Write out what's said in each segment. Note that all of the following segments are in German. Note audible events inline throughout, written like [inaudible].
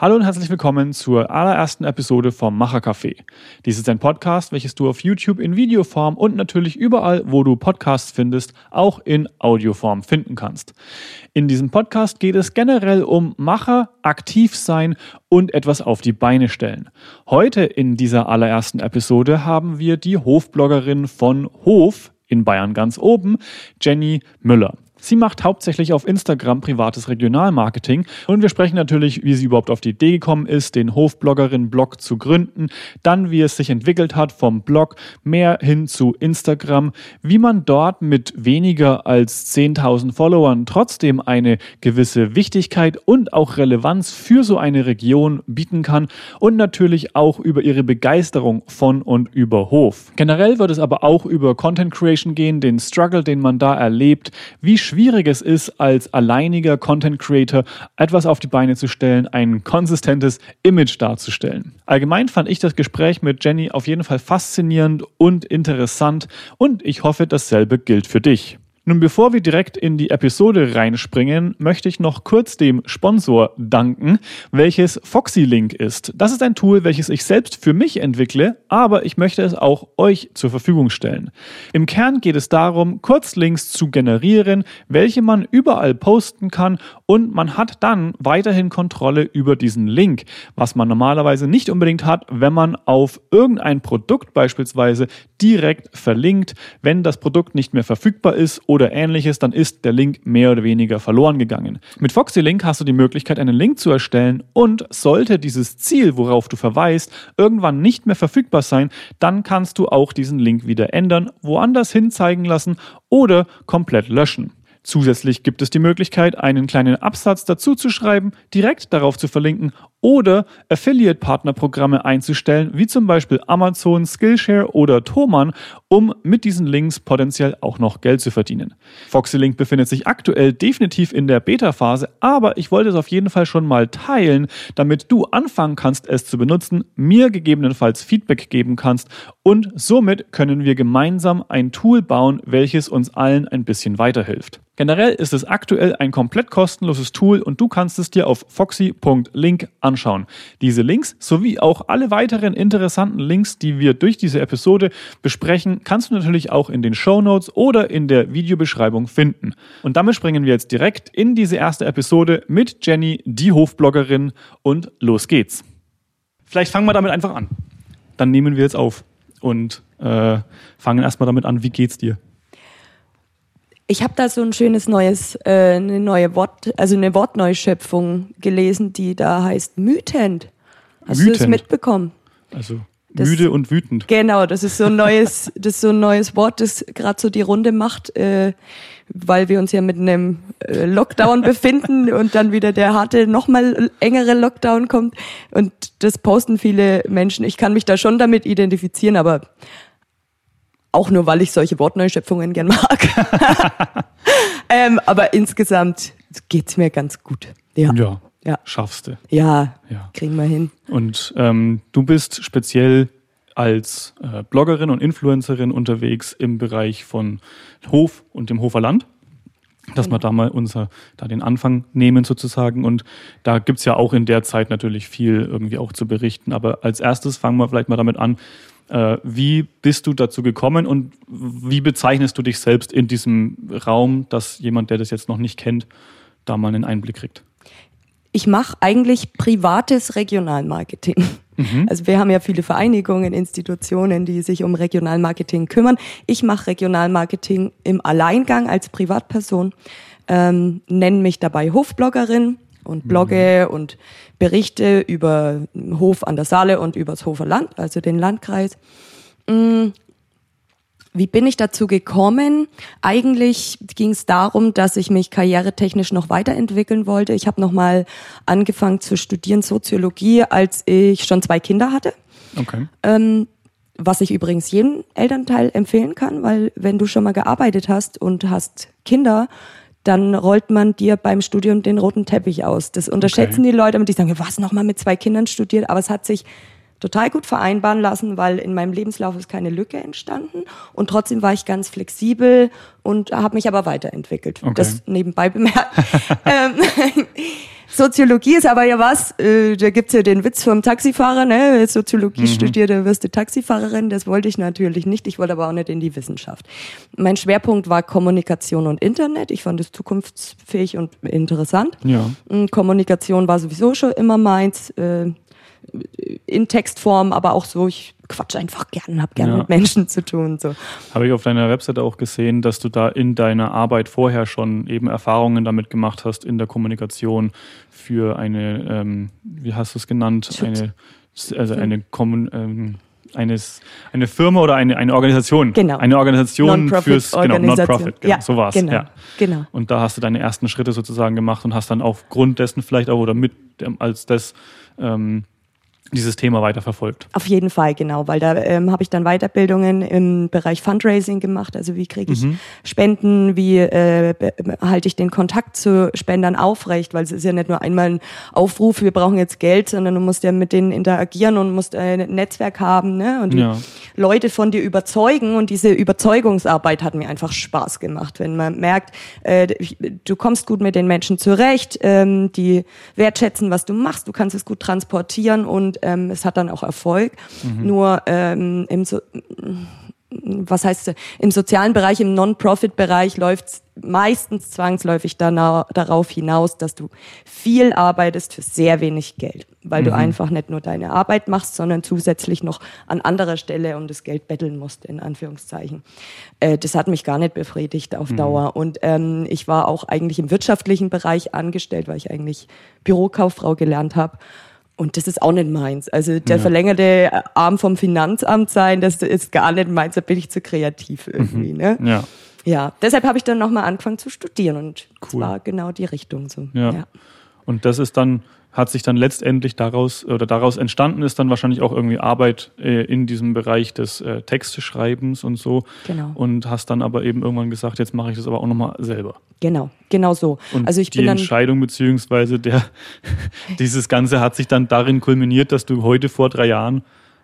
Hallo und herzlich willkommen zur allerersten Episode vom Machercafé. Dies ist ein Podcast, welches du auf YouTube in Videoform und natürlich überall, wo du Podcasts findest, auch in Audioform finden kannst. In diesem Podcast geht es generell um Macher, aktiv sein und etwas auf die Beine stellen. Heute in dieser allerersten Episode haben wir die Hofbloggerin von Hof in Bayern ganz oben, Jenny Müller. Sie macht hauptsächlich auf Instagram privates Regionalmarketing. Und wir sprechen natürlich, wie sie überhaupt auf die Idee gekommen ist, den Hofbloggerin-Blog zu gründen, dann wie es sich entwickelt hat vom Blog mehr hin zu Instagram, wie man dort mit weniger als 10.000 Followern trotzdem eine gewisse Wichtigkeit und auch Relevanz für so eine Region bieten kann. Und natürlich auch über ihre Begeisterung von und über Hof. Generell wird es aber auch über Content Creation gehen, den Struggle, den man da erlebt, wie schwierig es ist, als alleiniger Content Creator etwas auf die Beine zu stellen, ein konsistentes Image darzustellen. Allgemein fand ich das Gespräch mit Jenny auf jeden Fall faszinierend und interessant und ich hoffe, dasselbe gilt für dich. Nun, bevor wir direkt in die Episode reinspringen, möchte ich noch kurz dem Sponsor danken, welches FoxyLink ist. Das ist ein Tool, welches ich selbst für mich entwickle, aber ich möchte es auch euch zur Verfügung stellen. Im Kern geht es darum, Kurzlinks zu generieren, welche man überall posten kann und man hat dann weiterhin Kontrolle über diesen Link, was man normalerweise nicht unbedingt hat, wenn man auf irgendein Produkt beispielsweise direkt verlinkt, wenn das Produkt nicht mehr verfügbar ist oder ähnliches, dann ist der Link mehr oder weniger verloren gegangen. Mit Foxy Link hast du die Möglichkeit, einen Link zu erstellen und sollte dieses Ziel, worauf du verweist, irgendwann nicht mehr verfügbar sein, dann kannst du auch diesen Link wieder ändern, woanders hin zeigen lassen oder komplett löschen. Zusätzlich gibt es die Möglichkeit, einen kleinen Absatz dazu zu schreiben, direkt darauf zu verlinken oder Affiliate-Partnerprogramme einzustellen, wie zum Beispiel Amazon, Skillshare oder Thomann, um mit diesen Links potenziell auch noch Geld zu verdienen. FoxyLink befindet sich aktuell definitiv in der Beta-Phase, aber ich wollte es auf jeden Fall schon mal teilen, damit du anfangen kannst, es zu benutzen, mir gegebenenfalls Feedback geben kannst und somit können wir gemeinsam ein Tool bauen, welches uns allen ein bisschen weiterhilft. Generell ist es aktuell ein komplett kostenloses Tool und du kannst es dir auf foxy.link anschauen. Diese Links sowie auch alle weiteren interessanten Links, die wir durch diese Episode besprechen, kannst du natürlich auch in den Show Notes oder in der Videobeschreibung finden. Und damit springen wir jetzt direkt in diese erste Episode mit Jenny, die Hofbloggerin und los geht's. Vielleicht fangen wir damit einfach an. Dann nehmen wir jetzt auf und äh, fangen erstmal damit an, wie geht's dir? Ich habe da so ein schönes neues, äh, eine neue Wort, also eine Wortneuschöpfung gelesen, die da heißt mütend. Hast Wütend. du das mitbekommen? Also Das- müde und wütend. Genau, das ist so ein neues, [laughs] das ist so ein neues Wort, das gerade so die Runde macht, äh, weil wir uns ja mit einem äh, Lockdown befinden [laughs] und dann wieder der harte, nochmal engere Lockdown kommt. Und das posten viele Menschen. Ich kann mich da schon damit identifizieren, aber auch nur, weil ich solche Wortneuschöpfungen gern mag. [laughs] ähm, aber insgesamt geht's mir ganz gut. Ja. Ja, Ja. schaffst du. Ja, Ja. kriegen wir hin. Und ähm, du bist speziell als äh, Bloggerin und Influencerin unterwegs im Bereich von Hof und dem Hofer Land. Dass wir da mal unser, da den Anfang nehmen sozusagen. Und da gibt's ja auch in der Zeit natürlich viel irgendwie auch zu berichten. Aber als erstes fangen wir vielleicht mal damit an. Äh, wie bist du dazu gekommen und wie bezeichnest du dich selbst in diesem Raum, dass jemand, der das jetzt noch nicht kennt, da mal einen Einblick kriegt? ich mache eigentlich privates Regionalmarketing. Also wir haben ja viele Vereinigungen, Institutionen, die sich um Regionalmarketing kümmern. Ich mache Regionalmarketing im Alleingang als Privatperson, ähm, nenne mich dabei Hofbloggerin und blogge und berichte über Hof an der Saale und über das Hofer Land, also den Landkreis. Wie bin ich dazu gekommen? Eigentlich ging es darum, dass ich mich karrieretechnisch noch weiterentwickeln wollte. Ich habe nochmal angefangen zu studieren Soziologie, als ich schon zwei Kinder hatte. Okay. Ähm, was ich übrigens jedem Elternteil empfehlen kann, weil wenn du schon mal gearbeitet hast und hast Kinder, dann rollt man dir beim Studium den roten Teppich aus. Das unterschätzen die Leute, und die sagen, was, nochmal mit zwei Kindern studiert? Aber es hat sich total gut vereinbaren lassen, weil in meinem Lebenslauf ist keine Lücke entstanden und trotzdem war ich ganz flexibel und habe mich aber weiterentwickelt. Okay. Das nebenbei bemerkt. [laughs] Soziologie ist aber ja was, äh, da gibt's ja den Witz vom Taxifahrer, ne? Soziologie mhm. studiert, da wirst du Taxifahrerin. Das wollte ich natürlich nicht. Ich wollte aber auch nicht in die Wissenschaft. Mein Schwerpunkt war Kommunikation und Internet. Ich fand es zukunftsfähig und interessant. Ja. Kommunikation war sowieso schon immer meins. Äh, in Textform, aber auch so, ich quatsch einfach gern, hab gern ja. mit Menschen zu tun. So. Habe ich auf deiner Webseite auch gesehen, dass du da in deiner Arbeit vorher schon eben Erfahrungen damit gemacht hast in der Kommunikation für eine, ähm, wie hast du es genannt, eine, also eine Kommun, ähm, eines, eine Firma oder eine, eine Organisation. Genau. Eine Organisation fürs genau, Non-Profit. Genau, ja, so war es. Genau, ja. genau. Und da hast du deine ersten Schritte sozusagen gemacht und hast dann aufgrund dessen vielleicht auch oder mit als das ähm, dieses Thema weiterverfolgt. Auf jeden Fall, genau, weil da ähm, habe ich dann Weiterbildungen im Bereich Fundraising gemacht. Also wie kriege ich mhm. Spenden, wie äh, halte ich den Kontakt zu Spendern aufrecht, weil es ist ja nicht nur einmal ein Aufruf, wir brauchen jetzt Geld, sondern du musst ja mit denen interagieren und musst ein Netzwerk haben ne? und ja. Leute von dir überzeugen. Und diese Überzeugungsarbeit hat mir einfach Spaß gemacht, wenn man merkt, äh, du kommst gut mit den Menschen zurecht, ähm, die wertschätzen, was du machst, du kannst es gut transportieren und ähm, es hat dann auch Erfolg. Mhm. Nur ähm, im so was heißt im sozialen Bereich, im Non-Profit-Bereich läuft es meistens zwangsläufig darauf hinaus, dass du viel arbeitest für sehr wenig Geld, weil mhm. du einfach nicht nur deine Arbeit machst, sondern zusätzlich noch an anderer Stelle um das Geld betteln musst, in Anführungszeichen. Äh, das hat mich gar nicht befriedigt auf mhm. Dauer. Und ähm, ich war auch eigentlich im wirtschaftlichen Bereich angestellt, weil ich eigentlich Bürokauffrau gelernt habe und das ist auch nicht meins. Also der ja. verlängerte Arm vom Finanzamt sein, das ist gar nicht meins. Da bin ich zu kreativ irgendwie. Mhm. Ne? Ja. Ja, deshalb habe ich dann nochmal angefangen zu studieren und cool. das war genau die Richtung so. Ja. ja. Und das ist dann hat sich dann letztendlich daraus oder daraus entstanden ist dann wahrscheinlich auch irgendwie Arbeit äh, in diesem Bereich des äh, Texteschreibens und so. Genau. Und hast dann aber eben irgendwann gesagt, jetzt mache ich das aber auch nochmal selber. Genau, genau so. Und also ich die bin Entscheidung beziehungsweise der [laughs] dieses Ganze hat sich dann darin kulminiert, dass du heute vor drei Jahren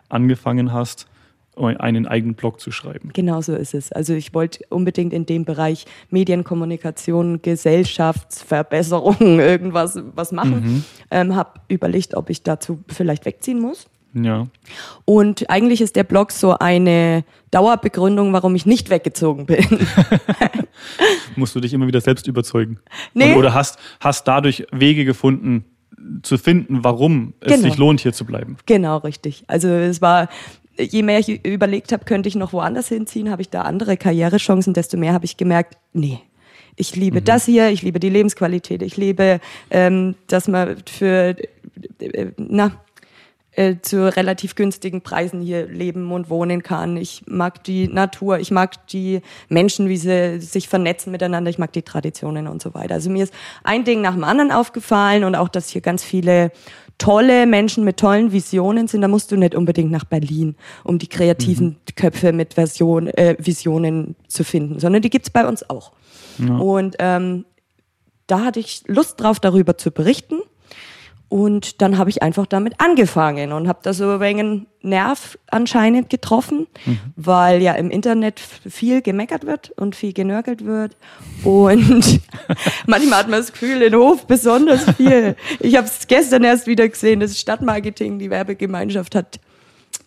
angefangen hast, einen eigenen Blog zu schreiben. Genau so ist es. Also ich wollte unbedingt in dem Bereich Medienkommunikation, Gesellschaftsverbesserung [laughs] irgendwas was machen. Mhm. Ähm, habe überlegt, ob ich dazu vielleicht wegziehen muss. Ja. Und eigentlich ist der Blog so eine Dauerbegründung, warum ich nicht weggezogen bin. [laughs] [laughs] Musst du dich immer wieder selbst überzeugen? Nee. Oder hast, hast dadurch Wege gefunden, zu finden, warum es genau. sich lohnt, hier zu bleiben. Genau, richtig. Also es war je mehr ich überlegt habe, könnte ich noch woanders hinziehen, habe ich da andere Karrierechancen, desto mehr habe ich gemerkt, nee, ich liebe mhm. das hier, ich liebe die Lebensqualität, ich liebe, ähm, dass man für, äh, na, äh, zu relativ günstigen Preisen hier leben und wohnen kann. Ich mag die Natur, ich mag die Menschen, wie sie sich vernetzen miteinander, ich mag die Traditionen und so weiter. Also mir ist ein Ding nach dem anderen aufgefallen und auch, dass hier ganz viele tolle Menschen mit tollen Visionen sind, da musst du nicht unbedingt nach Berlin, um die kreativen mhm. Köpfe mit Version, äh, Visionen zu finden, sondern die gibt's bei uns auch. Ja. Und ähm, da hatte ich Lust drauf, darüber zu berichten. Und dann habe ich einfach damit angefangen und habe da so ein wenig Nerv anscheinend getroffen, mhm. weil ja im Internet viel gemeckert wird und viel genörgelt wird. Und [laughs] manchmal hat man das Gefühl, in Hof besonders viel. Ich habe es gestern erst wieder gesehen, das Stadtmarketing, die Werbegemeinschaft hat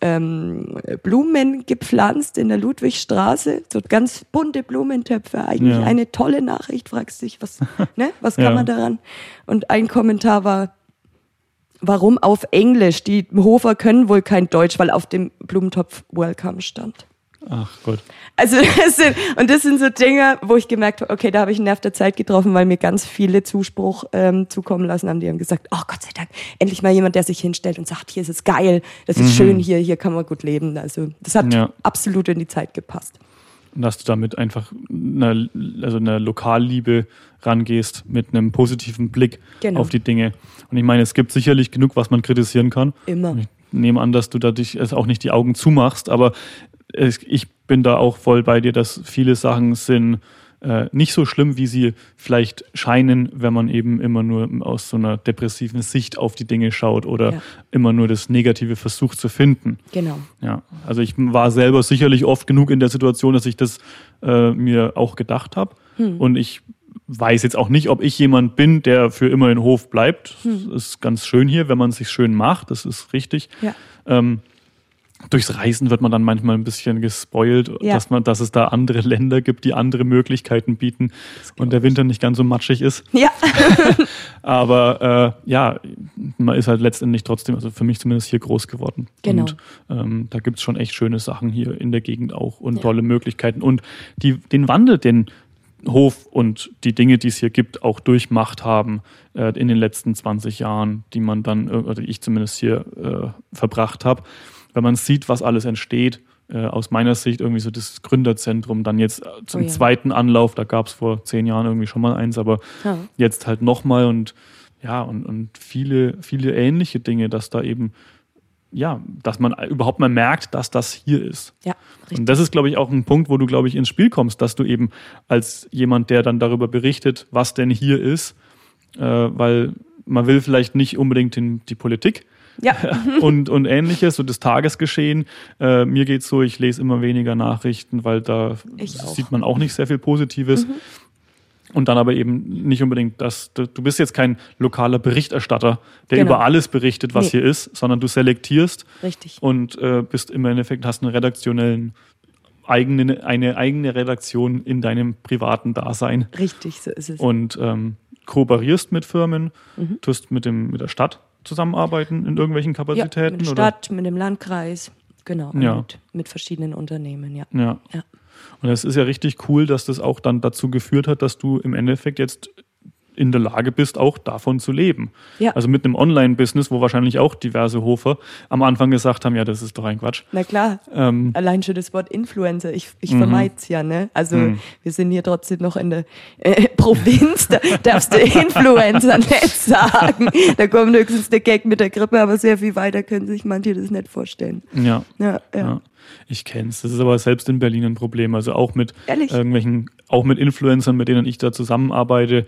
ähm, Blumen gepflanzt in der Ludwigstraße, so ganz bunte Blumentöpfe, eigentlich ja. eine tolle Nachricht, fragst dich, was, [laughs] ne, was kann ja. man daran? Und ein Kommentar war, warum auf Englisch? Die Hofer können wohl kein Deutsch, weil auf dem Blumentopf Welcome stand. Ach Gott. Also [laughs] das sind, und das sind so Dinge, wo ich gemerkt habe, okay, da habe ich einen Nerv der Zeit getroffen, weil mir ganz viele Zuspruch ähm, zukommen lassen haben. Die haben gesagt, oh Gott sei Dank, endlich mal jemand, der sich hinstellt und sagt, hier ist es geil, das ist mhm. schön hier, hier kann man gut leben. Also das hat ja. absolut in die Zeit gepasst. Und dass du damit einfach eine, also eine Lokalliebe rangehst mit einem positiven Blick genau. auf die Dinge. Und ich meine, es gibt sicherlich genug, was man kritisieren kann. Immer. ich nehme an, dass du da dich auch nicht die Augen zumachst, aber ich bin da auch voll bei dir, dass viele Sachen sind äh, nicht so schlimm, wie sie vielleicht scheinen, wenn man eben immer nur aus so einer depressiven Sicht auf die Dinge schaut oder ja. immer nur das Negative versucht zu finden. Genau. Ja, also ich war selber sicherlich oft genug in der Situation, dass ich das äh, mir auch gedacht habe. Hm. Und ich weiß jetzt auch nicht, ob ich jemand bin, der für immer in Hof bleibt. Hm. Das ist ganz schön hier, wenn man sich schön macht. Das ist richtig. Ja. Ähm, durchs Reisen wird man dann manchmal ein bisschen gespoilt, Ja. dass man, dass es da andere Länder gibt, die andere Möglichkeiten bieten und der Winter nicht ganz so matschig ist. Ja, [laughs] Aber äh, ja, man ist halt letztendlich trotzdem, also für mich zumindest hier groß geworden. Genau. Und ähm, da gibt's schon echt schöne Sachen hier in der Gegend auch und Ja. tolle Möglichkeiten. Und die, den Wandel, den Hof und die Dinge, die es hier gibt, auch durchmacht haben äh, in den letzten 20 Jahren, die man dann, äh, oder ich zumindest hier äh, verbracht habe. Wenn man sieht, was alles entsteht, äh, aus meiner Sicht irgendwie so das Gründerzentrum, dann jetzt äh, zum Oh ja. zweiten Anlauf, da gab es vor zehn Jahren irgendwie schon mal eins, aber Ja. jetzt halt nochmal und ja, und, und viele, viele ähnliche Dinge, dass da eben, ja, dass man überhaupt mal merkt, dass das hier ist. ja, richtig. Und das ist, glaube ich, auch ein Punkt, wo du, glaube ich, ins Spiel kommst, dass du eben als jemand, der dann darüber berichtet, was denn hier ist, äh, weil man will vielleicht nicht unbedingt den, die Politik Ja, [laughs] und, und ähnliches, so das Tagesgeschehen. Äh, mir geht's so, ich lese immer weniger Nachrichten, weil da Ich auch. Mhm. sieht man auch nicht sehr viel Positives. Und dann aber eben nicht unbedingt das, du bist jetzt kein lokaler Berichterstatter, der Genau. über alles berichtet, was Nee. hier ist, sondern du selektierst richtig. und äh, bist im Endeffekt, hast einen redaktionellen, eigene, eine eigene Redaktion in deinem privaten Dasein Richtig, so ist es. und ähm, kooperierst mit Firmen, Mhm. tust mit, dem, mit der Stadt zusammenarbeiten in irgendwelchen ja, Kapazitäten? mit der oder? Stadt, mit dem Landkreis, genau, und Ja. mit, mit verschiedenen Unternehmen, ja. Ja. Ja. Und es ist ja richtig cool, dass das auch dann dazu geführt hat, dass du im Endeffekt jetzt in der Lage bist, auch davon zu leben. Ja. Also mit einem Online-Business, wo wahrscheinlich auch diverse Hofer am Anfang gesagt haben, ja, das ist doch ein Quatsch. Na klar, Ähm, allein schon das Wort Influencer, ich, ich Mhm. vermeide es ja, ne? Also Mhm. wir sind hier trotzdem noch in der äh, [laughs] Provinz, da darfst du Influencer [laughs] nicht sagen. Da kommt höchstens der Gag mit der Grippe, aber sehr viel weiter können sich manche das nicht vorstellen. ja. Ja, ja. Ja. Ich kenn's. Das ist aber selbst in Berlin ein Problem. Also auch mit Ehrlich? irgendwelchen, auch mit Influencern, mit denen ich da zusammenarbeite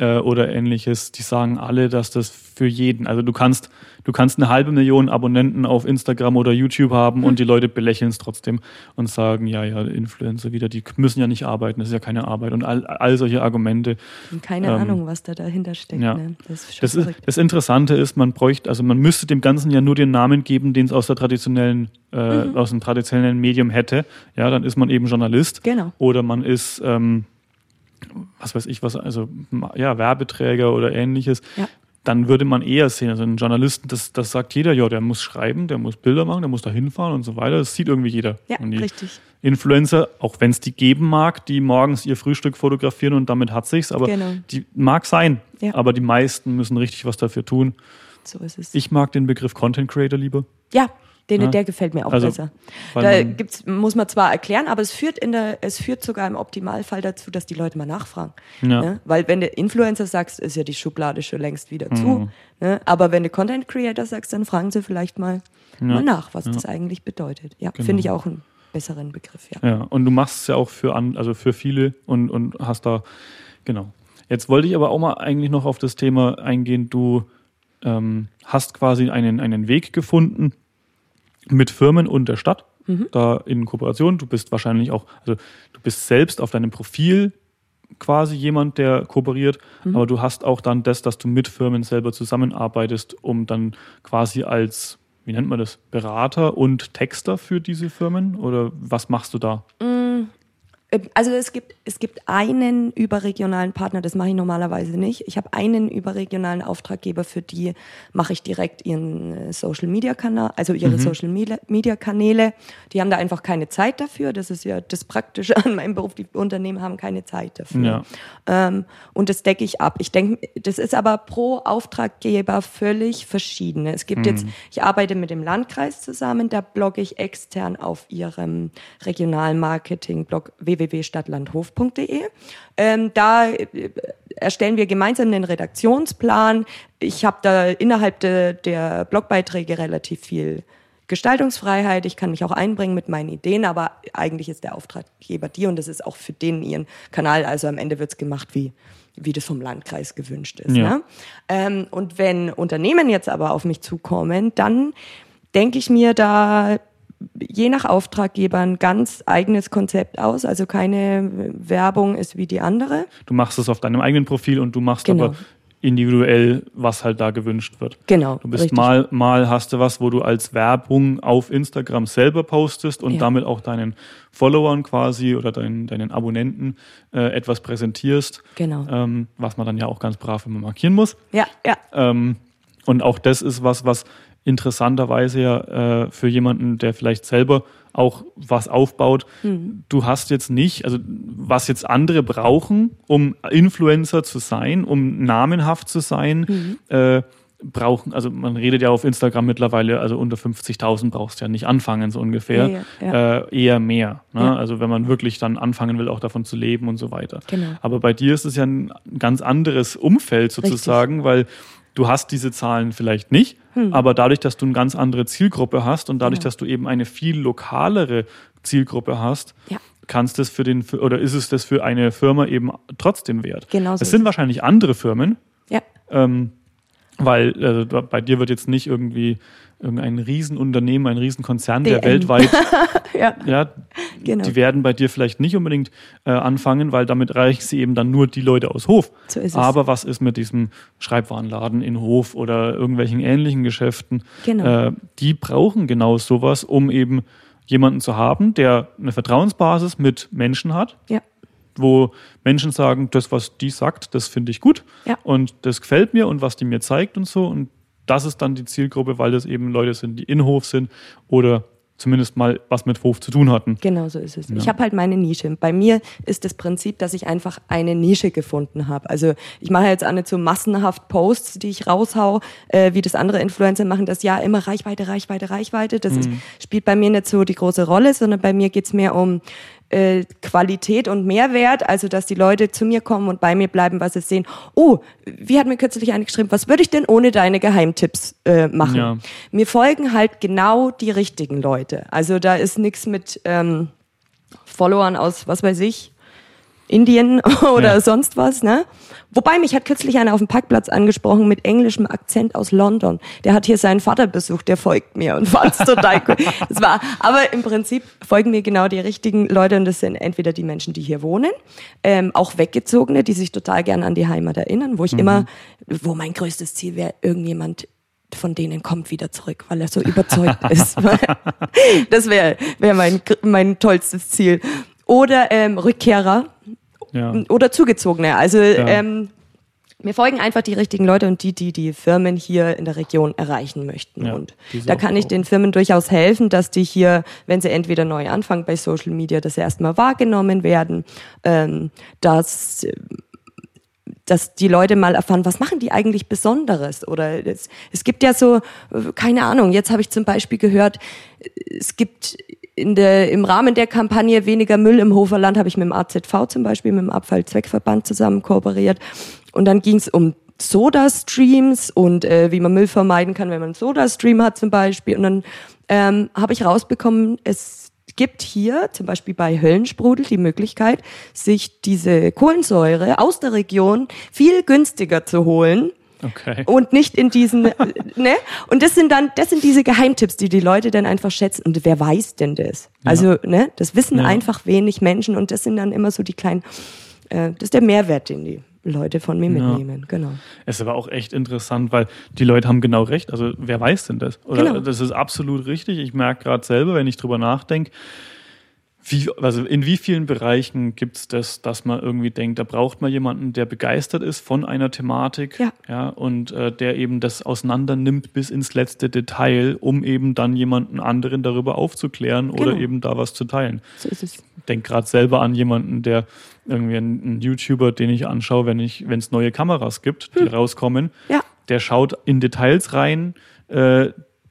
äh, oder ähnliches, die sagen alle, dass das für jeden, also du kannst, du kannst eine halbe Million Abonnenten auf Instagram oder YouTube haben und die Leute belächeln es trotzdem und sagen, ja, ja, Influencer wieder, die müssen ja nicht arbeiten, das ist ja keine Arbeit und all, all solche Argumente. Und keine Ähm, Ahnung, was da dahinter steckt. ja. Ne? Das ist Das, ist, das Interessante ist, man bräuchte, also man müsste dem Ganzen ja nur den Namen geben, den es aus der traditionellen, äh, Mhm. aus dem traditionellen Medium hätte. Ja, dann ist man eben Journalist. Genau. Oder man ist, ähm, was weiß ich was, also ja, Werbeträger oder ähnliches. Ja. Dann würde man eher sehen, also ein Journalisten, das, das sagt jeder, ja, der muss schreiben, der muss Bilder machen, der muss da hinfahren und so weiter. Das sieht irgendwie jeder. Ja, richtig. Influencer, auch wenn es die geben mag, die morgens ihr Frühstück fotografieren und damit hat sich's, aber Genau. die mag sein. Ja. Aber die meisten müssen richtig was dafür tun. So ist es. Ich mag den Begriff Content Creator lieber. ja, den, Ja. der gefällt mir auch Also, besser. Da gibt's, muss man zwar erklären, aber es führt in der, es führt sogar im Optimalfall dazu, dass die Leute mal nachfragen. Ja. Ne? Weil wenn du Influencer sagst, ist ja die Schublade schon längst wieder Mhm. zu. Ne? Aber wenn du Content Creator sagst, dann fragen sie vielleicht mal, mal nach, was das eigentlich bedeutet. Ja, Genau. finde ich auch einen besseren Begriff. Ja. Ja, und du machst es ja auch für an, also für viele und, und hast da, genau. Jetzt wollte ich aber auch mal eigentlich noch auf das Thema eingehen. Du ähm, hast quasi einen, einen Weg gefunden mit Firmen und der Stadt, da in Kooperation. Du bist wahrscheinlich auch, also du bist selbst auf deinem Profil quasi jemand, der kooperiert, aber du hast auch dann das, dass du mit Firmen selber zusammenarbeitest, um dann quasi als, wie nennt man das, Berater und Texter für diese Firmen? Oder was machst du da? Ähm, Also es gibt, es gibt einen überregionalen Partner, das mache ich normalerweise nicht. Ich habe einen überregionalen Auftraggeber, für die mache ich direkt ihren äh, Social Media Kanal, also ihre Social Media, Kanäle. Die haben da einfach keine Zeit dafür. Das ist ja das Praktische [laughs] an meinem Beruf. Die Unternehmen haben keine Zeit dafür. Ja. Ähm, und das decke ich ab. Ich denke, das ist aber pro Auftraggeber völlig verschieden. Es gibt jetzt, ich arbeite mit dem Landkreis zusammen, da blogge ich extern auf ihrem regionalen Marketing-Blog www.stadtlandhof.de. Ähm, da äh, erstellen wir gemeinsam den Redaktionsplan. Ich habe da innerhalb de, der Blogbeiträge relativ viel Gestaltungsfreiheit, ich kann mich auch einbringen mit meinen Ideen, aber eigentlich ist der Auftraggeber die und das ist auch für den ihren Kanal. Also am Ende wird's gemacht, wie, wie das vom Landkreis gewünscht ist. Ja. Ne? Ähm, und wenn Unternehmen jetzt aber auf mich zukommen, dann denke ich mir, da je nach Auftraggeber ein ganz eigenes Konzept aus. Also keine Werbung ist wie die andere. Du machst es auf deinem eigenen Profil und du machst Genau. aber individuell, was halt da gewünscht wird. Genau. Du bist richtig. mal, mal hast du was, wo du als Werbung auf Instagram selber postest und Ja. damit auch deinen Followern quasi oder deinen, deinen Abonnenten äh, etwas präsentierst, Genau. ähm, was man dann ja auch ganz brav immer markieren muss. Ja, ja. Ähm, und auch das ist was, was interessanterweise ja äh, für jemanden, der vielleicht selber auch was aufbaut, du hast jetzt nicht, also was jetzt andere brauchen, um Influencer zu sein, um namenhaft zu sein, äh, brauchen, also man redet ja auf Instagram mittlerweile, also unter 50.000 brauchst du ja nicht anfangen, so ungefähr, Ja, ja, Äh, eher mehr. Ne? Ja. Also wenn man wirklich dann anfangen will, auch davon zu leben und so weiter. Genau. Aber bei dir ist es ja ein ganz anderes Umfeld sozusagen, weil du hast diese Zahlen vielleicht nicht, aber dadurch, dass du eine ganz andere Zielgruppe hast und dadurch, Hm. Genau. dass du eben eine viel lokalere Zielgruppe hast, Ja. kannst es für den oder ist es das für eine Firma eben trotzdem wert? Genau so Es sind wahrscheinlich andere Firmen, Ja, ähm, weil äh, bei dir wird jetzt nicht irgendwie irgendein Riesenunternehmen, ein Riesenkonzern, der DM. weltweit [laughs] ja, ja, Genau. die werden bei dir vielleicht nicht unbedingt äh, anfangen, weil damit reichen sie eben dann nur die Leute aus Hof. So ist es. Aber was ist mit diesem Schreibwarenladen in Hof oder irgendwelchen ähnlichen Geschäften? Genau. Äh, die brauchen genau sowas, um eben jemanden zu haben, der eine Vertrauensbasis mit Menschen hat, ja, wo Menschen sagen, das, was die sagt, das finde ich gut Ja. und das gefällt mir und was die mir zeigt und so. Und das ist dann die Zielgruppe, weil das eben Leute sind, die in Hof sind oder zumindest mal was mit Hof zu tun hatten. genau so ist es. Ich habe halt meine Nische. Bei mir ist das Prinzip, dass ich einfach eine Nische gefunden habe. Also ich mache jetzt auch nicht so massenhaft Posts, die ich raushau, äh, wie das andere Influencer machen, das ja immer Reichweite, Reichweite, Reichweite. Das ist, spielt bei mir nicht so die große Rolle, sondern bei mir geht's mehr um äh, Qualität und Mehrwert, also dass die Leute zu mir kommen und bei mir bleiben, weil sie sehen, oh, wie hat mir kürzlich eine geschrieben, was würde ich denn ohne deine Geheimtipps äh, machen? Ja. Mir folgen halt genau die richtigen Leute. Also da ist nichts mit ähm, Followern aus, was weiß ich, Indien [laughs] oder Ja. sonst was, ne? Wobei mich hat kürzlich einer auf dem Parkplatz angesprochen mit englischem Akzent aus London. Der hat hier seinen Vater besucht, der folgt mir und fand's [laughs] total cool. Das war, aber im Prinzip folgen mir genau die richtigen Leute und das sind entweder die Menschen, die hier wohnen, ähm, auch Weggezogene, die sich total gern an die Heimat erinnern, wo ich immer, wo mein größtes Ziel wäre, irgendjemand von denen kommt wieder zurück, weil er so überzeugt [laughs] ist. das wäre wär mein, mein tollstes Ziel. Oder ähm, Rückkehrer Ja. oder Zugezogene. Also ähm, mir folgen einfach die richtigen Leute und die, die die Firmen hier in der Region erreichen möchten. Ja, und da kann ich den Firmen durchaus helfen, dass die hier, wenn sie entweder neu anfangen bei Social Media, dass sie erstmal wahrgenommen werden, ähm, dass dass die Leute mal erfahren, was machen die eigentlich Besonderes? Oder es, es gibt ja so, äh, keine Ahnung, jetzt habe ich zum Beispiel gehört, es gibt in der, im Rahmen der Kampagne Weniger Müll im Hoferland, habe ich mit dem AZV zum Beispiel, mit dem Abfallzweckverband zusammen kooperiert. Und dann ging es um Soda-Streams und äh, wie man Müll vermeiden kann, wenn man einen Soda-Stream hat zum Beispiel. Und dann ähm, habe ich rausbekommen, es gibt hier zum Beispiel bei Höllensprudel die Möglichkeit, sich diese Kohlensäure aus der Region viel günstiger zu holen Okay. und nicht in diesen, [laughs] ne? Und das sind dann, das sind diese Geheimtipps, die die Leute dann einfach schätzen. Und wer weiß denn das? Also, ne? Das wissen Ja. einfach wenig Menschen und das sind dann immer so die kleinen, äh, das ist der Mehrwert, den die Leute von mir Ja. mitnehmen, genau. Es ist aber auch echt interessant, weil die Leute haben genau recht. Also wer weiß denn das? Oder Genau. das ist absolut richtig. Ich merke gerade selber, wenn ich drüber nachdenke, wie, also in wie vielen Bereichen gibt es das, dass man irgendwie denkt, da braucht man jemanden, der begeistert ist von einer Thematik Ja. und äh, der eben das auseinander nimmt bis ins letzte Detail, um eben dann jemanden anderen darüber aufzuklären oder Genau. eben da was zu teilen. So ist es. denke gerade selber an jemanden, der irgendwie einen, YouTuber, den ich anschaue, wenn ich, wenn es neue Kameras gibt, die rauskommen, Hm. Ja. der schaut in Details rein. Äh,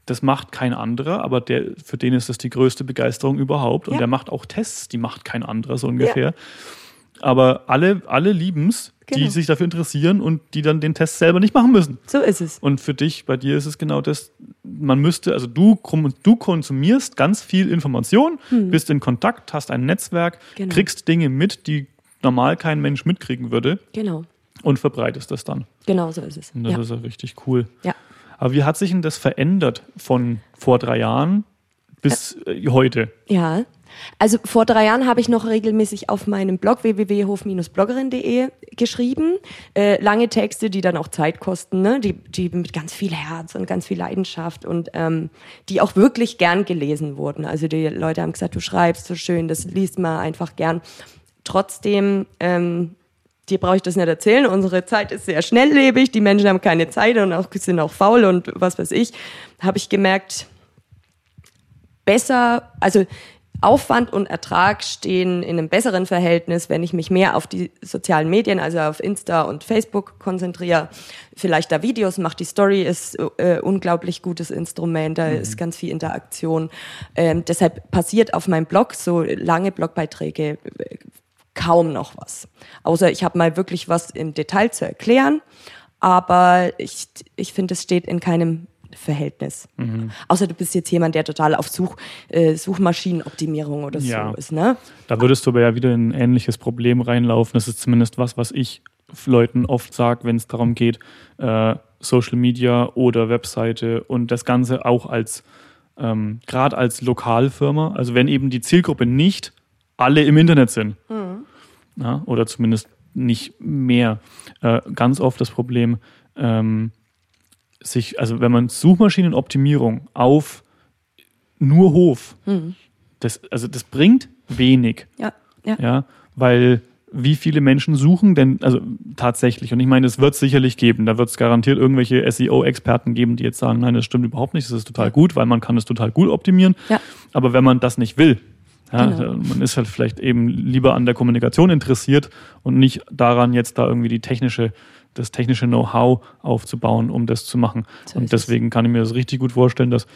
das macht kein anderer, aber der, für den ist das die größte Begeisterung überhaupt. Und Ja. der macht auch Tests, die macht kein anderer so ungefähr. Aber alle, alle lieben es, die Genau. sich dafür interessieren und die dann den Test selber nicht machen müssen. So ist es. Und für dich, bei dir ist es genau das, man müsste, also du, du konsumierst ganz viel Information, bist in Kontakt, hast ein Netzwerk, Hm. Genau. kriegst Dinge mit, die normal kein Mensch mitkriegen würde Genau. und verbreitest das dann. Genau so ist es. Und das Ja. ist ja richtig cool. ja. Aber wie hat sich denn das verändert von vor drei Jahren bis äh, heute. Ja. Also vor drei Jahren habe ich noch regelmäßig auf meinem Blog www.hof-bloggerin.de geschrieben. Äh, lange Texte, die dann auch Zeit kosten, ne? die, die mit ganz viel Herz und ganz viel Leidenschaft und ähm, die auch wirklich gern gelesen wurden. Also die Leute haben gesagt, du schreibst so schön, das liest man einfach gern. Trotzdem ähm, dir brauche ich das nicht erzählen. Unsere Zeit ist sehr schnelllebig, die Menschen haben keine Zeit und auch, sind auch faul und was weiß ich. Habe ich gemerkt, besser, also Aufwand und Ertrag stehen in einem besseren Verhältnis, wenn ich mich mehr auf die sozialen Medien, also auf Insta und Facebook konzentriere. Vielleicht da Videos mache. Die Story ist äh, unglaublich gutes Instrument, da mhm. ist ganz viel Interaktion. Ähm, deshalb passiert auf meinem Blog so lange Blogbeiträge kaum noch was. Außer ich habe mal wirklich was im Detail zu erklären. Aber ich, ich finde, es steht in keinem Verhältnis. Mhm. Außer du bist jetzt jemand, der total auf Such, äh, Suchmaschinenoptimierung oder ja. so ist. Ne? Da würdest du aber ja wieder in ein ähnliches Problem reinlaufen. Das ist zumindest was, was ich Leuten oft sage, wenn es darum geht, äh, Social Media oder Webseite und das Ganze auch als, ähm, gerade als Lokalfirma, also wenn eben die Zielgruppe nicht alle im Internet sind, mhm. Ja, oder zumindest nicht mehr, äh, ganz oft das Problem, ähm, sich, also wenn man Suchmaschinenoptimierung auf nur Hof, mhm. das, also das bringt wenig. Ja, ja. ja. Weil wie viele Menschen suchen denn, also tatsächlich, und ich meine, es wird es sicherlich geben, da wird es garantiert irgendwelche SEO-Experten geben, die jetzt sagen, nein, das stimmt überhaupt nicht, das ist total gut, weil man kann es total gut optimieren. Ja. Aber wenn man das nicht will, ja, genau. Man ist halt vielleicht eben lieber an der Kommunikation interessiert und nicht daran, jetzt da irgendwie die technische, das technische Know-how aufzubauen, um das zu machen. So und deswegen es. kann ich mir das richtig gut vorstellen, dass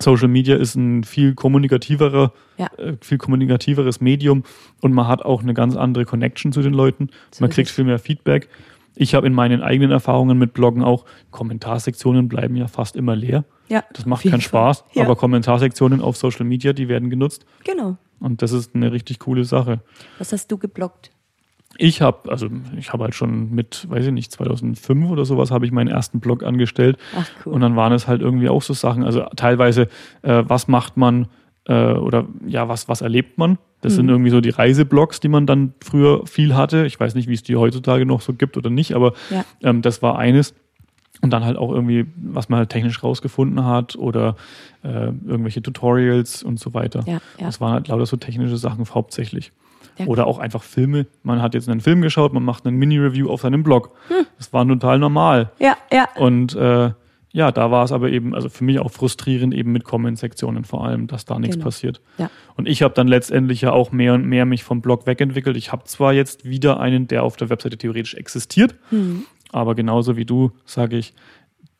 Social Media ist ein viel kommunikativerer, ja. äh, viel kommunikativeres Medium und man hat auch eine ganz andere Connection zu den Leuten. So man kriegt viel mehr Feedback. Ich habe in meinen eigenen Erfahrungen mit Bloggen auch, Kommentarsektionen bleiben ja fast immer leer. Ja, das macht keinen Spaß, ja. aber Kommentarsektionen auf Social Media, die werden genutzt. Genau. Und das ist eine richtig coole Sache. Was hast du gebloggt? Ich habe, also ich habe halt schon mit, weiß ich nicht, 2005 oder sowas habe ich meinen ersten Blog angestellt. Ach cool. Und dann waren es halt irgendwie auch so Sachen, also teilweise, äh, was macht man äh, oder ja, was, was erlebt man? Das mhm. sind irgendwie so die Reiseblogs, die man dann früher viel hatte. Ich weiß nicht, wie es die heutzutage noch so gibt oder nicht, aber ja. ähm, das war eines. Und dann halt auch irgendwie, was man halt technisch rausgefunden hat oder äh, irgendwelche Tutorials und so weiter. Ja, ja. Das waren halt lauter so technische Sachen hauptsächlich. Ja. Oder auch einfach Filme. Man hat jetzt einen Film geschaut, man macht einen Mini-Review auf seinem Blog. Hm. Das war total normal. Ja, ja. Und äh, ja, da war es aber eben, also für mich auch frustrierend eben mit Comment-Sektionen vor allem, dass da nichts genau. passiert. Ja. Und ich habe dann letztendlich ja auch mehr und mehr mich vom Blog wegentwickelt. Ich habe zwar jetzt wieder einen, der auf der Webseite theoretisch existiert, mhm. Aber genauso wie du sage ich,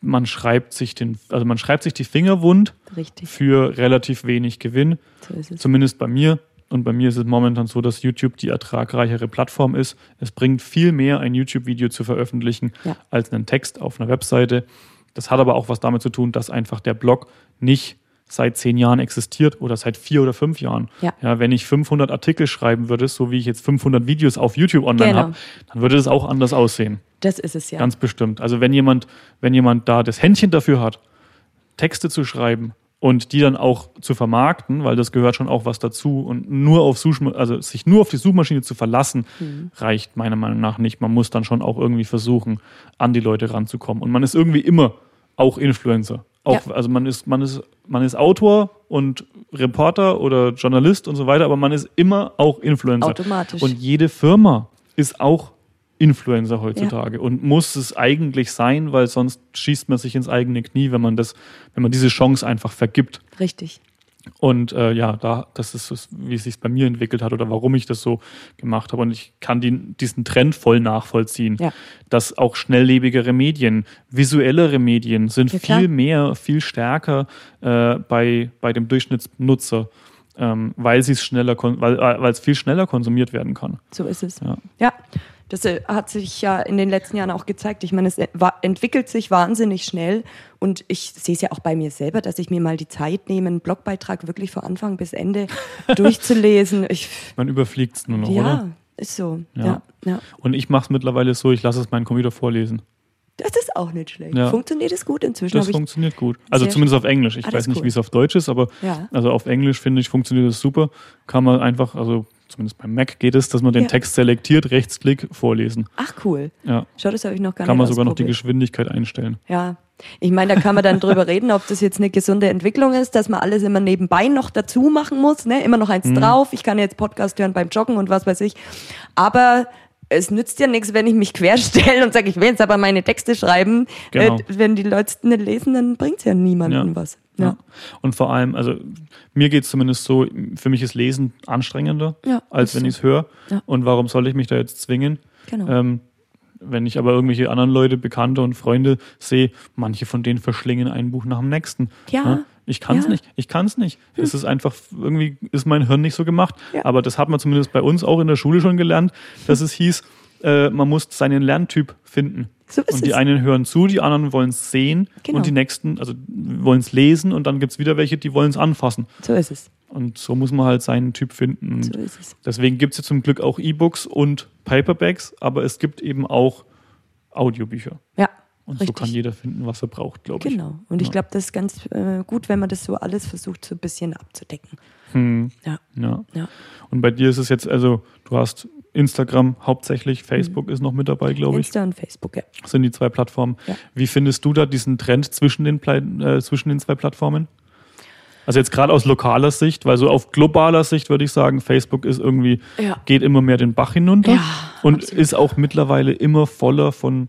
man schreibt sich den, also man schreibt sich die Finger wund Richtig. für relativ wenig Gewinn. So Zumindest bei mir. Und bei mir ist es momentan so, dass YouTube die ertragreichere Plattform ist. Es bringt viel mehr, ein YouTube-Video zu veröffentlichen, ja. als einen Text auf einer Webseite. Das hat aber auch was damit zu tun, dass einfach der Blog nicht seit zehn Jahren existiert oder seit vier oder fünf Jahren. Ja. ja wenn ich 500 Artikel schreiben würde, so wie ich jetzt 500 Videos auf YouTube online genau. habe, dann würde es auch anders aussehen. Das ist es ja. Ganz bestimmt. Also wenn jemand, wenn jemand da das Händchen dafür hat, Texte zu schreiben und die dann auch zu vermarkten, weil das gehört schon auch was dazu und nur auf Such, also sich nur auf die Suchmaschine zu verlassen, mhm. reicht meiner Meinung nach nicht. Man muss dann schon auch irgendwie versuchen, an die Leute ranzukommen. Und man ist irgendwie immer auch Influencer. Auch, ja. Also man ist, man ist, man ist Autor und Reporter oder Journalist und so weiter, aber man ist immer auch Influencer. Automatisch. Und jede Firma ist auch Influencer heutzutage ja. und muss es eigentlich sein, weil sonst schießt man sich ins eigene Knie, wenn man das, wenn man diese Chance einfach vergibt. Richtig. Und äh, ja, da, das ist, wie es sich bei mir entwickelt hat oder warum ich das so gemacht habe. Und ich kann die, diesen Trend voll nachvollziehen, ja. dass auch schnelllebigere Medien, visuellere Medien sind ja, viel mehr, viel stärker äh, bei, bei dem Durchschnittsnutzer, ähm, weil es schneller, weil, äh, es viel schneller konsumiert werden kann. So ist es. Ja. ja. Das äh, hat sich ja in den letzten Jahren auch gezeigt. Ich meine, es entwickelt sich wahnsinnig schnell und ich sehe es ja auch bei mir selber, dass ich mir mal die Zeit nehme, einen Blogbeitrag wirklich von Anfang bis Ende [laughs] durchzulesen. Ich, Man überfliegt es nur noch, ja, oder? ist so. Ja. ja, ja. Und ich mache es mittlerweile so, ich lasse es meinen Computer vorlesen. Das ist auch nicht schlecht. Ja. Funktioniert es gut inzwischen? Das funktioniert gut. Also zumindest auf Englisch. Ich Ah, weiß nicht, cool. wie es auf Deutsch ist, aber Ja. also auf Englisch finde ich, funktioniert das super. Kann man einfach, also zumindest beim Mac geht es, dass man den Ja. Text selektiert, Rechtsklick, vorlesen. Ach cool. Ja. Schau, das habe ich noch gar Kann nicht man sogar noch die. Geschwindigkeit einstellen. Ja. Ich meine, da kann man dann drüber [laughs] reden, ob das jetzt eine gesunde Entwicklung ist, dass man alles immer nebenbei noch dazu machen muss, ne? Immer noch eins Mhm. drauf. Ich kann jetzt Podcast hören beim Joggen und was weiß ich. Aber es nützt ja nichts, wenn ich mich querstelle und sage, ich will jetzt aber meine Texte schreiben. Genau. Äh, wenn die Leute es nicht lesen, dann bringt es ja niemandem Ja. was. Ja. Ja. Und vor allem, also mir geht es zumindest so, für mich ist Lesen anstrengender, Ja, als wenn ich es höre. Und warum soll ich mich da jetzt zwingen? Genau. Ähm, wenn ich aber irgendwelche anderen Leute, Bekannte und Freunde sehe, manche von denen verschlingen ein Buch nach dem nächsten. Ja. Ne? Ich kann es Ja. nicht. Ich kann es nicht. Es ist einfach, irgendwie ist mein Hirn nicht so gemacht. Ja. Aber das hat man zumindest bei uns auch in der Schule schon gelernt, dass es hieß, äh, man muss seinen Lerntyp finden. So ist und die es. einen hören zu, die anderen wollen es sehen Genau. und die nächsten, also wollen es lesen und dann gibt es wieder welche, die wollen es anfassen. So ist es. Und so muss man halt seinen Typ finden. So ist es. Deswegen gibt es ja zum Glück auch E-Books und Paperbacks, aber es gibt eben auch Audiobücher. Ja. Und so richtig. kann jeder finden, was er braucht, glaube ich. Genau. Und ich Ja. glaube, das ist ganz äh, gut, wenn man das so alles versucht, so ein bisschen abzudecken. Hm, Ja. ja. Ja. Und bei dir ist es jetzt, also du hast Instagram hauptsächlich, Facebook ist noch mit dabei, glaube ich. Insta und Facebook, ja. Das sind die zwei Plattformen. Ja. Wie findest du da diesen Trend zwischen den, äh, zwischen den zwei Plattformen? Also jetzt gerade aus lokaler Sicht, weil so auf globaler Sicht würde ich sagen, Facebook ist irgendwie, Ja. geht immer mehr den Bach hinunter und absolut. ist auch mittlerweile immer voller von,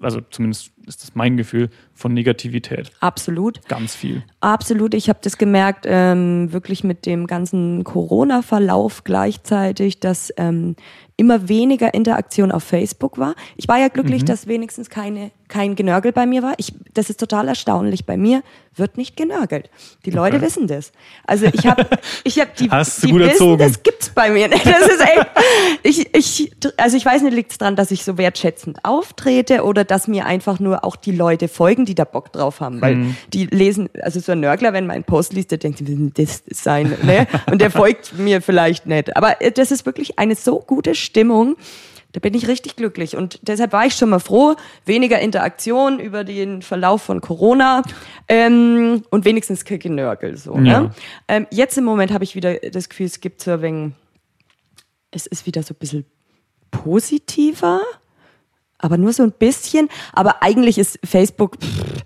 also zumindest ist das mein Gefühl, von Negativität. Absolut. Ganz viel. Absolut, ich habe das gemerkt, ähm, wirklich mit dem ganzen Corona-Verlauf gleichzeitig, dass ähm, immer weniger Interaktion auf Facebook war. Ich war ja glücklich, Mhm. dass wenigstens keine, kein Genörgel bei mir war. Ich, das ist total erstaunlich. Bei mir wird nicht genörgelt. Die Leute Okay. wissen das. Also ich habe, ich habe die, Hast du die gut wissen, erzogen. Bei mir. [laughs] Das ist echt. Ich, ich, also ich weiß nicht, liegt es daran, dass ich so wertschätzend auftrete oder dass mir einfach nur auch die Leute folgen, die da Bock drauf haben, weil Mhm. die lesen, also so ein Nörgler, wenn man einen Post liest, der denkt, denn das sein, ne? Und der folgt mir vielleicht nicht. Aber äh, das ist wirklich eine so gute Stimmung. Da bin ich richtig glücklich. Und deshalb war ich schon mal froh, weniger Interaktion über den Verlauf von Corona ähm, und wenigstens kein Genörgel. So, Ja. ne? ähm, jetzt im Moment habe ich wieder das Gefühl, es gibt so ein wenig, es ist wieder so ein bisschen positiver, aber nur so ein bisschen. Aber eigentlich ist Facebook, pff,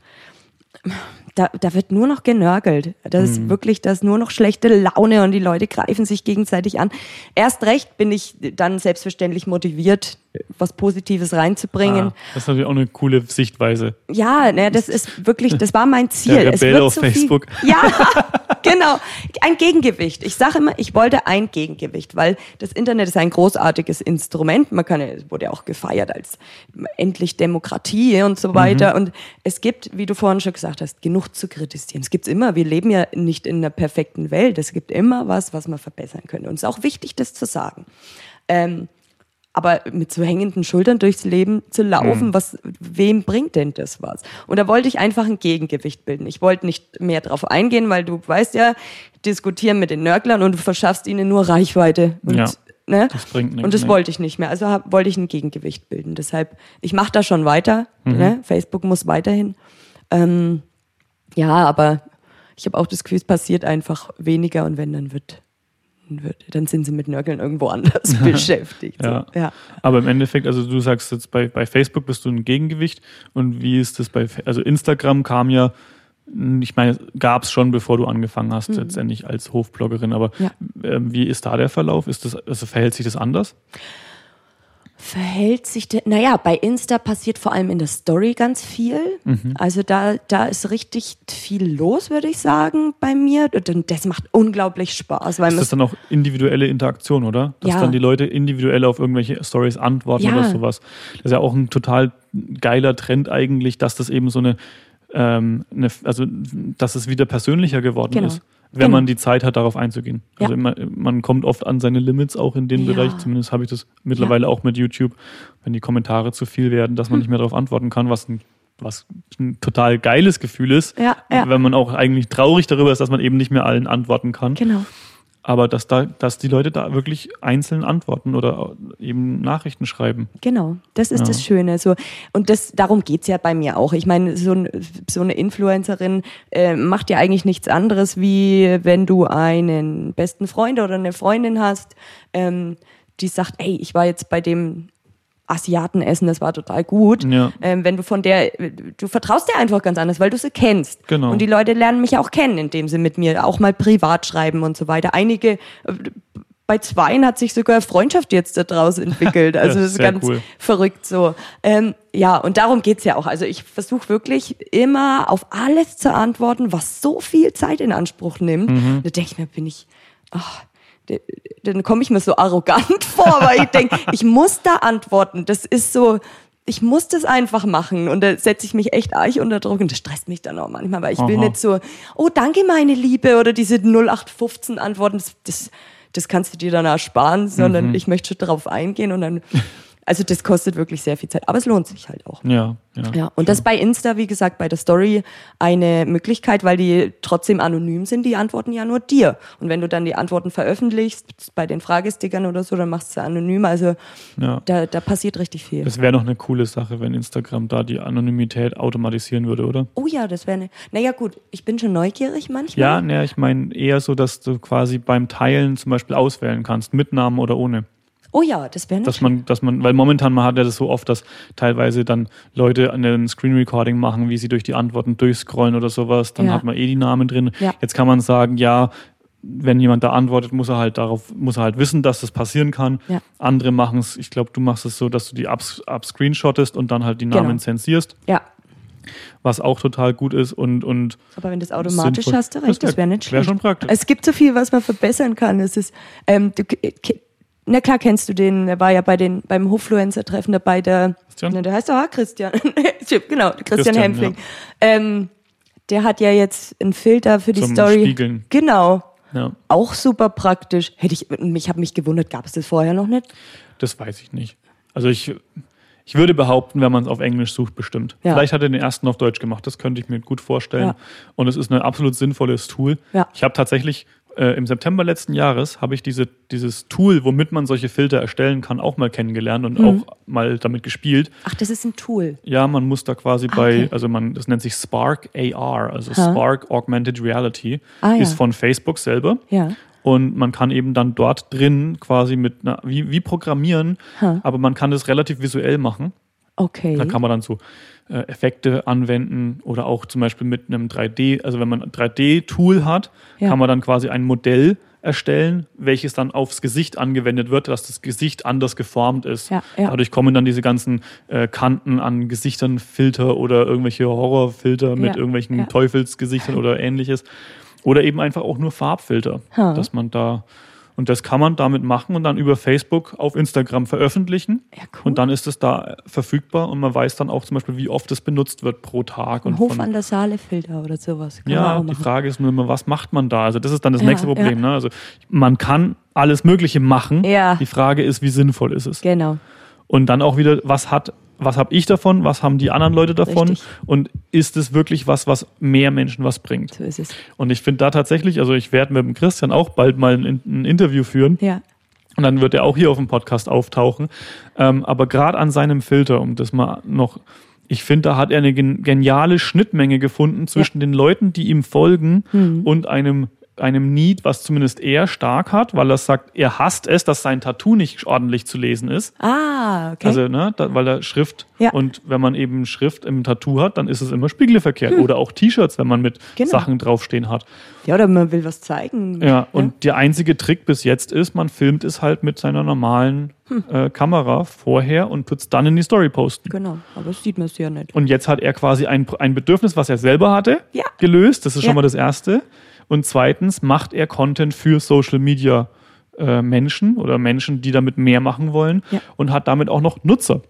da, da wird nur noch genörgelt. Das ist wirklich, das ist nur noch schlechte Laune und die Leute greifen sich gegenseitig an. Erst recht bin ich dann selbstverständlich motiviert, was Positives reinzubringen. Ah, das ist natürlich auch eine coole Sichtweise. Ja, ne, das ist wirklich, das war mein Ziel. Der es Rebell wird auf so Facebook. Viel, ja, [laughs] genau. Ein Gegengewicht. Ich sage immer, ich wollte ein Gegengewicht, weil das Internet ist ein großartiges Instrument. Man kann, es wurde ja auch gefeiert als endlich Demokratie und so weiter. Und es gibt, wie du vorhin schon gesagt hast, genug zu kritisieren. Es gibt's immer. Wir leben ja nicht in einer perfekten Welt. Es gibt immer was, was man verbessern könnte. Und es ist auch wichtig, das zu sagen. Ähm, aber mit so hängenden Schultern durchs Leben zu laufen, was, wem bringt denn das was? Und da wollte ich einfach ein Gegengewicht bilden. Ich wollte nicht mehr drauf eingehen, weil du weißt ja, diskutieren mit den Nörglern und du verschaffst ihnen nur Reichweite. Und, Ja, ne? das bringt nichts, Und das wollte ich nicht mehr. Also hab, wollte ich ein Gegengewicht bilden. Deshalb, ich mache da schon weiter. Mhm. Ne? Facebook muss weiterhin. Ähm, ja, aber ich habe auch das Gefühl, es passiert einfach weniger und wenn, dann wird, wird dann sind sie mit Nörgeln irgendwo anders [laughs] beschäftigt. So. Ja. ja. Aber im Endeffekt, also du sagst jetzt bei, bei Facebook bist du ein Gegengewicht und wie ist das bei, also Instagram kam ja, ich meine, gab es schon, bevor du angefangen hast, letztendlich als Hofbloggerin, aber Mhm. Ja. ähm, wie ist da der Verlauf? Ist das, also verhält sich das anders? Verhält sich denn, naja, bei Insta passiert vor allem in der Story ganz viel. Mhm. Also da, da ist richtig viel los, würde ich sagen, bei mir. Und das macht unglaublich Spaß, weil Ist das dann auch individuelle Interaktion, oder? Dass Ja. dann die Leute individuell auf irgendwelche Stories antworten Ja. oder sowas. Das ist ja auch ein total geiler Trend eigentlich, dass das eben so eine, ähm, eine also dass es wieder persönlicher geworden Genau. ist, wenn Genau. man die Zeit hat, darauf einzugehen. Also Ja. man, man kommt oft an seine Limits auch in dem Ja. Bereich, zumindest habe ich das mittlerweile auch mit YouTube, wenn die Kommentare zu viel werden, dass Hm. man nicht mehr darauf antworten kann, was ein was ein total geiles Gefühl ist, Ja, ja. wenn man auch eigentlich traurig darüber ist, dass man eben nicht mehr allen antworten kann. Genau. Aber dass da, dass die Leute da wirklich einzeln antworten oder eben Nachrichten schreiben. Genau, das ist Ja. das Schöne. So. Und das, darum geht's ja bei mir auch. Ich meine, so, ein, so eine Influencerin äh, macht ja eigentlich nichts anderes, wie wenn du einen besten Freund oder eine Freundin hast, ähm, die sagt, ey, ich war jetzt bei dem Asiaten essen, das war total gut. Ja. Ähm, wenn du von der, du vertraust dir einfach ganz anders, weil du sie kennst. Genau. Und die Leute lernen mich auch kennen, indem sie mit mir auch mal privat schreiben und so weiter. Einige, bei zweien hat sich sogar Freundschaft jetzt daraus entwickelt. [laughs] Also das ist ganz cool. verrückt so. Ähm, ja, und darum geht's ja auch. Also ich versuche wirklich immer auf alles zu antworten, was so viel Zeit in Anspruch nimmt. Mhm. Da denke ich mir, bin ich, ach, dann komme ich mir so arrogant [laughs] vor, weil ich denke, ich muss da antworten. Das ist so, ich muss das einfach machen. Und da setze ich mich echt arg unter Druck und das stresst mich dann auch manchmal, weil ich will Aha. nicht so, oh, danke, meine Liebe, oder diese 0815 Antworten. Das, das, das kannst du dir dann ersparen, sondern ich möchte schon darauf eingehen und dann, [laughs] also das kostet wirklich sehr viel Zeit. Aber es lohnt sich halt auch. Ja, ja. Ja, und das bei Insta, wie gesagt, bei der Story eine Möglichkeit, weil die trotzdem anonym sind, die antworten ja nur dir. Und wenn du dann die Antworten veröffentlichst, bei den Fragestickern oder so, dann machst du sie anonym. Also ja. da, da passiert richtig viel. Das wäre noch eine coole Sache, wenn Instagram da die Anonymität automatisieren würde, oder? oh ja, das wäre eine. Naja, gut, ich bin schon neugierig manchmal. Ja, ne, ich meine eher so, dass du quasi beim Teilen zum Beispiel auswählen kannst, mit Namen oder ohne. Oh ja, das wäre. Dass man, dass man, weil momentan man hat ja das so oft, dass teilweise dann Leute einen Screen Recording machen, wie sie durch die Antworten durchscrollen oder sowas, dann Ja. hat man eh die Namen drin. Ja. Jetzt kann man sagen, ja, wenn jemand da antwortet, muss er halt darauf, muss er halt wissen, dass das passieren kann. Ja. Andere machen es, ich glaube, du machst es so, dass du die abs- abscreenshottest und dann halt die Namen Genau. zensierst, Ja, was auch total gut ist und, und aber wenn das automatisch Sinnvoll. hast, du recht, Das wäre nicht wär schlecht. schon praktisch. Es gibt so viel, was man verbessern kann. Es ist, ähm, du, ke- na klar kennst du den, der war ja bei den, beim Hofluencer-Treffen dabei, der, Christian? na, der heißt doch auch Christian. [laughs] genau, Christian, Christian, Hempfling. Ähm, der hat ja jetzt einen Filter für die Zum Story. Spiegeln. Genau. ja, Auch super praktisch. Hätte ich, ich habe mich gewundert, gab es das vorher noch nicht? das weiß ich nicht. Also ich, ich würde behaupten, wenn man es auf Englisch sucht, bestimmt. Ja. Vielleicht hat er den ersten auf Deutsch gemacht, das könnte ich mir gut vorstellen. Ja. Und es ist ein absolut sinnvolles Tool. Ja. Ich habe tatsächlich äh, im September letzten Jahres habe ich diese, dieses Tool, womit man solche Filter erstellen kann, auch mal kennengelernt und Mhm. auch mal damit gespielt. Ach, das ist ein Tool. Ja, man muss da quasi Ah, bei, okay. also man, das nennt sich Spark AR, also Ha. Spark Augmented Reality, Ah, ja. ist von Facebook selber. Ja. Und man kann eben dann dort drin quasi mit einer, wie, wie programmieren, Ha. aber man kann das relativ visuell machen. Okay. Da kann man dann so äh, Effekte anwenden oder auch zum Beispiel mit einem 3D, also wenn man ein 3D-Tool hat, Ja. kann man dann quasi ein Modell erstellen, welches dann aufs Gesicht angewendet wird, dass das Gesicht anders geformt ist. Ja, ja. Dadurch kommen dann diese ganzen äh, Kanten an Gesichtern, Filter oder irgendwelche Horrorfilter mit irgendwelchen. Teufelsgesichtern oder ähnliches. Oder eben einfach auch nur Farbfilter, Ha. dass man da und das kann man damit machen und dann über Facebook auf Instagram veröffentlichen. Ja, cool. Und dann ist es da verfügbar und man weiß dann auch zum Beispiel, wie oft es benutzt wird pro Tag. Und Hof von- an der Saale Filter oder sowas. Kann ja, die. Frage ist nur immer, was macht man da? Also das ist dann das Ja, nächste Problem. ja. Ne? Also man kann alles Mögliche machen. Ja. Die Frage ist, wie sinnvoll ist es? Genau. Und dann auch wieder, was hat, was habe ich davon? Was haben die anderen Leute davon? Richtig. Und ist es wirklich was, was mehr Menschen was bringt? So ist es. Und ich finde da tatsächlich, also ich werde mit dem Christian auch bald mal ein, ein Interview führen. Ja. Und dann wird er auch hier auf dem Podcast auftauchen. Ähm, aber gerade an seinem Filter, um das mal noch, ich finde, da hat er eine gen geniale Schnittmenge gefunden zwischen den Leuten, die ihm folgen Mhm. und einem einem Need, was zumindest er stark hat, weil er sagt, er hasst es, dass sein Tattoo nicht ordentlich zu lesen ist. Ah, okay. Also, ne, da, weil er Schrift Ja. und wenn man eben Schrift im Tattoo hat, dann ist es immer spiegelverkehrt. Oder auch T-Shirts, wenn man mit Hm. Genau. Sachen draufstehen hat. ja, oder man will was zeigen. Ja, und der einzige Trick bis jetzt ist, man filmt es halt mit seiner normalen Hm. äh, Kamera vorher und tut es dann in die Story posten. Genau, aber das sieht man ja nicht. Und jetzt hat er quasi ein, ein Bedürfnis, was er selber hatte, Ja. gelöst. Das ist Ja. schon mal das Erste. Und zweitens macht er Content für Social Media äh, Menschen oder Menschen, die damit mehr machen wollen Ja. Hm. und hat damit auch noch Nutzer,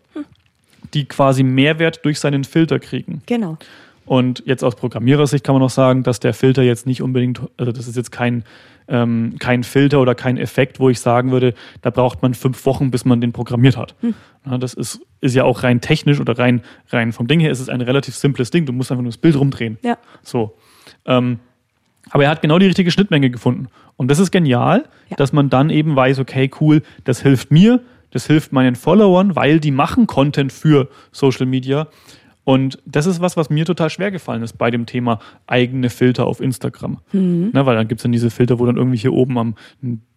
die quasi Mehrwert durch seinen Filter kriegen. Genau. Und jetzt aus Programmierersicht kann man noch sagen, dass der Filter jetzt nicht unbedingt, also das ist jetzt kein, ähm, kein Filter oder kein Effekt, wo ich sagen würde, da braucht man fünf Wochen, bis man den programmiert hat. Hm. Ja, das ist, ist ja auch rein technisch oder rein, rein vom Ding her ist es ein relativ simples Ding. Du musst einfach nur das Bild rumdrehen. Ja. So. Ähm, Aber er hat genau die richtige Schnittmenge gefunden. Und das ist genial, Ja. dass man dann eben weiß, okay, cool, das hilft mir, das hilft meinen Followern, weil die machen Content für Social Media. Und das ist was, was mir total schwer gefallen ist bei dem Thema eigene Filter auf Instagram. Mhm. Ne, weil dann gibt es dann diese Filter, wo dann irgendwie hier oben am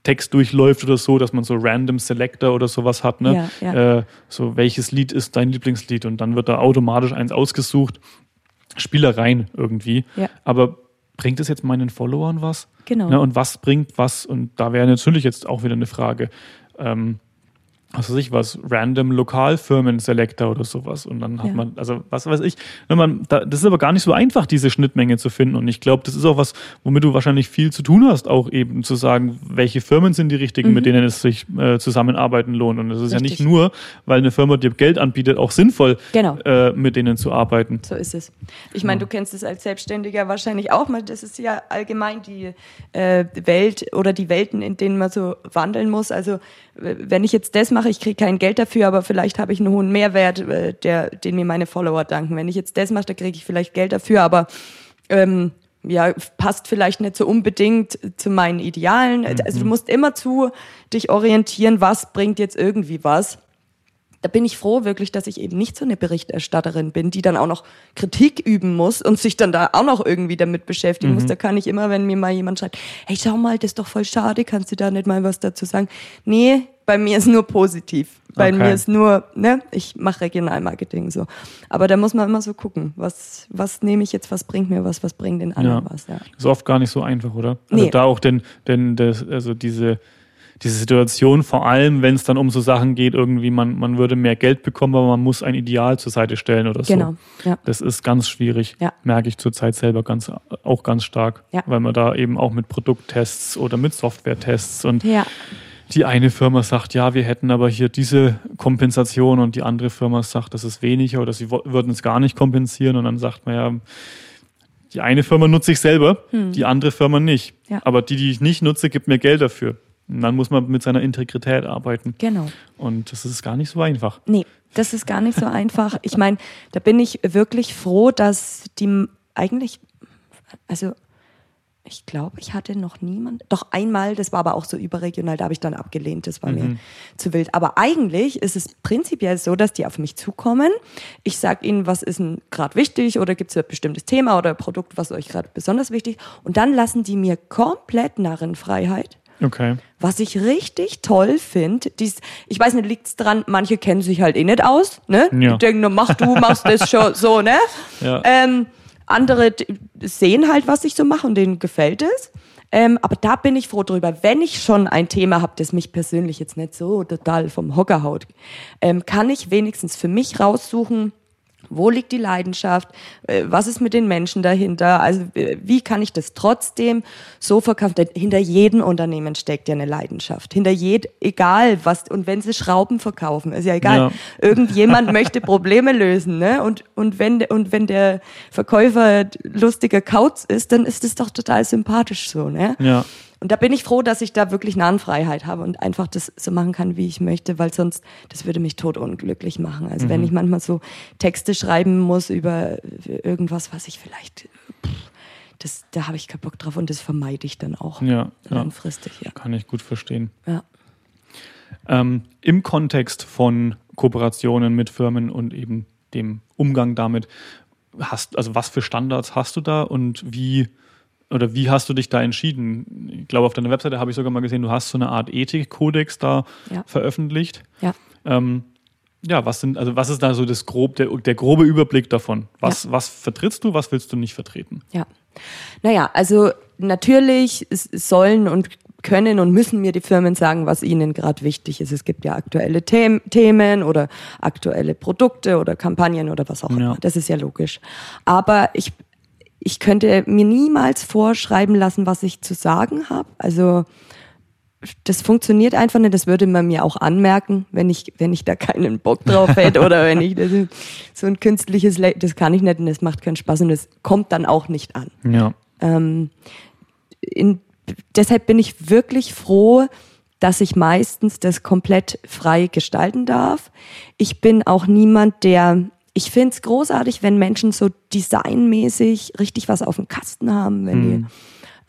Text durchläuft oder so, dass man so Random Selector oder sowas hat. Ne? Ja, ja. Äh, so, welches Lied ist dein Lieblingslied? Und dann wird da automatisch eins ausgesucht. Spielereien irgendwie. Ja. Aber bringt es jetzt meinen Followern was? Genau. Ne, und was bringt was? Und da wäre natürlich jetzt auch wieder eine Frage. Ähm, was weiß ich was, random Lokalfirmen-Selector oder sowas. Und dann hat Ja. man, also was weiß ich, wenn man, da, das ist aber gar nicht so einfach, diese Schnittmenge zu finden. Und ich glaube, das ist auch was, womit du wahrscheinlich viel zu tun hast, auch eben zu sagen, welche Firmen sind die richtigen, mit denen es sich äh, zusammenarbeiten lohnt. Und es ist ja Mhm. Richtig. nicht nur, weil eine Firma dir Geld anbietet, auch sinnvoll, Genau. äh, mit denen zu arbeiten. So ist es. Ich meine, du kennst es als Selbstständiger wahrscheinlich auch mal. Das ist ja allgemein die äh, Welt oder die Welten, in denen man so wandeln muss. Also wenn ich jetzt das mache, ich kriege kein Geld dafür, aber vielleicht habe ich einen hohen Mehrwert, äh, der, den mir meine Follower danken. Wenn ich jetzt das mache, da kriege ich vielleicht Geld dafür, aber ähm, ja, passt vielleicht nicht so unbedingt zu meinen Idealen. Also du musst immer zu dich orientieren, was bringt jetzt irgendwie was da bin ich froh wirklich, dass ich eben nicht so eine Berichterstatterin bin, die dann auch noch Kritik üben muss und sich dann da auch noch irgendwie damit beschäftigen muss. Da kann ich immer, wenn mir mal jemand schreibt, hey, schau mal, das ist doch voll schade, kannst du da nicht mal was dazu sagen? Nee, bei mir ist nur positiv. Bei Okay. mir ist nur, ne, ich mache Regionalmarketing so. Aber da muss man immer so gucken, was, was nehme ich jetzt, was bringt mir was, was bringt den anderen Ja. was, ja. ist oft gar nicht so einfach, oder? Also Nee. da auch denn, denn das, also diese, diese Situation, vor allem wenn es dann um so Sachen geht, irgendwie, man, man würde mehr Geld bekommen, aber man muss ein Ideal zur Seite stellen oder so. Genau, ja. Das ist ganz schwierig, Ja. merke ich zurzeit selber ganz, auch ganz stark, Ja. weil man da eben auch mit Produkttests oder mit Softwaretests und Ja, die eine Firma sagt, ja, wir hätten aber hier diese Kompensation und die andere Firma sagt, das ist weniger oder sie würden es gar nicht kompensieren und dann sagt man ja, die eine Firma nutze ich selber, die andere Firma nicht. Hm. Ja. Aber die, die ich nicht nutze, gibt mir Geld dafür. Und dann muss man mit seiner Integrität arbeiten. genau. Und das ist gar nicht so einfach. Nee, das ist gar nicht so einfach. Ich meine, da bin ich wirklich froh, dass die eigentlich, also ich glaube, ich hatte noch niemand, doch einmal, das war aber auch so überregional, da habe ich dann abgelehnt, das war mir zu wild. Aber eigentlich ist es prinzipiell so, dass die auf mich zukommen. Ich sage ihnen, was ist denn gerade wichtig oder gibt es ein bestimmtes Thema oder ein Produkt, was euch gerade besonders wichtig Und dann lassen die mir komplett Narrenfreiheit. Okay. Was ich richtig toll finde, dies, ich weiß nicht, liegt's dran, manche kennen sich halt eh nicht aus, ne? Ja. Die denken, mach du, machst das schon so, ne? [laughs] Ja. Ähm, andere sehen halt, was ich so mache und denen gefällt es. Ähm, aber da bin ich froh drüber. Wenn ich schon ein Thema habe, das mich persönlich jetzt nicht so total vom Hocker haut, ähm, kann ich wenigstens für mich raussuchen, wo liegt die Leidenschaft? Äh, Was ist mit den Menschen dahinter? Also äh, wie kann ich das trotzdem so verkaufen? Hinter jedem Unternehmen steckt ja eine Leidenschaft. Hinter jed, egal was, und wenn sie Schrauben verkaufen, ist ja egal. Ja. Irgendjemand [laughs] möchte Probleme lösen, ne? Und, und wenn, und wenn der Verkäufer lustiger Kauz ist, dann ist es doch total sympathisch so, ne? Ja. Und da bin ich froh, dass ich da wirklich Nahenfreiheit habe und einfach das so machen kann, wie ich möchte, weil sonst, das würde mich totunglücklich machen. Also wenn ich manchmal so Texte schreiben muss über irgendwas, was ich vielleicht, pff, das, da habe ich keinen Bock drauf und das vermeide ich dann auch ja. langfristig, ja. Kann ich gut verstehen. ja. Ähm, Im Kontext von Kooperationen mit Firmen und eben dem Umgang damit, hast, also was für Standards hast du da und wie oder wie hast du dich da entschieden? Ich glaube, auf deiner Webseite habe ich sogar mal gesehen, du hast so eine Art Ethikkodex da Ja. veröffentlicht. Ja. Ähm, ja, was sind, also was ist da so das grob, der, der grobe Überblick davon? Was, was vertrittst du, was willst du nicht vertreten? Ja. Naja, also natürlich sollen und können und müssen mir die Firmen sagen, was ihnen gerade wichtig ist. Es gibt ja aktuelle Them Themen oder aktuelle Produkte oder Kampagnen oder was auch Ja. immer. Das ist ja logisch. Aber ich, ich könnte mir niemals vorschreiben lassen, was ich zu sagen habe. Also das funktioniert einfach nicht. Das würde man mir auch anmerken, wenn ich, wenn ich da keinen Bock drauf hätte oder wenn ich das, so ein künstliches, Le das kann ich nicht und das macht keinen Spaß und das kommt dann auch nicht an. Ja. Ähm, in, deshalb bin ich wirklich froh, dass ich meistens das komplett frei gestalten darf. Ich bin auch niemand, der, ich finde es großartig, wenn Menschen so designmäßig richtig was auf dem Kasten haben, wenn die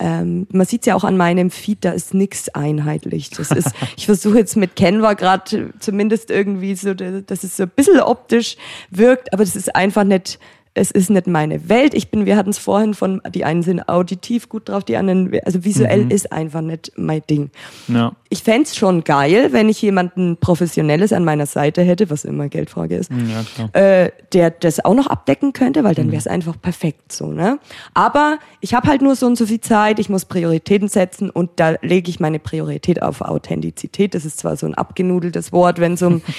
ähm, man sieht es ja auch an meinem Feed, da ist nichts einheitlich. Das ist, [laughs] ich versuche jetzt mit Canva gerade zumindest irgendwie so, dass es so ein bisschen optisch wirkt, aber das ist einfach nicht es ist nicht meine Welt. Ich bin, wir hatten es vorhin von, die einen sind auditiv gut drauf, die anderen, also visuell mhm. ist einfach nicht mein Ding. Ja. Ich fände schon geil, wenn ich jemanden Professionelles an meiner Seite hätte, was immer Geldfrage ist, ja, äh, der das auch noch abdecken könnte, weil dann mhm. wäre es einfach perfekt so. Ne? Aber ich habe halt nur so und so viel Zeit, ich muss Prioritäten setzen und da lege ich meine Priorität auf Authentizität. Das ist zwar so ein abgenudeltes Wort, wenn es um [laughs]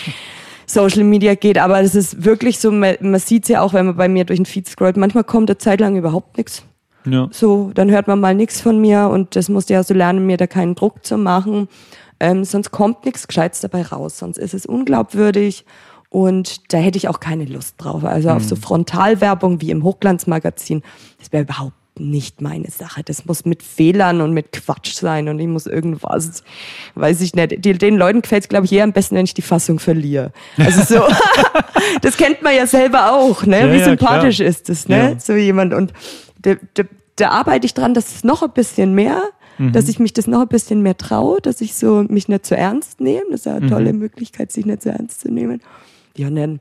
Social Media geht. Aber es ist wirklich so, man, man sieht es ja auch, wenn man bei mir durch den Feed scrollt. Manchmal kommt eine Zeit lang überhaupt nichts. Ja. So, dann hört man mal nichts von mir und das musste ja so lernen, mir da keinen Druck zu machen. Ähm, sonst kommt nichts Gescheites dabei raus, sonst ist es unglaubwürdig und da hätte ich auch keine Lust drauf. Also mhm. auf so Frontalwerbung wie im Hochglanzmagazin, das wäre überhaupt nicht meine Sache. Das muss mit Fehlern und mit Quatsch sein und ich muss irgendwas, weiß ich nicht. Die, den Leuten gefällt es, glaube ich, eher am besten, wenn ich die Fassung verliere. Also so, [laughs] das kennt man ja selber auch, ne? Ja, Wie sympathisch klar. ist das, ne? Ja. So jemand. Und da, da, da arbeite ich dran, dass es noch ein bisschen mehr, mhm. dass ich mich das noch ein bisschen mehr traue, dass ich so mich nicht so ernst nehme. Das ist ja eine mhm. tolle Möglichkeit, sich nicht so ernst zu nehmen. Ja, und dann,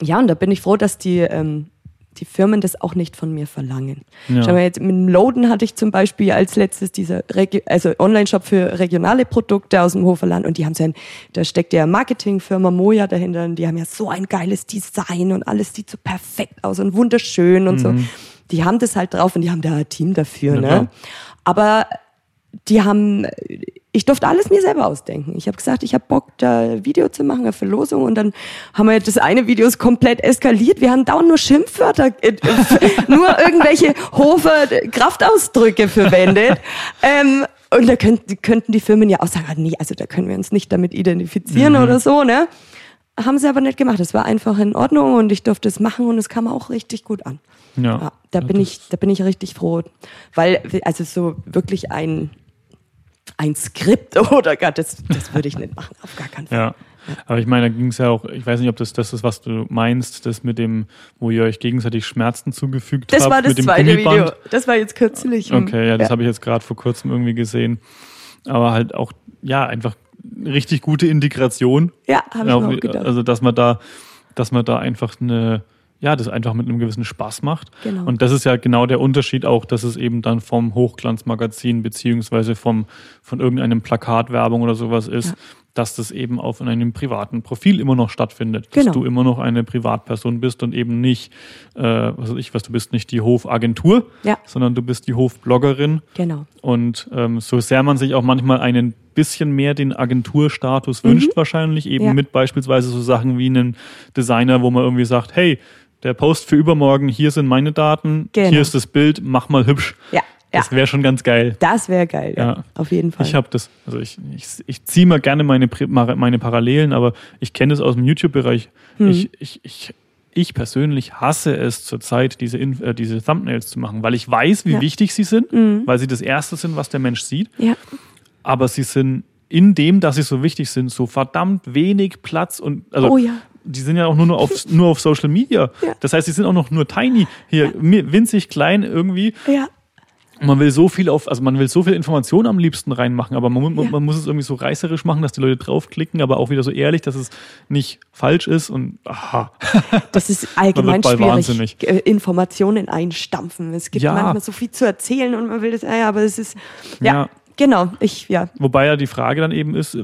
ja, und da bin ich froh, dass die, ähm, die Firmen das auch nicht von mir verlangen. Ja. Schau mal, jetzt mit dem Loaden hatte ich zum Beispiel als letztes dieser Regi also Online-Shop für regionale Produkte aus dem Hoferland und die haben so ein, da steckt ja Marketingfirma Moja dahinter und die haben ja so ein geiles Design und alles sieht so perfekt aus und wunderschön und mhm. so. Die haben das halt drauf und die haben da ein Team dafür, ja, ne? Aber die haben ich durfte alles mir selber ausdenken. Ich habe gesagt, ich habe Bock, da Video zu machen, eine Verlosung. Und dann haben wir das eine Video ist komplett eskaliert. Wir haben dauernd nur Schimpfwörter, äh, [laughs] nur irgendwelche Hofer Kraftausdrücke verwendet. ähm, und da könnten, könnten die Firmen ja auch sagen, ah, nee, also da können wir uns nicht damit identifizieren mhm. oder so, ne? Haben sie aber nicht gemacht. Es war einfach in Ordnung und ich durfte es machen und es kam auch richtig gut an. Ja, ja da bin ich, da bin ich richtig froh, weil also so wirklich ein ein Skript [laughs] oder Gott, das, das würde ich nicht machen, auf gar keinen Fall. Ja. Aber ich meine, da ging es ja auch, ich weiß nicht, ob das das ist, was du meinst, das mit dem, wo ihr euch gegenseitig Schmerzen zugefügt das habt. Das war das zweite Video. Das war jetzt kürzlich. Okay, ja, das ja. habe ich jetzt gerade vor kurzem irgendwie gesehen. Aber halt auch, ja, einfach richtig gute Integration. Ja, habe ich auch gedacht. Also, dass man da, dass man da einfach eine, ja, das einfach mit einem gewissen Spaß macht. Genau. Und das ist ja genau der Unterschied auch, dass es eben dann vom Hochglanzmagazin beziehungsweise vom, von irgendeinem Plakatwerbung oder sowas ist, ja. dass das eben auf einem privaten Profil immer noch stattfindet. Genau. Dass du immer noch eine Privatperson bist und eben nicht, äh, was weiß ich, was du bist nicht die Hofagentur, ja. sondern du bist die Hofbloggerin. Genau. Und ähm, so sehr man sich auch manchmal einen bisschen mehr den Agenturstatus mhm. wünscht wahrscheinlich, eben ja. mit beispielsweise so Sachen wie einen Designer, wo man irgendwie sagt, hey, der Post für übermorgen, hier sind meine Daten, genau. hier ist das Bild, mach mal hübsch. Ja. Das wäre schon ganz geil. Das wäre geil, ja, ja. Auf jeden Fall. Ich habe das, also ich, ich, ich ziehe mal gerne meine, meine Parallelen, aber ich kenne das aus dem YouTube-Bereich. Hm. Ich, ich, ich, ich persönlich hasse es zurzeit, diese, äh, diese Thumbnails zu machen, weil ich weiß, wie ja. wichtig sie sind, mhm. weil sie das Erste sind, was der Mensch sieht. Ja. Aber sie sind in dem, dass sie so wichtig sind, so verdammt wenig Platz und also oh ja die sind ja auch nur, nur, auf, [laughs] nur auf Social Media. Ja. Das heißt, die sind auch noch nur tiny. Hier, winzig klein irgendwie. Ja. Man will so viel auf, also man will so viel Information am liebsten reinmachen, aber man, ja. man, muss es irgendwie so reißerisch machen, dass die Leute draufklicken, aber auch wieder so ehrlich, dass es nicht falsch ist und aha. [laughs] Das ist allgemein schwierig. Wahnsinnig. Äh, Informationen einstampfen. Es gibt ja. manchmal so viel zu erzählen und man will das, ja, aber es ist, ja, ja. genau, ich, ja. Wobei ja die Frage dann eben ist,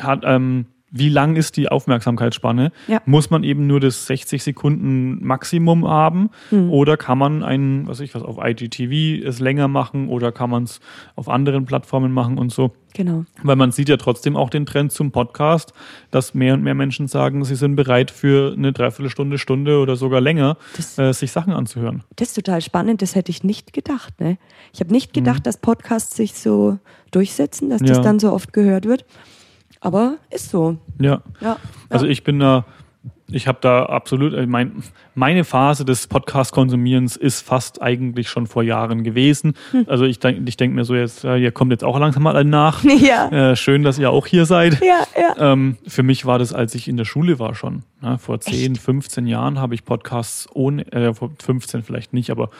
hat, ähm, wie lang ist die Aufmerksamkeitsspanne? Ja. Muss man eben nur das 60 Sekunden Maximum haben? Hm. Oder kann man ein, was ich was, auf IGTV es länger machen oder kann man es auf anderen Plattformen machen und so? Genau. Weil man sieht ja trotzdem auch den Trend zum Podcast, dass mehr und mehr Menschen sagen, sie sind bereit für eine Dreiviertelstunde, Stunde oder sogar länger, das, äh, sich Sachen anzuhören. Das ist total spannend, das hätte ich nicht gedacht. Ne? Ich habe nicht gedacht, mhm. dass Podcasts sich so durchsetzen, dass ja. das dann so oft gehört wird. Aber ist so. Ja. ja. Also ich bin da, ich habe da absolut, äh, mein, meine Phase des Podcast-Konsumierens ist fast eigentlich schon vor Jahren gewesen. Hm. Also ich denke ich denk mir so jetzt, ihr kommt jetzt auch langsam mal nach. [laughs] Ja. Äh, schön, dass ihr auch hier seid. Ja, ja. Ähm, für mich war das, als ich in der Schule war schon. Ne? Vor 10, Echt? 15 Jahren habe ich Podcasts ohne, äh, vor 15 vielleicht nicht, aber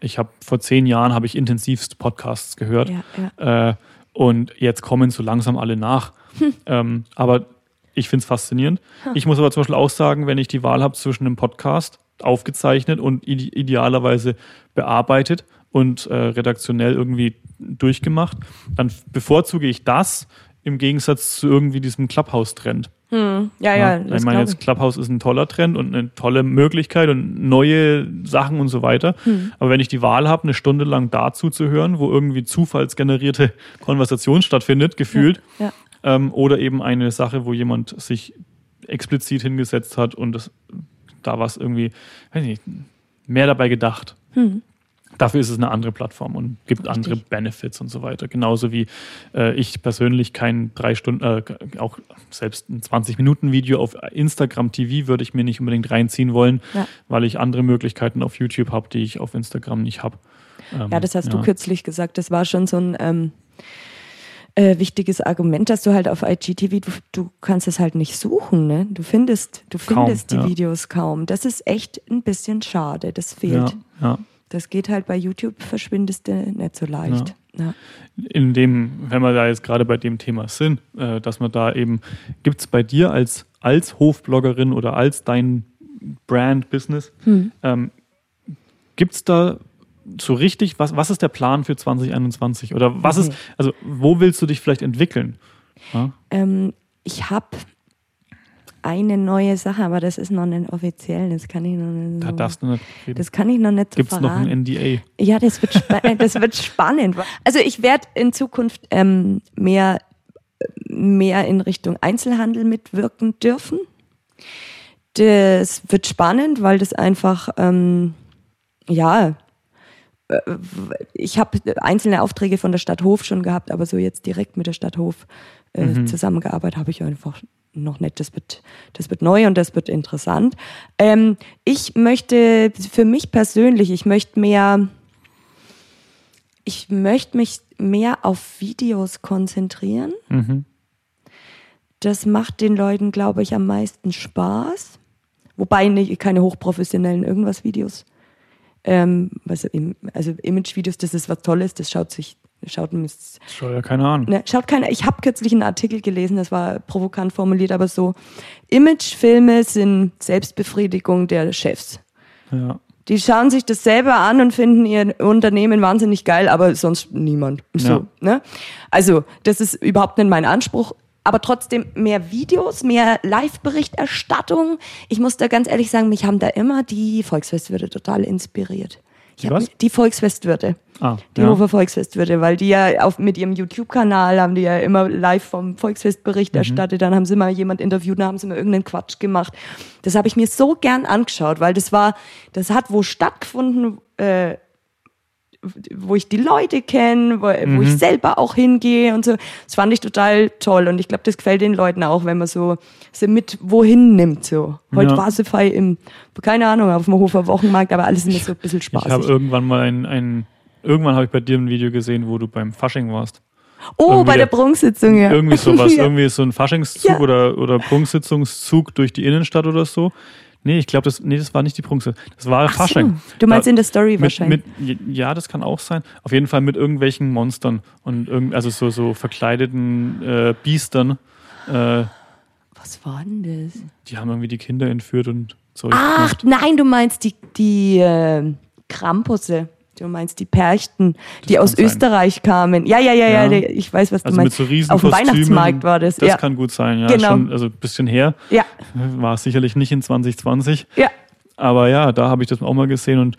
ich habe vor zehn Jahren habe ich intensivst Podcasts gehört Ja, ja. äh, und jetzt kommen so langsam alle nach. [laughs] Ähm, aber ich finde es faszinierend. Ich muss aber zum Beispiel auch sagen, wenn ich die Wahl habe zwischen einem Podcast aufgezeichnet und ide idealerweise bearbeitet und äh, redaktionell irgendwie durchgemacht, dann bevorzuge ich das im Gegensatz zu irgendwie diesem Clubhouse-Trend. Ja, ja, Ja, das ich meine, jetzt Clubhouse ist ein toller Trend und eine tolle Möglichkeit und neue Sachen und so weiter. Hm. Aber wenn ich die Wahl habe, eine Stunde lang dazu zu hören, wo irgendwie zufallsgenerierte [laughs] Konversation stattfindet, gefühlt, Ja. Ähm, oder eben eine Sache, wo jemand sich explizit hingesetzt hat und das, da was irgendwie, weiß nicht, mehr dabei gedacht. Dafür ist es eine andere Plattform und gibt Hm. Richtig. andere Benefits und so weiter. Genauso wie äh, ich persönlich kein drei Stunden, äh, auch selbst ein 20-Minuten-Video auf Instagram TV würde ich mir nicht unbedingt reinziehen wollen, Ja. weil ich andere Möglichkeiten auf YouTube habe, die ich auf Instagram nicht habe. Ähm, Ja, das hast du kürzlich gesagt. Das war schon so ein ähm, äh, wichtiges Argument, dass du halt auf IGTV, du, du kannst es halt nicht suchen, ne? Du findest, du Kaum, findest die ja. Videos kaum. Das ist echt ein bisschen schade. Das fehlt. Ja, ja. Das geht halt bei YouTube, verschwindest du nicht so leicht. Ja. in dem, wenn wir da jetzt gerade bei dem Thema sind, äh, dass man da eben, gibt es bei dir als, als Hofbloggerin oder als dein Brand-Business, ähm, gibt es da so richtig, was, was ist der Plan für 2021? Oder was ist, Okay. also wo willst du dich vielleicht entwickeln? Ja? Ähm, ich habe eine neue Sache, aber das ist noch nicht offiziell. Das kann ich noch nicht. Da so- darfst du nicht reden. das kann ich noch nicht so Gibt es noch ein NDA? Ja, das wird, [laughs] das wird spannend. Also ich werde in Zukunft ähm, mehr, mehr in Richtung Einzelhandel mitwirken dürfen. Das wird spannend, weil das einfach, ähm, ja, ich habe einzelne Aufträge von der Stadt Hof schon gehabt, aber so jetzt direkt mit der Stadt Hof äh, zusammengearbeitet habe ich einfach noch nicht. Das wird, das wird neu und das wird interessant. Ähm, ich möchte für mich persönlich, ich möchte mehr, ich möchte mich mehr auf Videos konzentrieren. Mhm. Das macht den Leuten, glaube ich, am meisten Spaß. Wobei nicht, keine hochprofessionellen irgendwas Videos. Ähm, also, also Image-Videos, das ist was Tolles, das schaut sich, schaut, das Schau ja keine Ahnung. Ne, schaut keiner. Ich habe kürzlich einen Artikel gelesen, das war provokant formuliert, aber so: Imagefilme sind Selbstbefriedigung der Chefs. Ja. Die schauen sich das selber an und finden ihr Unternehmen wahnsinnig geil, aber sonst niemand. So, Ja. ne? Also, das ist überhaupt nicht mein Anspruch. Aber trotzdem mehr Videos, mehr Live-Berichterstattung. Ich muss da ganz ehrlich sagen, mich haben da immer die Volksfestwürde total inspiriert. Ich was? Die Volksfestwürde. Ah, Die ja. Hofer Volksfestwürde, weil die ja auf, mit ihrem YouTube-Kanal haben die ja immer live vom Volksfest Bericht Mhm. erstattet. Dann haben sie mal jemand interviewt, dann haben sie mal irgendeinen Quatsch gemacht. Das habe ich mir so gern angeschaut, weil das war, das hat wo stattgefunden, äh, wo ich die Leute kenne, wo, wo Mhm. ich selber auch hingehe und so. Das fand ich total toll und ich glaube, das gefällt den Leuten auch, wenn man so sie mit wohin nimmt. So. Heute Ja. war sie frei im, keine Ahnung, auf dem Hofer Wochenmarkt, aber alles immer so ein bisschen Ich habe irgendwann mal ein, ein irgendwann habe ich bei dir ein Video gesehen, wo du beim Fasching warst. Oh, irgendwie bei der der- Prunksitzung, ja. Irgendwie sowas, [laughs] ja. irgendwie so ein Faschingszug Ja. oder, oder Prunksitzungszug durch die Innenstadt oder so. Nee, ich glaube, das, nee, das war nicht die Prunksitzung. Das war Ach so. Fasching. Du meinst Da- in der Story mit, wahrscheinlich. mit, ja, das kann auch sein. Auf jeden Fall mit irgendwelchen Monstern und irgend, also so, so verkleideten äh, Biestern. Äh, Was war denn das? die haben irgendwie die Kinder entführt und Zeug Ach, nein, du meinst die, die äh, Krampusse. Du meinst die Perchten, die aus sein. Österreich kamen. Ja, ja, ja, ja, Ja. ich weiß, was Also du mit meinst. so riesen Auf dem. Weihnachtsmarkt war das. Das ja. kann gut sein, ja. Genau. Schon, also ein bisschen her. ja, War sicherlich nicht in 2020. ja, Aber ja, da habe ich das auch mal gesehen und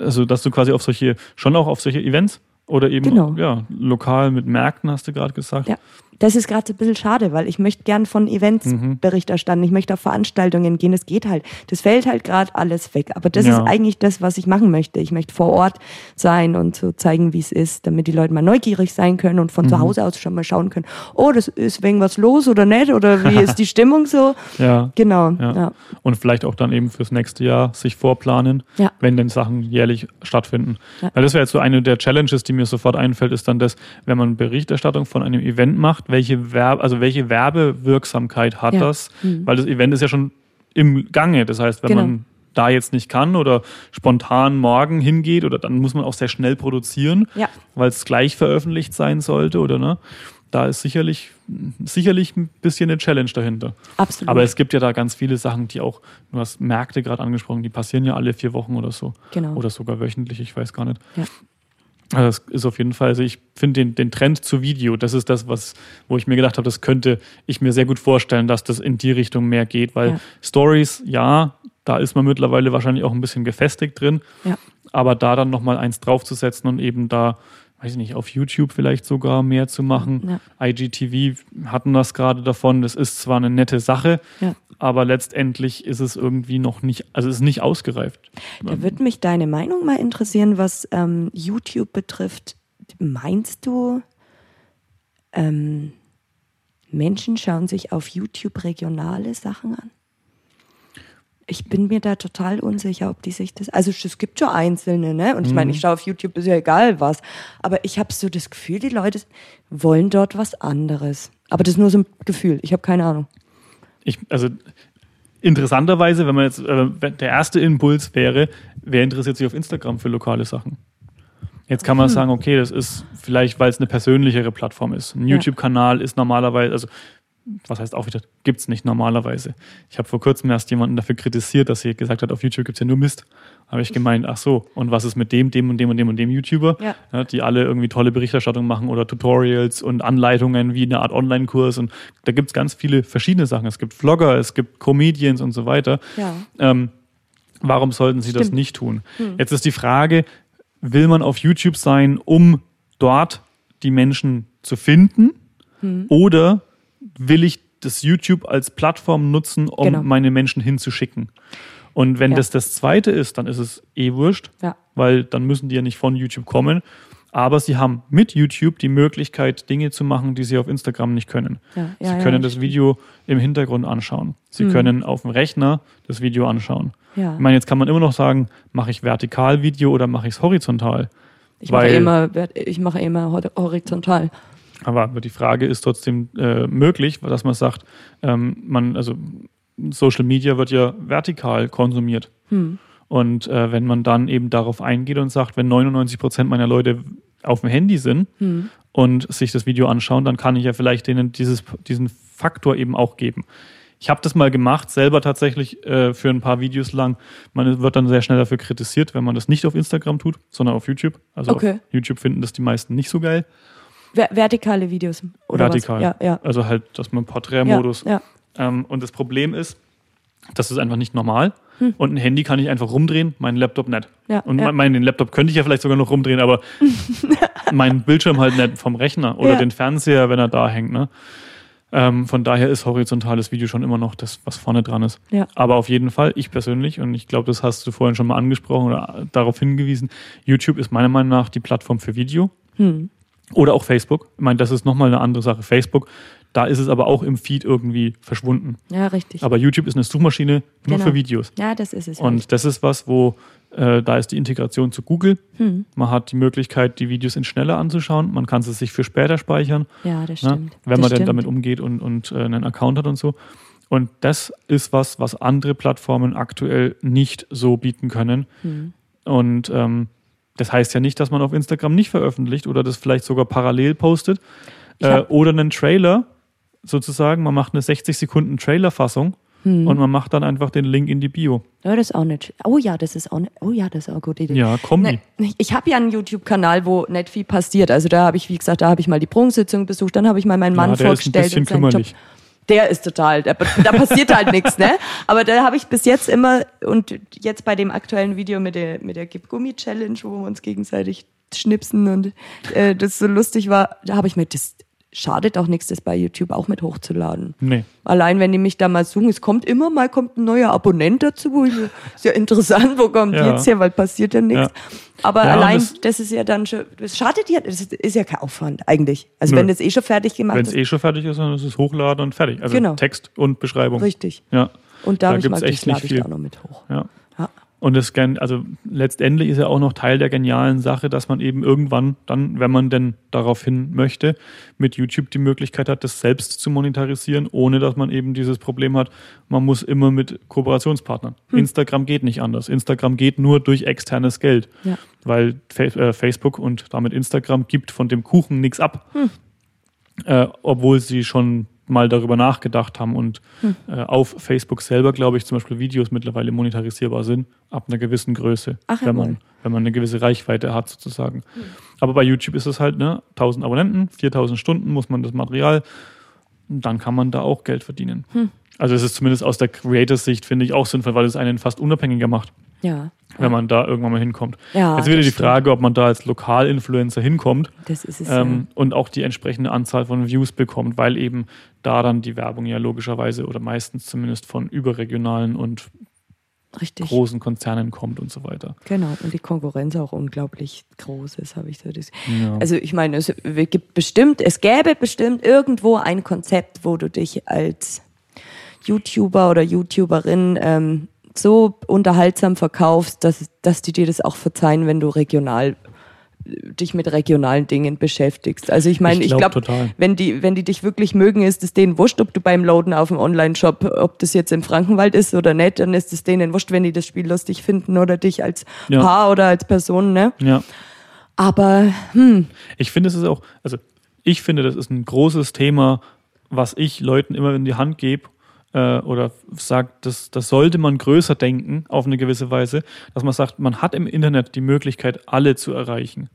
also, dass du quasi auf solche, schon auch auf solche Events oder eben Genau. ja, lokal mit Märkten, hast du gerade gesagt. ja. Das ist gerade so ein bisschen schade, weil ich möchte gern von Events Mhm. Bericht erstatten. Ich möchte auf Veranstaltungen gehen. Das geht halt. Das fällt halt gerade alles weg. Aber das Ja. ist eigentlich das, was ich machen möchte. Ich möchte vor Ort sein und so zeigen, wie es ist, damit die Leute mal neugierig sein können und von Mhm. zu Hause aus schon mal schauen können. Oh, das ist wegen was los oder nicht? Oder wie [laughs] ist die Stimmung so? Ja. Genau. Ja. Ja. Und vielleicht auch dann eben fürs nächste Jahr sich vorplanen, wenn denn Sachen jährlich stattfinden. Weil das wäre jetzt so eine der Challenges, die mir sofort einfällt, ist dann das, wenn man Berichterstattung von einem Event macht, welche Werbe, also welche Werbewirksamkeit hat Ja. das? Mhm. Weil das Event ist ja schon im Gange. Das heißt, wenn Genau. man da jetzt nicht kann oder spontan morgen hingeht oder dann muss man auch sehr schnell produzieren, Ja. weil es gleich veröffentlicht sein sollte oder ne? Da ist sicherlich, sicherlich ein bisschen eine Challenge dahinter. Absolut. Aber es gibt ja da ganz viele Sachen, die auch, du hast Märkte gerade angesprochen, die passieren ja alle vier Wochen oder so. Genau. Oder sogar wöchentlich, ich weiß gar nicht. Ja. Also das ist auf jeden Fall, also ich finde den, den Trend zu Video, das ist das, was, wo ich mir gedacht habe, das könnte ich mir sehr gut vorstellen, dass das in die Richtung mehr geht, weil Ja. Stories, ja, da ist man mittlerweile wahrscheinlich auch ein bisschen gefestigt drin, Ja. aber da dann nochmal eins draufzusetzen und eben da, weiß ich nicht, auf YouTube vielleicht sogar mehr zu machen. IGTV hatten das gerade davon, das ist zwar eine nette Sache, Ja. aber letztendlich ist es irgendwie noch nicht, also es ist nicht ausgereift. Da würde mich deine Meinung mal interessieren, was ähm, YouTube betrifft. Meinst du, ähm, Menschen schauen sich auf YouTube regionale Sachen an? Ich bin mir da total unsicher, ob die sich das. Also es gibt schon einzelne, ne? Und ich meine, ich schaue auf YouTube, ist ja egal was. Aber ich habe so das Gefühl, die Leute wollen dort was anderes. Aber das ist nur so ein Gefühl. Ich habe keine Ahnung. ich, also interessanterweise, wenn man jetzt, äh, der erste Impuls wäre, wer interessiert sich auf Instagram für lokale Sachen? Jetzt kann man sagen, okay, das ist vielleicht, weil es eine persönlichere Plattform ist. Ein. YouTube-Kanal ist normalerweise, also was heißt auch wieder, gibt es nicht normalerweise. Ich habe vor kurzem erst jemanden dafür kritisiert, dass sie gesagt hat, auf YouTube gibt es ja nur Mist. Habe ich gemeint, ach so, und was ist mit dem, dem und dem und dem und dem YouTuber, Ja. die alle irgendwie tolle Berichterstattung machen oder Tutorials und Anleitungen wie eine Art Online-Kurs. Und da gibt es ganz viele verschiedene Sachen. Es gibt Vlogger, es gibt Comedians und so weiter. Ja. Ähm, warum sollten sie das Stimmt. nicht tun? Jetzt ist die Frage, will man auf YouTube sein, um dort die Menschen zu finden? Oder will ich das YouTube als Plattform nutzen, um Genau. meine Menschen hinzuschicken? Und wenn Ja. das das Zweite ist, dann ist es eh wurscht, Ja. weil dann müssen die ja nicht von YouTube kommen. Aber sie haben mit YouTube die Möglichkeit, Dinge zu machen, die sie auf Instagram nicht können. Ja, sie ja, ja, können das stimmt. Video im Hintergrund anschauen. Sie können auf dem Rechner das Video anschauen. Ja. Ich meine, jetzt kann man immer noch sagen, mache ich Vertikalvideo oder mache ich es horizontal? Ich mache immer, ich mache immer hor- horizontal. Aber die Frage ist trotzdem äh, möglich, dass man sagt, ähm, man, also Social Media wird ja vertikal konsumiert. Hm. Und äh, wenn man dann eben darauf eingeht und sagt, wenn 99 Prozent meiner Leute auf dem Handy sind Hm. und sich das Video anschauen, dann kann ich ja vielleicht denen dieses, diesen Faktor eben auch geben. Ich habe das mal gemacht, selber tatsächlich äh, für ein paar Videos lang. Man wird dann sehr schnell dafür kritisiert, wenn man das nicht auf Instagram tut, sondern auf YouTube. Also Okay. auf YouTube finden das die meisten nicht so geil. Ver vertikale Videos. Oder Vertikal. Ja, ja. Also halt, dass man Porträtmodus. Ja, ja. Ähm, und das Problem ist, das ist einfach nicht normal. Hm. Und ein Handy kann ich einfach rumdrehen, meinen Laptop nicht. Ja, und ja. mein- meinen Laptop könnte ich ja vielleicht sogar noch rumdrehen, aber [laughs] meinen Bildschirm halt nicht vom Rechner oder Ja. den Fernseher, wenn er da hängt. Ne? Ähm, von daher ist horizontales Video schon immer noch das, was vorne dran ist. Ja. Aber auf jeden Fall, ich persönlich, und ich glaube, das hast du vorhin schon mal angesprochen oder darauf hingewiesen, YouTube ist meiner Meinung nach die Plattform für Video. Hm. Oder auch Facebook. Ich meine, das ist nochmal eine andere Sache. Facebook, da ist es aber auch im Feed irgendwie verschwunden. ja, richtig. Aber YouTube ist eine Suchmaschine nur Genau. für Videos. ja, das ist es. Und das ist was, wo äh, da ist die Integration zu Google. Hm. Man hat die Möglichkeit, die Videos in schneller anzuschauen. Man kann sie sich für später speichern, ja, das ne? stimmt. wenn man das denn stimmt. damit umgeht und, und äh, einen Account hat und so. Und das ist was, was andere Plattformen aktuell nicht so bieten können. Hm. Und ähm, das heißt ja nicht, dass man auf Instagram nicht veröffentlicht oder das vielleicht sogar parallel postet. Äh, oder einen Trailer sozusagen. Man macht eine 60 Sekunden Trailer-Fassung Hm. und man macht dann einfach den Link in die Bio. Ja, das ist auch nicht. Oh ja, das ist auch nicht. Oh ja, das ist auch eine gute Idee. Ja, Kombi. Ne, ich habe ja einen YouTube-Kanal, wo nicht viel passiert. Also da habe ich, wie gesagt, da habe ich mal die Prunksitzung besucht, dann habe ich mal meinen Mann ja, der ist ein vorgestellt bisschen und kümmerlich. Job. Der ist total, da, da passiert halt nichts, ne? Aber da habe ich bis jetzt immer und jetzt bei dem aktuellen Video mit der mit der Gib-Gummi-Challenge, wo wir uns gegenseitig schnipsen und äh, das so lustig war, da habe ich mir das schadet auch nichts, das bei YouTube auch mit hochzuladen. Nee. Allein wenn die mich da mal suchen, es kommt immer mal kommt ein neuer Abonnent dazu, wo ich, mir- ist ja interessant, wo kommt Ja. jetzt her, weil passiert ja nichts. Ja. Aber Ja, allein das- das, ist ja dann schon, das schadet ja, das ist, ist ja kein Aufwand eigentlich. Also Nö. wenn das eh schon fertig gemacht Wenn es ist, eh schon fertig ist, dann ist es hochladen und fertig. Also Genau. Text und Beschreibung. richtig. Ja. Und da, Da gibt's mal, echt nicht ich viel. da auch noch mit hoch. ja. Und das, also letztendlich ist ja auch noch Teil der genialen Sache, dass man eben irgendwann dann, wenn man denn darauf hin möchte, mit YouTube die Möglichkeit hat, das selbst zu monetarisieren, ohne dass man eben dieses Problem hat, man muss immer mit Kooperationspartnern. Instagram geht nicht anders. Instagram geht nur durch externes Geld, Ja. weil äh, Facebook und damit Instagram gibt von dem Kuchen nichts ab, äh, obwohl sie schon mal darüber nachgedacht haben und äh, auf Facebook selber, glaube ich, zum Beispiel Videos mittlerweile monetarisierbar sind, ab einer gewissen Größe, Ach, wenn, man, wenn man eine gewisse Reichweite hat sozusagen. Aber bei YouTube ist es halt, ne, 1000 Abonnenten, 4000 Stunden muss man das Material, dann kann man da auch Geld verdienen. Also es ist zumindest aus der Creators-Sicht, finde ich, auch sinnvoll, weil es einen fast unabhängiger macht, Ja. wenn man da irgendwann mal hinkommt. Ja, Jetzt wieder die. Frage, ob man da als Lokalinfluencer hinkommt Das ist es. ähm, und auch die entsprechende Anzahl von Views bekommt, weil eben da dann die Werbung ja logischerweise oder meistens zumindest von überregionalen und ja, richtig. großen Konzernen kommt und so weiter. Genau. Und die Konkurrenz auch unglaublich groß ist, habe ich so das. Ja. Also ich meine, es gibt bestimmt, es gäbe bestimmt irgendwo ein Konzept, wo du dich als YouTuber oder YouTuberin ähm, so unterhaltsam verkaufst, dass, dass die dir das auch verzeihen, wenn du regional dich mit regionalen Dingen beschäftigst. Also ich meine, Ich glaub glaube, total. wenn die, wenn die dich wirklich mögen, ist es denen wurscht, ob du beim Loaden auf dem Online-Shop, ob das jetzt im Frankenwald ist oder nicht, dann ist es denen wurscht, wenn die das Spiel lustig finden oder dich als Ja. Paar oder als Person, ne? ja. Aber hm, Ich finde, es ist auch, also ich finde, das ist ein großes Thema, was ich Leuten immer in die Hand gebe äh, oder sagt, das, das sollte man größer denken auf eine gewisse Weise, dass man sagt, man hat im Internet die Möglichkeit, alle zu erreichen.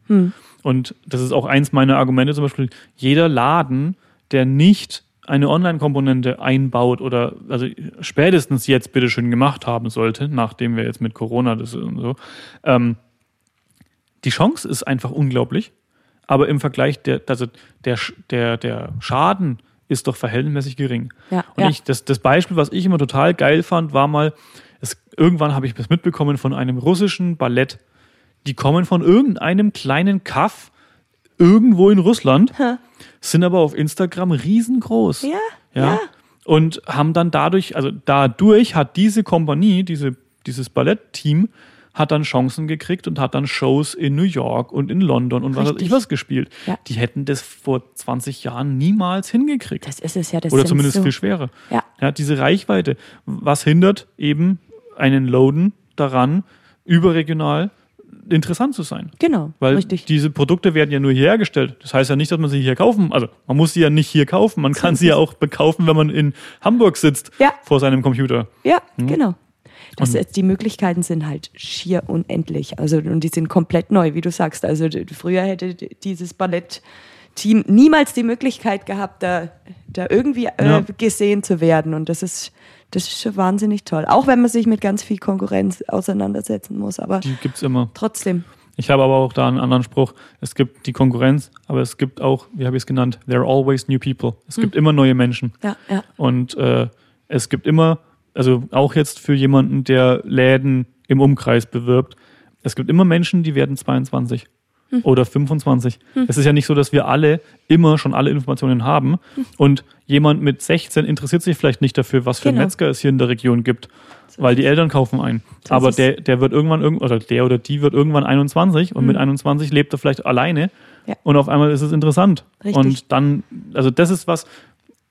Und das ist auch eins meiner Argumente, zum Beispiel, jeder Laden, der nicht eine Online-Komponente einbaut oder also spätestens jetzt bitte schön gemacht haben sollte, nachdem wir jetzt mit Corona das und so, ähm, die Chance ist einfach unglaublich, aber im Vergleich der, also der, der, der Schaden ist doch verhältnismäßig gering. Ja, Und ja. ich, das, das Beispiel, was ich immer total geil fand, war mal, es, irgendwann habe ich das mitbekommen von einem russischen Ballett. Die kommen von irgendeinem kleinen Kaff irgendwo in Russland, sind aber auf Instagram riesengroß. Ja. ja. Und haben dann dadurch, also dadurch hat diese Kompanie, diese, dieses Ballettteam, hat dann Chancen gekriegt und hat dann Shows in New York und in London und was weiß Richtig. ich was gespielt. Ja. Die hätten das vor 20 Jahren niemals hingekriegt. Das ist es ja. Das Oder zumindest so, viel schwerer. Ja. Ja, diese Reichweite. Was hindert eben einen Loaden daran, überregional interessant zu sein? Genau, Weil richtig. diese Produkte werden ja nur hier hergestellt. Das heißt ja nicht, dass man sie hier kaufen, also man muss sie ja nicht hier kaufen, man kann sie ja auch bekaufen, wenn man in Hamburg sitzt Ja. vor seinem Computer. Ja, genau. Das Und- die Möglichkeiten sind halt schier unendlich. Also, und die sind komplett neu, wie du sagst. Also, früher hätte dieses Ballettteam niemals die Möglichkeit gehabt, da, da irgendwie äh, Ja. gesehen zu werden. Und das ist, das ist schon wahnsinnig toll. Auch wenn man sich mit ganz viel Konkurrenz auseinandersetzen muss. Aber Die gibt's immer. trotzdem. Ich habe aber auch da einen anderen Spruch. Es gibt die Konkurrenz, aber es gibt auch, wie habe ich es genannt, there are always new people. Es gibt immer neue Menschen. Ja, ja. Und äh, es gibt immer, also auch jetzt für jemanden, der Läden im Umkreis bewirbt, es gibt immer Menschen, die werden 22 oder 25. Es ist ja nicht so, dass wir alle immer schon alle Informationen haben. Und jemand mit 16 interessiert sich vielleicht nicht dafür, was für Genau. Metzger es hier in der Region gibt, weil die Eltern kaufen ein. So Aber der, der wird irgendwann, irgend- oder der oder die wird irgendwann 21 und mit 21 lebt er vielleicht alleine. Ja. Und auf einmal ist es interessant. Richtig. Und dann, also das ist was,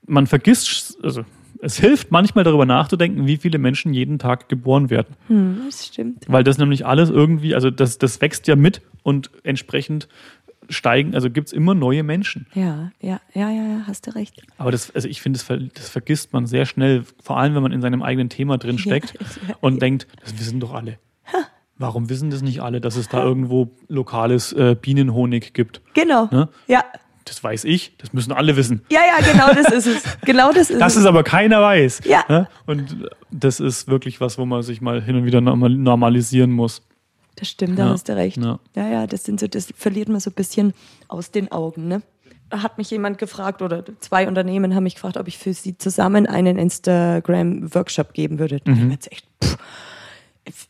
man vergisst, also es hilft manchmal darüber nachzudenken, wie viele Menschen jeden Tag geboren werden. Hm, das stimmt. Weil das nämlich alles irgendwie, also das, das wächst ja mit und entsprechend steigen, also gibt es immer neue Menschen. Ja, ja, ja, ja, ja, hast du recht. Aber das, also ich finde, das, ver- das vergisst man sehr schnell, vor allem wenn man in seinem eigenen Thema drin steckt [laughs] ja. und denkt, das wissen doch alle. Warum wissen das nicht alle, dass es da irgendwo lokales äh, Bienenhonig gibt? Genau. Ne? Ja. Das weiß ich, das müssen alle wissen. Ja, ja, genau das ist es. Genau das ist Das es. ist aber keiner weiß. Ja. Ne? Und das ist wirklich was, wo man sich mal hin und wieder normal- normalisieren muss. Das stimmt, da Ja, hast du recht. ja. Ja. ja, das sind so, das verliert man so ein bisschen aus den Augen, ne? Da hat mich jemand gefragt oder zwei Unternehmen haben mich gefragt, ob ich für sie zusammen einen Instagram-Workshop geben würde. Da Mhm. hab ich jetzt echt, pff,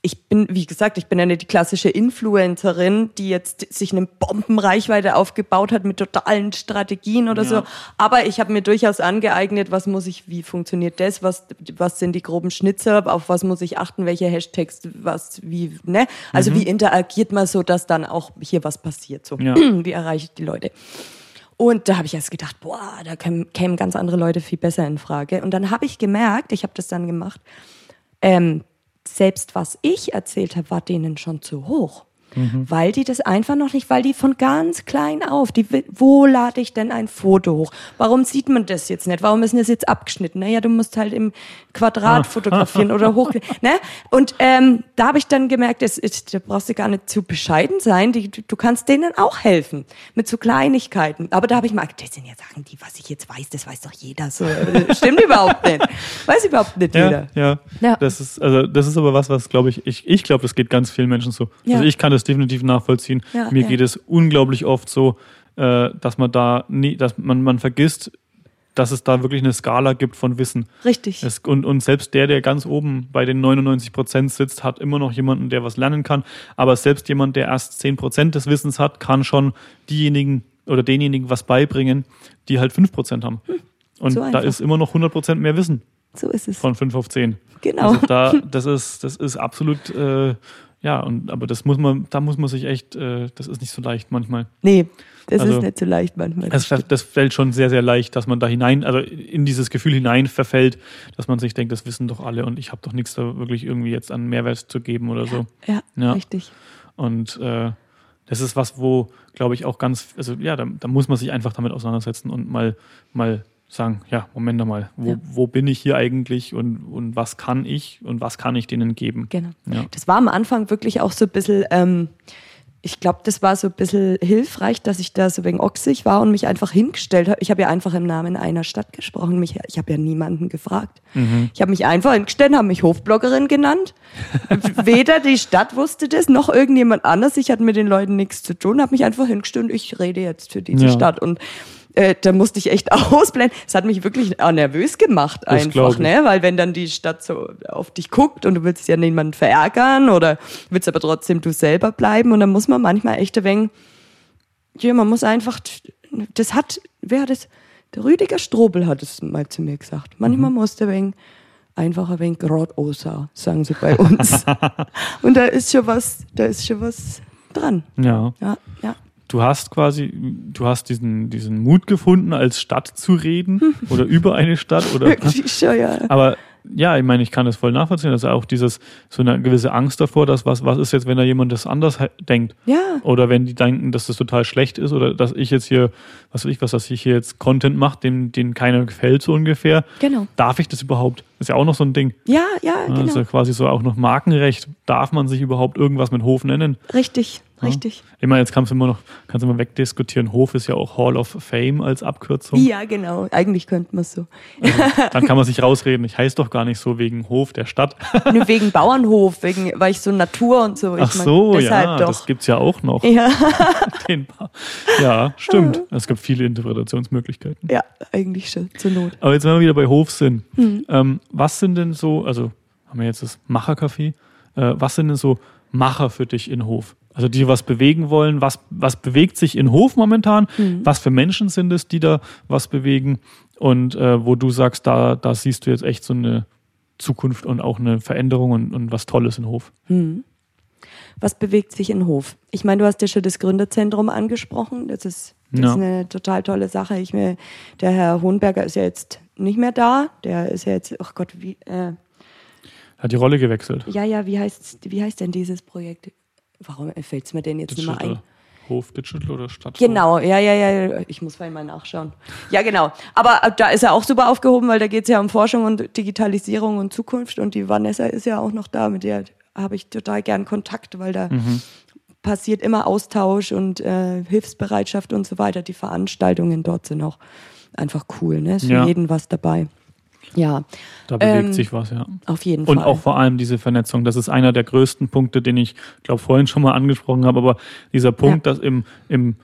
ich bin, wie gesagt, ich bin ja nicht die klassische Influencerin, die jetzt sich eine Bombenreichweite aufgebaut hat mit totalen Strategien oder Ja. so. Aber ich habe mir durchaus angeeignet, was muss ich, wie funktioniert das, was, was sind die groben Schnitzer, auf was muss ich achten, welche Hashtags, was, wie, ne? Also wie interagiert man so, dass dann auch hier was passiert, so. Ja. [clears throat] Wie erreiche ich die Leute? Und da habe ich erst gedacht, boah, da kämen, kämen ganz andere Leute viel besser in Frage. Und dann habe ich gemerkt, ich habe das dann gemacht, ähm, selbst was ich erzählt habe, war denen schon zu hoch. Weil die das einfach noch nicht, weil die von ganz klein auf, die, will- wo lade ich denn ein Foto hoch? Warum sieht man das jetzt nicht? Warum ist denn das jetzt abgeschnitten? Naja, du musst halt im Quadrat fotografieren oder [laughs] hoch. Ne? Und ähm, da habe ich dann gemerkt, es, es, da brauchst du gar nicht zu bescheiden sein. Die, du kannst denen auch helfen mit so Kleinigkeiten. Aber da habe ich mal, gedacht, das sind ja Sachen, die, was ich jetzt weiß, das weiß doch jeder. So, äh, stimmt [laughs] überhaupt nicht. Weiß überhaupt nicht Ja, jeder. ja. Ja. Das ist, also, das ist aber was, was glaube ich, ich, ich glaube, das geht ganz vielen Menschen so. Ja. Also ich kann das definitiv nachvollziehen. Ja, Mir ja. geht es unglaublich oft so, äh, dass man da nie, dass man, man vergisst, dass es da wirklich eine Skala gibt von Wissen. Richtig. Es, und, und selbst der, der ganz oben bei den 99 Prozent sitzt, hat immer noch jemanden, der was lernen kann. Aber selbst jemand, der erst 10 Prozent des Wissens hat, kann schon diejenigen oder denjenigen was beibringen, die halt 5 Prozent haben. Und Hm, so da ist immer noch 100 Prozent mehr Wissen So ist es. von 5 auf 10. Genau. Also da, das ist, das ist absolut, äh, ja, und aber das muss man, da muss man sich echt, äh, das ist nicht so leicht manchmal. Nee, das Also, ist nicht so leicht manchmal. Das, das fällt schon sehr, sehr leicht, dass man da hinein, also in dieses Gefühl hinein verfällt, dass man sich denkt, das wissen doch alle und ich habe doch nichts da wirklich irgendwie jetzt an Mehrwert zu geben oder so. ja, Ja. richtig. Und äh, das ist was, wo, glaube ich, auch ganz, also ja, da, da muss man sich einfach damit auseinandersetzen und mal, mal sagen, ja, Moment mal, wo, Ja. wo bin ich hier eigentlich und, und was kann ich und was kann ich denen geben? Genau. Ja. Das war am Anfang wirklich auch so ein bisschen, ähm, ich glaube, das war so ein bisschen hilfreich, dass ich da so wegen ochsig war und mich einfach hingestellt habe. Ich habe ja einfach im Namen einer Stadt gesprochen. Mich, ich habe ja niemanden gefragt. Mhm. Ich habe mich einfach hingestellt, habe mich Hofbloggerin genannt. [laughs] Weder die Stadt wusste das, noch irgendjemand anders. Ich hatte mit den Leuten nichts zu tun, habe mich einfach hingestellt und ich rede jetzt für diese Ja. Stadt. Und äh, da musste ich echt [laughs] ausblenden. Es hat mich wirklich auch nervös gemacht einfach, ne? Weil wenn dann die Stadt so auf dich guckt und du willst ja niemanden verärgern oder willst aber trotzdem du selber bleiben und dann muss man manchmal echt ein wenig, ja, man muss einfach, das hat, wer hat das? Der Rüdiger Strobel hat es mal zu mir gesagt. Manchmal Mhm. muss der wegen einfach ein wenig Grotosa, sagen sie bei uns. [laughs] und da ist schon was, da ist schon was dran. Ja. Ja, ja. Du hast quasi, du hast diesen, diesen Mut gefunden, als Stadt zu reden [laughs] oder über eine Stadt oder. Schon, ja. Aber ja, ich meine, ich kann das voll nachvollziehen. Also auch dieses, so eine gewisse Angst davor, dass was, was ist jetzt, wenn da jemand das anders denkt? Ja. Oder wenn die denken, dass das total schlecht ist oder dass ich jetzt hier, was weiß ich, was, dass ich hier jetzt Content mache, dem, den keiner gefällt, so ungefähr. Genau. Darf ich das überhaupt? Ist ja auch noch so ein Ding. Ja, ja, genau. ja quasi so auch noch Markenrecht. Darf man sich überhaupt irgendwas mit Hof nennen? Richtig, Ja. richtig. Ich meine, jetzt kannst du immer noch, kannst du immer wegdiskutieren. Hof ist ja auch Hall of Fame als Abkürzung. Ja, genau. Eigentlich könnte man so. Dann kann man sich rausreden. Ich heiße doch gar nicht so wegen Hof der Stadt. [laughs] Nur wegen Bauernhof, wegen, weil ich so Natur und so. Ich Ach mein, so, deshalb ja, doch. das gibt's ja auch noch. ja, [laughs] ja, stimmt. Es gibt viele Interpretationsmöglichkeiten. ja, eigentlich schon, zur Not. Aber jetzt, wenn wir wieder bei Hof sind, Hm. ähm, was sind denn so, also haben wir jetzt das Machercafé, äh, was sind denn so Macher für dich in Hof? Also die was bewegen wollen, was, was bewegt sich in Hof momentan? Hm. Was für Menschen sind es, die da was bewegen? Und äh, wo du sagst, da, da siehst du jetzt echt so eine Zukunft und auch eine Veränderung und, und was Tolles in Hof. Was bewegt sich in Hof? Ich meine, du hast ja schon das Gründerzentrum angesprochen. Das ist, das Ja. ist eine total tolle Sache. Ich mir, der Herr Hohenberger ist ja jetzt nicht mehr da. Der ist ja jetzt, ach Gott, wie, äh, Hat die Rolle gewechselt. ja, ja, wie heißt, wie heißt denn dieses Projekt? Warum fällt es mir denn jetzt nicht mehr ein? Digital. Hof Digital oder Stadt? Genau, ja, ja, ja. Ich muss vorhin mal nachschauen. Ja, genau. Aber äh, da ist er auch super aufgehoben, weil da geht es ja um Forschung und Digitalisierung und Zukunft. Und die Vanessa ist ja auch noch da, mit der habe ich total gern Kontakt, weil da passiert immer Austausch und äh, Hilfsbereitschaft und so weiter. Die Veranstaltungen dort sind auch einfach cool. Ne? Ist für Ja. jeden was dabei. Ja, Da bewegt Ähm, sich was, ja. auf jeden Und Fall. auch vor allem diese Vernetzung. Das ist einer der größten Punkte, den ich, glaube vorhin schon mal angesprochen habe. Aber dieser Punkt, dass im, im,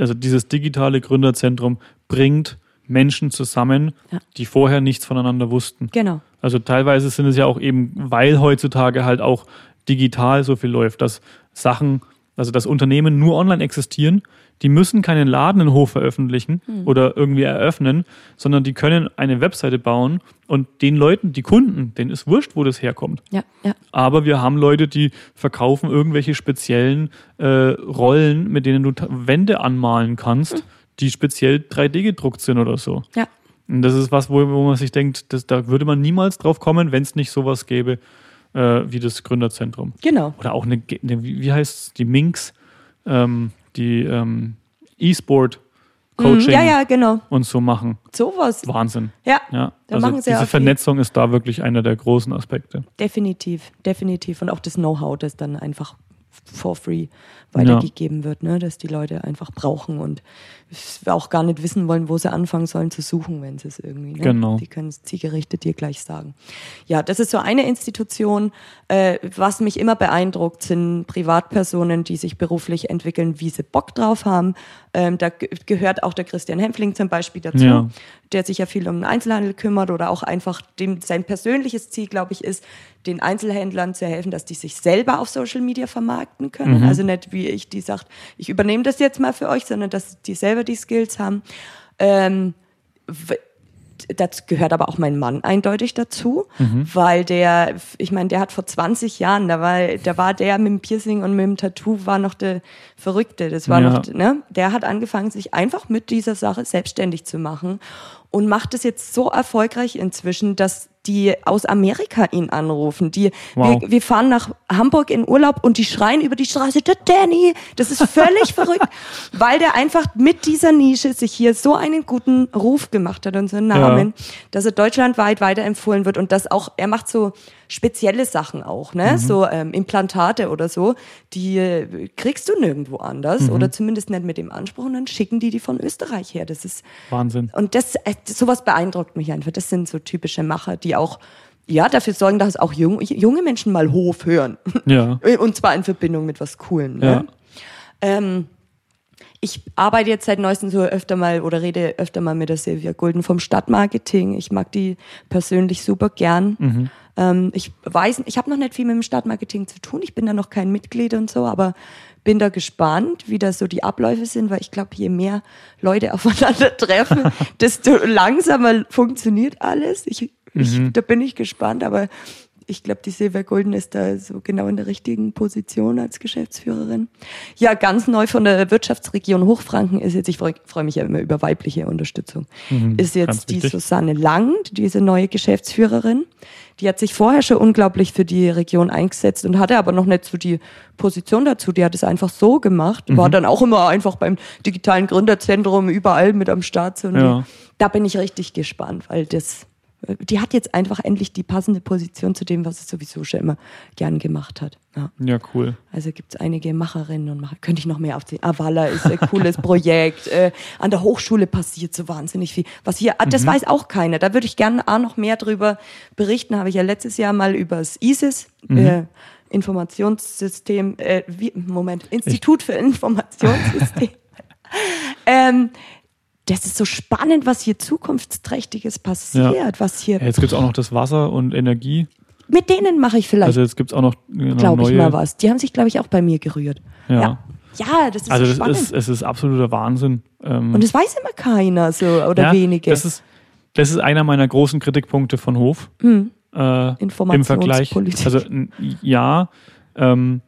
also dieses digitale Gründerzentrum bringt Menschen zusammen, Ja. die vorher nichts voneinander wussten. Genau. Also teilweise sind es ja auch eben, weil heutzutage halt auch digital so viel läuft, dass Sachen, also dass Unternehmen nur online existieren, die müssen keinen Laden in Hof veröffentlichen oder irgendwie eröffnen, sondern die können eine Webseite bauen und den Leuten, die Kunden, denen ist wurscht, wo das herkommt. Ja, ja. Aber wir haben Leute, die verkaufen irgendwelche speziellen äh, Rollen, mit denen du Wände anmalen kannst, die speziell 3D gedruckt sind oder so. Ja. Und das ist was, wo, wo man sich denkt, das, da würde man niemals drauf kommen, wenn es nicht sowas gäbe äh, wie das Gründerzentrum. Genau. Oder auch eine, eine wie heißt es, die Minx, ähm, die ähm, E-Sport Coaching Mhm, ja, ja, genau. und so machen. Sowas. Wahnsinn. Ja, Ja, also machen sie diese viel. Vernetzung ist da wirklich einer der großen Aspekte. definitiv, definitiv. Und auch das Know-how, das dann einfach for free Ja. weitergegeben wird, ne? dass die Leute einfach brauchen und auch gar nicht wissen wollen, wo sie anfangen sollen zu suchen, wenn sie es irgendwie. Ne? Genau. Die können es zielgerichtet dir gleich sagen. Ja, das ist so eine Institution. Äh, was mich immer beeindruckt, sind Privatpersonen, die sich beruflich entwickeln, wie sie Bock drauf haben. Ähm, da ge- gehört auch der Christian Hempfling zum Beispiel dazu, Ja. der sich ja viel um den Einzelhandel kümmert oder auch einfach dem sein persönliches Ziel, glaube ich, ist, den Einzelhändlern zu helfen, dass die sich selber auf Social Media vermarkten können. Also nicht wie ich, die sagt, ich übernehme das jetzt mal für euch, sondern dass die selber die Skills haben. Ähm, das gehört aber auch mein Mann eindeutig dazu, weil der, ich meine, der hat vor 20 Jahren, da war, da war der mit dem Piercing und mit dem Tattoo war noch der Verrückte. Das war Ja. noch, ne? Der hat angefangen, sich einfach mit dieser Sache selbstständig zu machen und macht es jetzt so erfolgreich inzwischen, dass die aus Amerika ihn anrufen. Die, Wow. wir, wir fahren nach Hamburg in Urlaub und die schreien über die Straße, der Danny, das ist völlig [laughs] verrückt, weil der einfach mit dieser Nische sich hier so einen guten Ruf gemacht hat und so einen Namen, dass er deutschlandweit weiterempfohlen wird und das auch, er macht so spezielle Sachen auch, ne, so ähm, Implantate oder so, die äh, kriegst du nirgendwo anders oder zumindest nicht mit dem Anspruch und dann schicken die die von Österreich her. Das ist Wahnsinn. und das, äh, sowas beeindruckt mich einfach. Das sind so typische Macher, die auch ja dafür sorgen, dass auch jung, junge Menschen mal Hof hören. Ja. [laughs] Und zwar in Verbindung mit was Coolem. Ne? Ja. Ähm, ich arbeite jetzt seit neuestem so öfter mal oder rede öfter mal mit der Silvia Gulden vom Stadtmarketing. Ich mag die persönlich super gern. Mhm. Ähm, ich weiß, ich habe noch nicht viel mit dem Stadtmarketing zu tun. Ich bin da noch kein Mitglied und so, aber bin da gespannt, wie da so die Abläufe sind, weil ich glaube, je mehr Leute [laughs] aufeinandertreffen, [laughs] desto langsamer funktioniert alles. Ich, ich, da bin ich gespannt, aber ich glaube, die Silvia Golden ist da so genau in der richtigen Position als Geschäftsführerin. Ja, ganz neu von der Wirtschaftsregion Hochfranken ist jetzt, ich freue freu mich ja immer über weibliche Unterstützung, ist Mhm, ganz jetzt die wichtig. Susanne Lang, diese neue Geschäftsführerin. Die hat sich vorher schon unglaublich für die Region eingesetzt und hatte aber noch nicht so die Position dazu. Die hat es einfach so gemacht, Mhm. war dann auch immer einfach beim digitalen Gründerzentrum überall mit am Start. So. Ja. da bin ich richtig gespannt, weil das, die hat jetzt einfach endlich die passende Position zu dem, was sie sowieso schon immer gern gemacht hat. Ja. Ja, cool. Also gibt es einige Macherinnen und Macher. Könnte ich noch mehr aufzählen. Avala ist ein cooles Projekt. [laughs] Äh, an der Hochschule passiert so wahnsinnig viel. Was hier, ah, das weiß auch keiner. Da würde ich gerne auch noch mehr drüber berichten. Habe ich ja letztes Jahr mal über das ISIS, äh, Informationssystem, äh, wie, Moment, Institut für Informationssystem. [laughs] ähm, das ist so spannend, was hier zukunftsträchtiges passiert, was hier. Jetzt gibt es auch noch das Wasser und Energie. Mit denen mache ich vielleicht Also jetzt gibt es auch noch genau, glaube ich mal was. Die haben sich, glaube ich, auch bei mir gerührt. Ja. ja. Ja, das ist Also so das spannend. ist, es ist absoluter Wahnsinn. Ähm, Und das weiß immer keiner so oder ja, wenige. Das ist, das ist einer meiner großen Kritikpunkte von Hof. Äh, Im Vergleich. Informationspolitik. Also ja, ähm,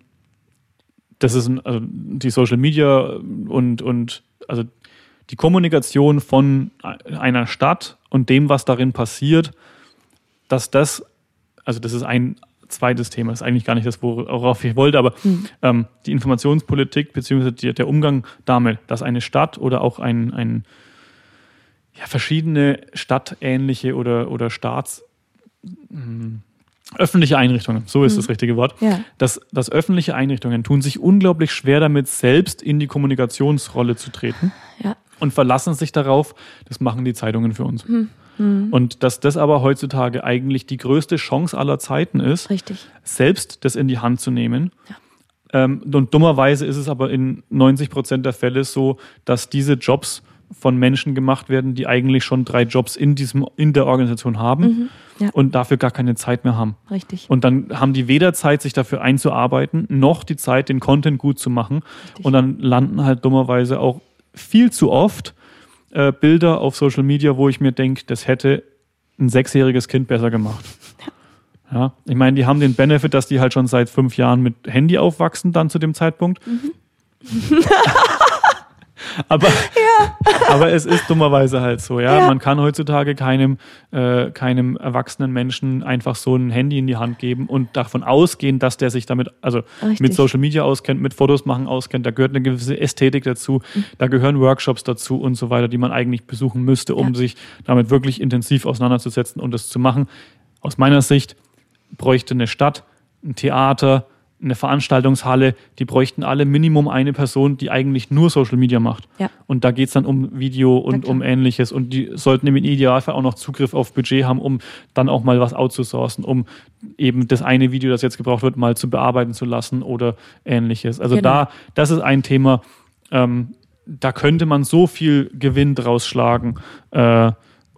das ist ein, also die Social Media und, und also die Kommunikation von einer Stadt und dem, was darin passiert, dass das, also das ist ein zweites Thema, das ist eigentlich gar nicht das, worauf ich wollte, aber ähm, die Informationspolitik beziehungsweise die, der Umgang damit, dass eine Stadt oder auch ein, ein ja, verschiedene stadtähnliche oder, oder Staats mh, öffentliche Einrichtungen, so ist das richtige Wort, Ja. dass, dass öffentliche Einrichtungen tun sich unglaublich schwer damit, selbst in die Kommunikationsrolle zu treten ja. Und verlassen sich darauf, das machen die Zeitungen für uns. Und dass das aber heutzutage eigentlich die größte Chance aller Zeiten ist, Richtig. selbst das in die Hand zu nehmen. Ähm, und dummerweise ist es aber in 90 Prozent der Fälle so, dass diese Jobs von Menschen gemacht werden, die eigentlich schon drei Jobs in diesem in der Organisation haben Mhm. Ja. und dafür gar keine Zeit mehr haben. Richtig. Und dann haben die weder Zeit, sich dafür einzuarbeiten, noch die Zeit, den Content gut zu machen. Richtig. Und dann landen halt dummerweise auch viel zu oft äh, Bilder auf Social Media, wo ich mir denke, das hätte ein sechsjähriges Kind besser gemacht. Ja, ich meine, die haben den Benefit, dass die halt schon seit fünf Jahren mit Handy aufwachsen, dann zu dem Zeitpunkt. [laughs] [laughs] aber, aber es ist dummerweise halt so, ja. Ja. Man kann heutzutage keinem, äh, keinem erwachsenen Menschen einfach so ein Handy in die Hand geben und davon ausgehen, dass der sich damit, also Richtig. mit Social Media auskennt, mit Fotos machen auskennt. Da gehört eine gewisse Ästhetik dazu, da gehören Workshops dazu und so weiter, die man eigentlich besuchen müsste, um Ja. sich damit wirklich intensiv auseinanderzusetzen und das zu machen. Aus meiner Sicht bräuchte eine Stadt, ein Theater, eine Veranstaltungshalle, die bräuchten alle Minimum eine Person, die eigentlich nur Social Media macht. Ja. Und da geht es dann um Video und um ähnliches. Und die sollten im Idealfall auch noch Zugriff auf Budget haben, um dann auch mal was outzusourcen, um eben das eine Video, das jetzt gebraucht wird, mal zu bearbeiten zu lassen oder ähnliches. Also Genau. da, das ist ein Thema, ähm, da könnte man so viel Gewinn draus schlagen. Äh,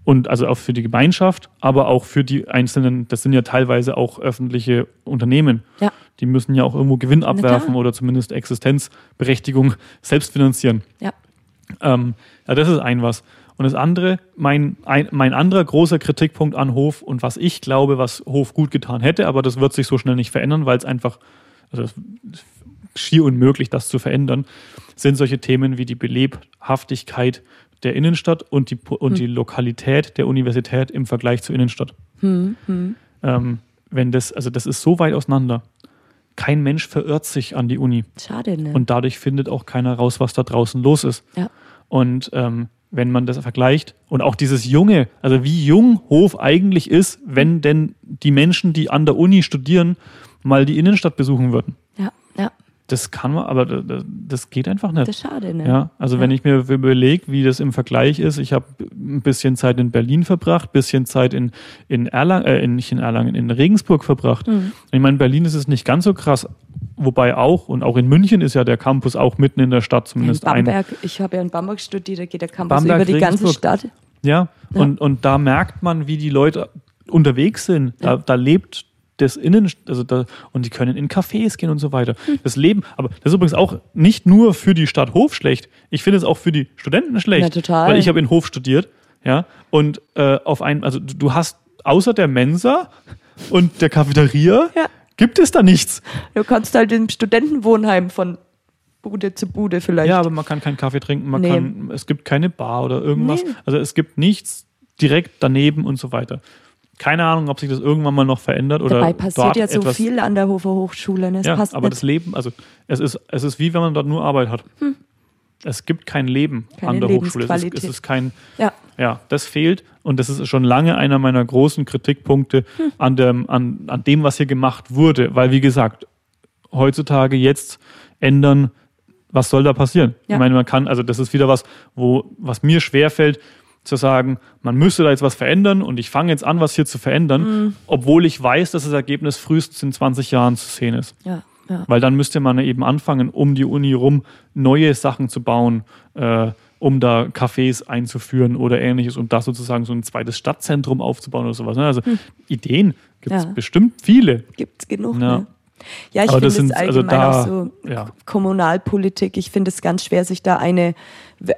und also auch für die Gemeinschaft, aber auch für die einzelnen, das sind ja teilweise auch öffentliche Unternehmen. Ja. Die müssen ja auch irgendwo Gewinn abwerfen oder zumindest Existenzberechtigung [laughs] selbst finanzieren. Ja. Ähm, ja, das ist ein was. Und das andere, mein, ein, mein anderer großer Kritikpunkt an Hof und was ich glaube, was Hof gut getan hätte, aber das wird sich so schnell nicht verändern, weil es einfach, also es ist schier unmöglich, das zu verändern, sind solche Themen wie die Belebhaftigkeit der Innenstadt und die, und die Lokalität der Universität im Vergleich zur Innenstadt. Hm, hm. Ähm, wenn das, also das ist so weit auseinander. Kein Mensch verirrt sich an die Uni. Schade, ne? Und dadurch findet auch keiner raus, was da draußen los ist. ja. Und ähm, wenn man das vergleicht und auch dieses Junge, also wie jung Hof eigentlich ist, wenn denn die Menschen, die an der Uni studieren, mal die Innenstadt besuchen würden. Das kann man, aber das, geht einfach nicht. Das ist schade, ne? Ja, also Ja. wenn ich mir überlege, wie das im Vergleich ist, ich habe ein bisschen Zeit in Berlin verbracht, bisschen Zeit in, in Erlangen, äh, in, nicht in Erlangen, in Regensburg verbracht. Mhm. Ich meine, in Berlin ist es nicht ganz so krass, wobei auch, und auch in München ist ja der Campus auch mitten in der Stadt In zumindest ein. Bamberg, ich habe ja in Bamberg studiert, da geht der Campus Bamberg, über die ganze Regensburg. Stadt. Ja, Ja. Und, und da merkt man, wie die Leute unterwegs sind. Da, Ja. da lebt das Innen, also da, und die können in Cafés gehen und so weiter. Hm. Das Leben, aber das ist übrigens auch nicht nur für die Stadt Hof schlecht. Ich finde es auch für die Studenten schlecht. Na, total. Weil ich habe in Hof studiert, ja, und äh, auf einen, also du du hast außer der Mensa und der Cafeteria Ja. gibt es da nichts. Du kannst halt im Studentenwohnheim von Bude zu Bude vielleicht. Ja, aber man kann keinen Kaffee trinken, man Nee. kann, es gibt keine Bar oder irgendwas. Nee. Also es gibt nichts direkt daneben und so weiter. Keine Ahnung, ob sich das irgendwann mal noch verändert oder Dabei passiert ja so viel an der Hofer Hochschule. Ne? Es Ja, passt aber nicht. das Leben, also es ist, es ist wie wenn man dort nur Arbeit hat. Es gibt kein Leben Hm. Keine an der Hochschule. Es ist, es ist kein, ja, ja, das fehlt und das ist schon lange einer meiner großen Kritikpunkte Hm. an, dem, an, an dem, was hier gemacht wurde. Weil, wie gesagt, heutzutage jetzt ändern, was soll da passieren? Ja. Ich meine, man kann, also das ist wieder was, wo, was mir schwerfällt, zu sagen, man müsste da jetzt was verändern und ich fange jetzt an, was hier zu verändern, Hm. obwohl ich weiß, dass das Ergebnis frühestens in 20 Jahren zu sehen ist. ja, ja. Weil dann müsste man eben anfangen, um die Uni rum neue Sachen zu bauen, äh, um da Cafés einzuführen oder ähnliches, um da sozusagen so ein zweites Stadtzentrum aufzubauen oder sowas. ne? Also Ideen gibt es. Ja. bestimmt viele. Gibt's genug. Ja. Ne? Ja, ich finde es also allgemein da- auch so ja. Kommunalpolitik. Ich finde es ganz schwer, sich da eine.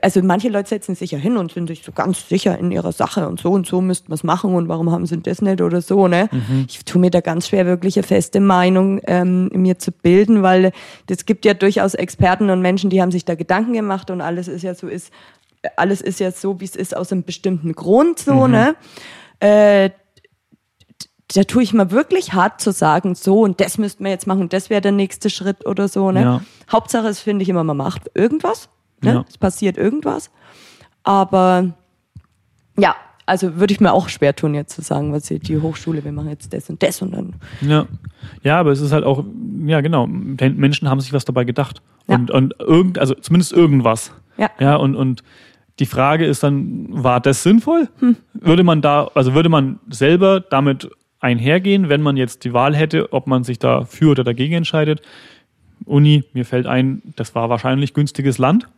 Also manche Leute setzen sich ja hin und sind sich so ganz sicher in ihrer Sache und so und so müssten wir es machen und warum haben sie das nicht oder so. Ne? Mhm. Ich tue mir da ganz schwer, wirklich eine feste Meinung ähm, mir zu bilden, weil es gibt ja durchaus Experten und Menschen, die haben sich da Gedanken gemacht und alles ist ja so ist, alles ist ja so, wie es ist, aus einem bestimmten Grund so, Mhm. ne? Äh, da tue ich mal wirklich hart zu sagen, so und das müssten wir jetzt machen, das wäre der nächste Schritt oder so. Ne? Ja. Hauptsache, es finde ich immer, man macht irgendwas. Ne? Ja. Es passiert irgendwas. Aber ja, also würde ich mir auch schwer tun, jetzt zu sagen, was die- die Hochschule, wir machen jetzt das und das und dann. Ja. ja, aber es ist halt auch, ja genau, Menschen haben sich was dabei gedacht. Ja. Und, und irgend, also zumindest irgendwas. Ja. Ja, und, und die Frage ist dann, war das sinnvoll? Hm. Würde man da, also würde man selber damit einhergehen, wenn man jetzt die Wahl hätte, ob man sich da für oder dagegen entscheidet? Uni, mir fällt ein, das war wahrscheinlich günstiges Land.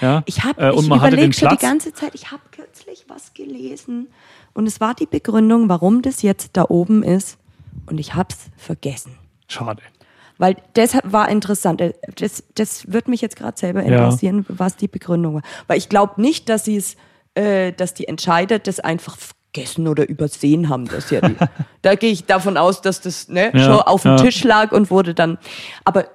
Ja? Ich habe äh, ich überlegt schon die ganze Zeit, ich habe kürzlich was gelesen und es war die Begründung, warum das jetzt da oben ist und ich habe es vergessen. Schade. Weil das war interessant. Äh, Das, das wird mich jetzt gerade selber Ja. interessieren, was die Begründung war. Weil ich glaube nicht, dass sie es, äh, dass die Entscheider das einfach vergessen oder übersehen haben. Das ja die, [laughs] da gehe ich davon aus, dass das ne, Ja, schon auf dem ja. Tisch lag und wurde dann. Aber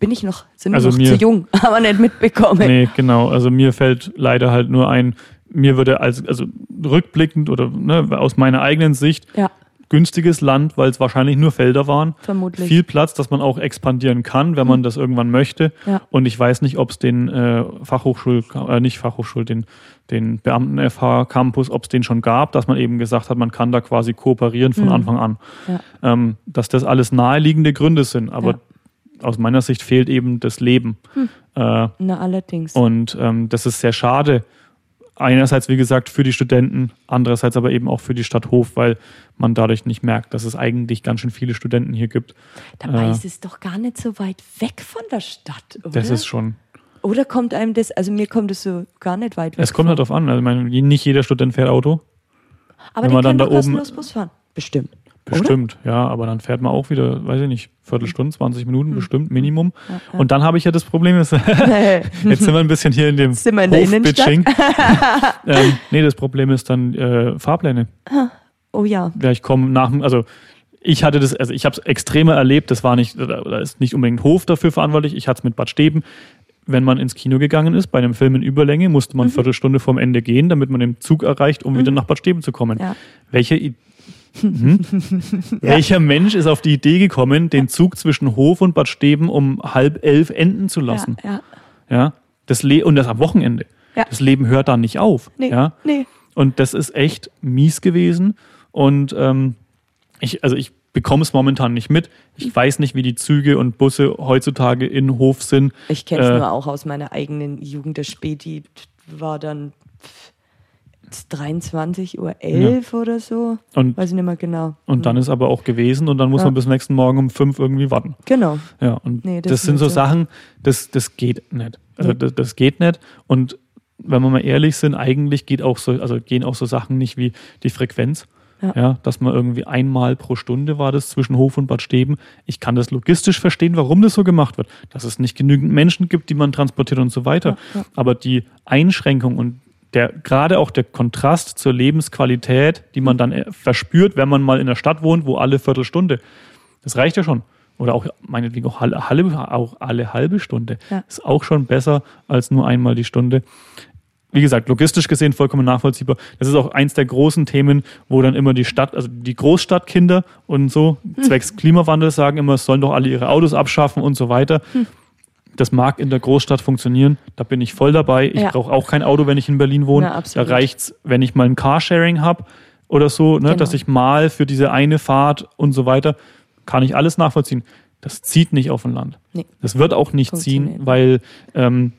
bin ich noch, sind wir Also noch mir- zu jung, [laughs] aber nicht mitbekommen. Nee, genau. Also mir fällt leider halt nur ein, mir würde als, also rückblickend oder ne, aus meiner eigenen Sicht, Ja, günstiges Land, weil es wahrscheinlich nur Felder waren. vermutlich. Viel Platz, dass man auch expandieren kann, wenn man das irgendwann möchte. Ja. Und ich weiß nicht, ob es den äh, Fachhochschul, äh, nicht Fachhochschul, den, den Beamten-FH-Campus, ob es den schon gab, dass man eben gesagt hat, man kann da quasi kooperieren von Mhm. Anfang an. Ja. Ähm, dass das alles naheliegende Gründe sind. Aber Ja. aus meiner Sicht fehlt eben das Leben. Äh, Na, allerdings. und ähm, das ist sehr schade. Einerseits, wie gesagt, für die Studenten, andererseits aber eben auch für die Stadt Hof, weil man dadurch nicht merkt, dass es eigentlich ganz schön viele Studenten hier gibt. Dabei äh, ist es doch gar nicht so weit weg von der Stadt, oder? Das ist schon. oder kommt einem das, also mir kommt es so gar nicht weit weg. Es kommt halt drauf an. Also, ich meine, nicht jeder Student fährt Auto. Aber wenn die man dann da doch oben- kostenlos Bus fahren. Bestimmt. Bestimmt, ja, aber dann fährt man auch wieder, weiß ich nicht, Viertelstunde, 20 Minuten bestimmt, Minimum. Hm. Ja, ja. Und dann habe ich ja das Problem, ist, Oder? [laughs] [laughs] jetzt sind wir ein bisschen hier in dem Sind wir in der Hof-Bitching. [laughs] ähm, nee, das Problem ist dann äh, Fahrpläne. oh ja. Ja, ich komme nach also ich hatte das, also ich habe es extremer erlebt, das war nicht, da ist nicht unbedingt Hof dafür verantwortlich, ich hatte es mit Bad Steben. Wenn man ins Kino gegangen ist, bei einem Film in Überlänge, musste Mhm. man eine Viertelstunde vorm Ende gehen, damit man den Zug erreicht, um wieder nach Bad Steben zu kommen. Ja. Welche, Hm? [laughs] Welcher Mensch ist auf die Idee gekommen, den Zug zwischen Hof und Bad Steben um halb elf enden zu lassen? Ja, ja. Ja, das Le und das am Wochenende. Ja. Das Leben hört da nicht auf. Nee, Ja? nee. Und das ist echt mies gewesen. Und ähm, ich, also ich bekomme es momentan nicht mit. Ich weiß nicht, wie die Züge und Busse heutzutage in Hof sind. Ich kenne es Äh, nur auch aus meiner eigenen Jugend. Der Späti war dann pff, 23.11 Uhr oder so. Und, Weiß ich nicht mehr genau. und dann ist aber auch gewesen und dann muss Ja. man bis nächsten Morgen um fünf irgendwie warten. Genau. Ja, und Nee, das das, sind so so. Sachen, das, das geht nicht. Also Nee. das, das geht nicht. Und wenn wir mal ehrlich sind, eigentlich geht auch so, also gehen auch so Sachen nicht wie die Frequenz. Ja. Ja. dass man irgendwie einmal pro Stunde war das zwischen Hof und Bad Steben. Ich kann das logistisch verstehen, warum das so gemacht wird. Dass es nicht genügend Menschen gibt, die man transportiert und so weiter. Ja, ja. Aber die Einschränkung und der, gerade auch der Kontrast zur Lebensqualität, die man dann äh, verspürt, wenn man mal in der Stadt wohnt, wo alle Viertelstunde, das reicht ja schon. Oder auch meinetwegen auch alle, halbe, auch alle halbe Stunde. Ja. Ist auch schon besser als nur einmal die Stunde. Wie gesagt, logistisch gesehen vollkommen nachvollziehbar. Das ist auch eins der großen Themen, wo dann immer die Stadt, also die Großstadtkinder und so, Hm. zwecks Klimawandel sagen immer, es sollen doch alle ihre Autos abschaffen und so weiter. Hm. Das mag in der Großstadt funktionieren, da bin ich voll dabei. Ich Ja. brauche auch kein Auto, wenn ich in Berlin wohne. Ja, da absolut. reicht's, wenn ich mal ein Carsharing habe oder so, ne, Genau. dass ich mal für diese eine Fahrt und so weiter, kann ich alles nachvollziehen. Das zieht nicht auf ein Land. Nee. Das wird auch nicht ziehen, weil ähm,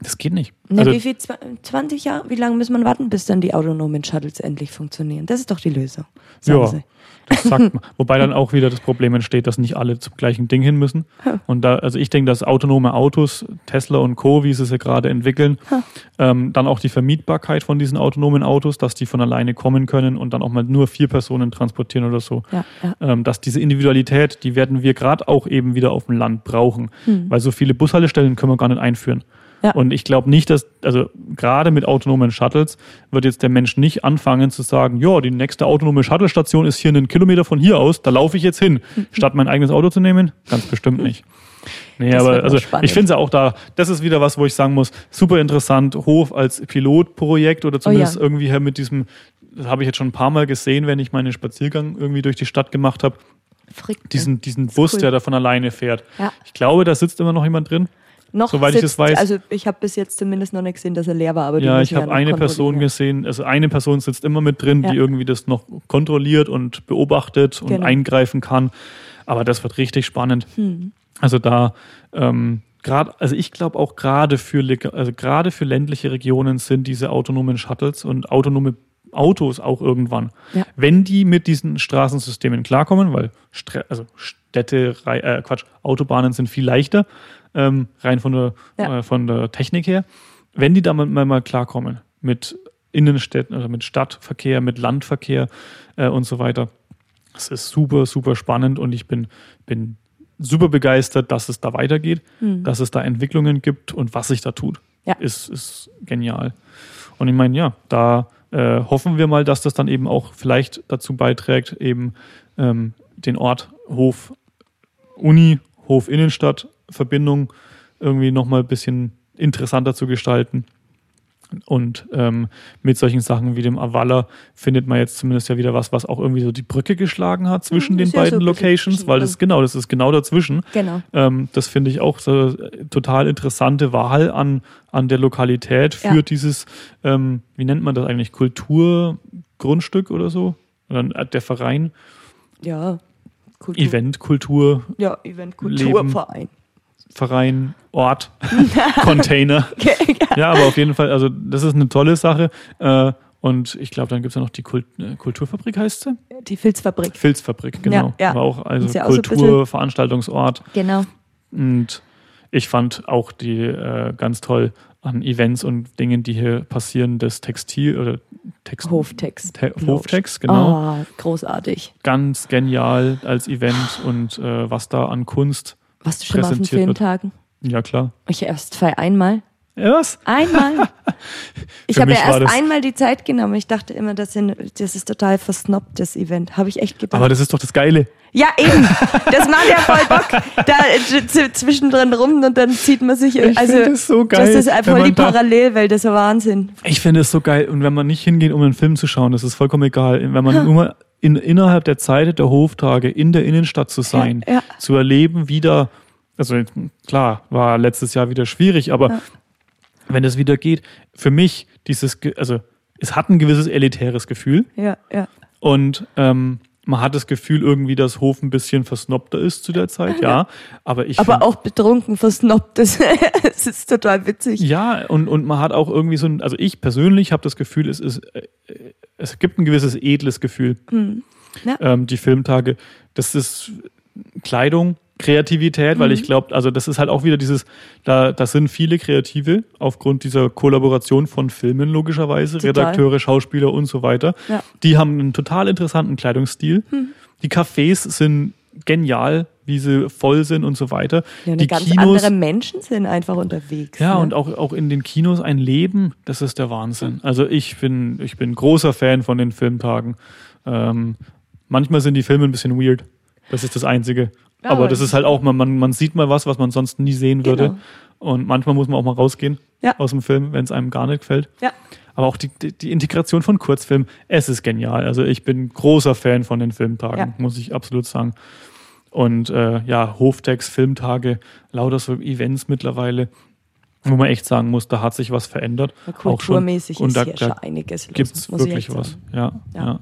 das geht nicht. Na, Also, wie viel? Zwa- 20 Jahre? Wie lange muss man warten, bis dann die autonomen Shuttles endlich funktionieren? Das ist doch die Lösung. Ja. Sie. Das sagt [laughs] man. Wobei dann auch wieder das Problem entsteht, dass nicht alle zum gleichen Ding hin müssen. Und da, also ich denke, dass autonome Autos, Tesla und Co., wie sie sie gerade entwickeln, ähm, dann auch die Vermietbarkeit von diesen autonomen Autos, dass die von alleine kommen können und dann auch mal nur vier Personen transportieren oder so. Ja, ja. Ähm, dass diese Individualität, die werden wir gerade auch eben wieder auf dem Land brauchen. Weil so viele Bushaltestellen können wir gar nicht einführen. Ja. Und ich glaube nicht, dass, also gerade mit autonomen Shuttles wird jetzt der Mensch nicht anfangen zu sagen, ja, die nächste autonome Shuttlestation ist hier einen Kilometer von hier aus, da laufe ich jetzt hin, statt mein eigenes Auto zu nehmen? Ganz bestimmt nicht. Nee, Das aber also spannend. ich finde es ja auch da, das ist wieder was, wo ich sagen muss, super interessant, Hof als Pilotprojekt oder zumindest Oh ja. irgendwie hier mit diesem, das habe ich jetzt schon ein paar Mal gesehen, wenn ich meinen Spaziergang irgendwie durch die Stadt gemacht habe, Frick, ne? diesen, diesen Bus, cool. der da von alleine fährt. Ja. Ich glaube, da sitzt immer noch jemand drin. Noch soweit ich das sitzt- weiß- Also ich habe bis jetzt zumindest noch nicht gesehen, dass er leer war, aber die Ja, ich habe eine Person gesehen, also eine Person sitzt immer mit drin, Ja. die irgendwie das noch kontrolliert und beobachtet und Genau. eingreifen kann. Aber das wird richtig spannend. Hm. Also da ähm, gerade, also ich glaube auch gerade für also gerade für ländliche Regionen sind diese autonomen Shuttles und autonome Autos auch irgendwann. Ja. Wenn die mit diesen Straßensystemen klarkommen, weil Stre also Städte, äh, Quatsch, Autobahnen sind viel leichter, ähm, rein von der, Ja. äh, von der Technik her, wenn die damit mal, mal klarkommen mit Innenstädten, also mit Stadtverkehr, mit Landverkehr äh, und so weiter, es ist super, super spannend und ich bin, bin super begeistert, dass es da weitergeht, dass es da Entwicklungen gibt und was sich da tut. Ja. Ist, ist genial. Und ich meine, ja, da äh, hoffen wir mal, dass das dann eben auch vielleicht dazu beiträgt, eben ähm, den Ort Hof Uni, Hof Innenstadt Verbindung irgendwie nochmal ein bisschen interessanter zu gestalten. Und ähm, mit solchen Sachen wie dem Avala findet man jetzt zumindest ja wieder was, was auch irgendwie so die Brücke geschlagen hat zwischen Mhm, den ja so beiden bisschen Locations, weil das genau, das ist genau dazwischen. Genau. Ähm, das finde ich auch so total interessante Wahl an, an der Lokalität für Ja. dieses, ähm, wie nennt man das eigentlich, Kulturgrundstück oder so? Oder äh, der Verein, Ja. Kultur. Event, Kultur, Ja, Event Kulturverein. Verein, Ort, [laughs] Container. [laughs] Ja, aber auf jeden Fall, also das ist eine tolle Sache. Äh, und ich glaube, dann gibt es ja noch die Kult äh, Kulturfabrik, heißt sie? Die Filzfabrik. Filzfabrik, genau. Ja, ja. War auch also ja auch so Kultur, Veranstaltungsort. Genau. Und ich fand auch die äh, ganz toll an Events und Dingen, die hier passieren, das Textil oder Text, Hoftext. Te Hoftext, genau. Oh, großartig. Ganz genial als Event und äh, was da an Kunst. Warst du schon mal auf den Präsentiert wird. Filmtagen? Ja, klar. Ich erst zwei einmal. Ja, was? Einmal. [laughs] Ich habe ja erst einmal die Zeit genommen. Ich dachte immer, das, sind, das ist total versnobbt, das Event. Habe ich echt gedacht. Aber das ist doch das Geile. ja, eben. [laughs] Das macht ja voll Bock. Da zwischendrin rum und dann zieht man sich. Ich also, das so geil, Das ist voll die Parallelwelt. Das ist ja Wahnsinn. Ich finde es so geil. Und wenn man nicht hingeht, um einen Film zu schauen, das ist vollkommen egal. Wenn man nur in, innerhalb der Zeit der Hoftage in der Innenstadt zu sein, Ja, ja. zu erleben, wieder, also klar, war letztes Jahr wieder schwierig, aber Ja. wenn es wieder geht, für mich dieses, also es hat ein gewisses elitäres Gefühl Ja, ja. und ähm, man hat das Gefühl irgendwie, dass Hof ein bisschen versnobter ist zu der Zeit, ja. Aber ich Aber auch betrunken, versnobbt. Das, [laughs] das ist total witzig. Ja, und, und man hat auch irgendwie so ein, also ich persönlich habe das Gefühl, es ist, äh, es gibt ein gewisses edles Gefühl. Hm. Ja. Ähm, die Filmtage, das ist Kleidung, Kreativität, Mhm. weil ich glaube, also das ist halt auch wieder dieses, da, da sind viele Kreative aufgrund dieser Kollaboration von Filmen logischerweise, Total. Redakteure, Schauspieler und so weiter. Ja. Die haben einen total interessanten Kleidungsstil. Die Cafés sind genial, wie sie voll sind und so weiter. Ja, die ganz Kinos, andere Menschen sind einfach unterwegs. ja, ne? und auch, auch in den Kinos ein Leben, das ist der Wahnsinn. Also ich bin, ich bin großer Fan von den Filmtagen. Ähm, manchmal sind die Filme ein bisschen weird. Das ist das Einzige. Ja, aber das ist halt auch, man, man, man sieht mal was, was man sonst nie sehen würde. Genau. Und manchmal muss man auch mal rausgehen Ja. aus dem Film, wenn es einem gar nicht gefällt. Ja. Aber auch die, die, Integration von Kurzfilmen, es ist genial. Also ich bin großer Fan von den Filmtagen, muss ich absolut sagen. Und äh, ja, Hoftext, Filmtage, lauter so Events mittlerweile, wo man echt sagen muss, da hat sich was verändert. Ja, Auch schon. Kulturmäßig ist da, hier schon einiges los. gibt es wirklich was. Ja, ja, Ja.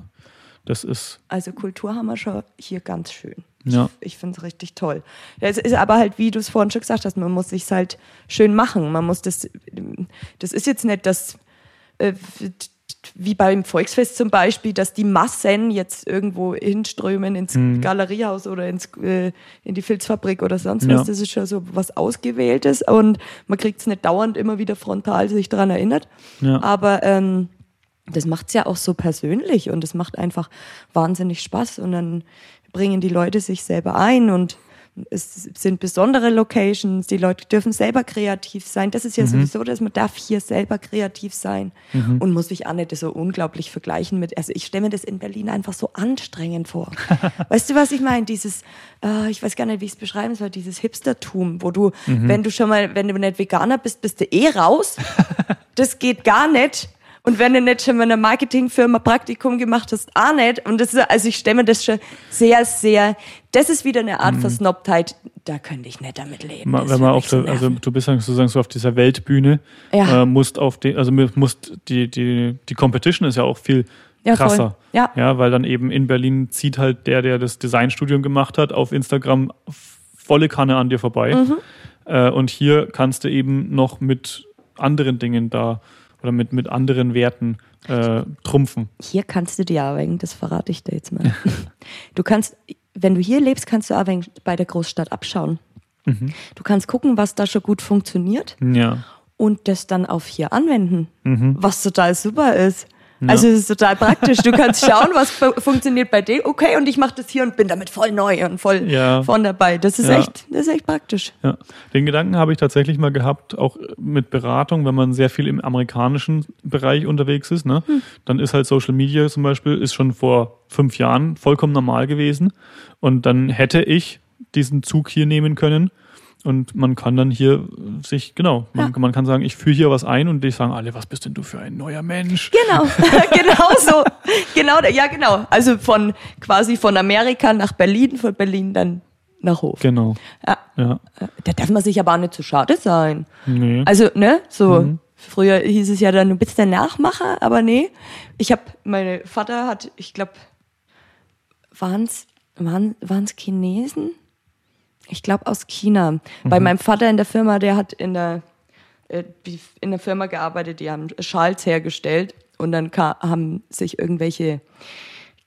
Das ist, Also Kultur haben wir schon hier ganz schön. ja. Ich finde es richtig toll. Es ist aber halt, wie du es vorhin schon gesagt hast, man muss sich halt schön machen. Man muss das, das ist jetzt nicht das, äh, wie beim Volksfest zum Beispiel, dass die Massen jetzt irgendwo hinströmen ins Mhm. Galeriehaus oder ins, äh, in die Filzfabrik oder sonst Ja. was. Das ist schon so was Ausgewähltes und man kriegt es nicht dauernd immer wieder frontal sich daran erinnert. Ja. Aber ähm, das macht es ja auch so persönlich und es macht einfach wahnsinnig Spaß und dann bringen die Leute sich selber ein und es sind besondere Locations, die Leute dürfen selber kreativ sein. Das ist ja sowieso, dass man darf hier selber kreativ sein und muss sich auch nicht so unglaublich vergleichen mit, also ich stelle mir das in Berlin einfach so anstrengend vor. [laughs] weißt du, was ich meine? Dieses, äh, ich weiß gar nicht, wie ich es beschreiben soll, dieses Hipstertum, wo du, wenn du schon mal, wenn du nicht Veganer bist, bist du eh raus. [laughs] das geht gar nicht. Und wenn du nicht schon mal in einer Marketingfirma Praktikum gemacht hast, auch nicht. Und das ist, also ich stelle mir das schon sehr, sehr, das ist wieder eine Art Versnobtheit, da könnte ich nicht damit leben. Mhm. Ma- Das wenn man auf der, also du bist sozusagen so auf dieser Weltbühne, Ja. äh, musst auf den, also musst die, die, die Competition ist ja auch viel Ja, voll. krasser. Ja. ja, weil dann eben in Berlin zieht halt der, der das Designstudium gemacht hat, auf Instagram volle Kanne an dir vorbei. Mhm. Äh, und hier kannst du eben noch mit anderen Dingen da oder mit, mit anderen Werten äh, trumpfen. Hier kannst du dir auch wegen, das verrate ich dir jetzt mal. Du kannst, wenn du hier lebst, kannst du auch wegen bei der Großstadt abschauen. Du kannst gucken, was da schon gut funktioniert Ja. und das dann auf hier anwenden, Mhm. was total super ist. Also es ist total praktisch. Du kannst schauen, was fu- funktioniert bei dir. Okay, und ich mache das hier und bin damit voll neu und voll Ja. vorn dabei. Das ist Ja. echt, das ist echt praktisch. Ja, den Gedanken habe ich tatsächlich mal gehabt, auch mit Beratung, wenn man sehr viel im amerikanischen Bereich unterwegs ist, ne? Dann ist halt Social Media zum Beispiel, ist schon vor fünf Jahren vollkommen normal gewesen. Und dann hätte ich diesen Zug hier nehmen können. Und man kann dann hier sich, genau, man, Ja. man kann sagen, ich führe hier was ein und die sagen alle, was bist denn du für ein neuer Mensch? Genau, [laughs] genau so. Genau, ja genau. Also von quasi von Amerika nach Berlin, von Berlin dann nach Hof. Genau. Ja. Ja. Da darf man sich aber auch nicht zu schade sein. Nee. Also, ne, so. Früher hieß es ja dann, du bist der Nachmacher, aber nee. Ich habe, mein Vater hat, ich glaube, waren's, waren es Chinesen? Ich glaube aus China. Bei meinem Vater in der Firma, der hat in der, äh, die- in der Firma gearbeitet, die haben Schals hergestellt und dann ka- haben sich irgendwelche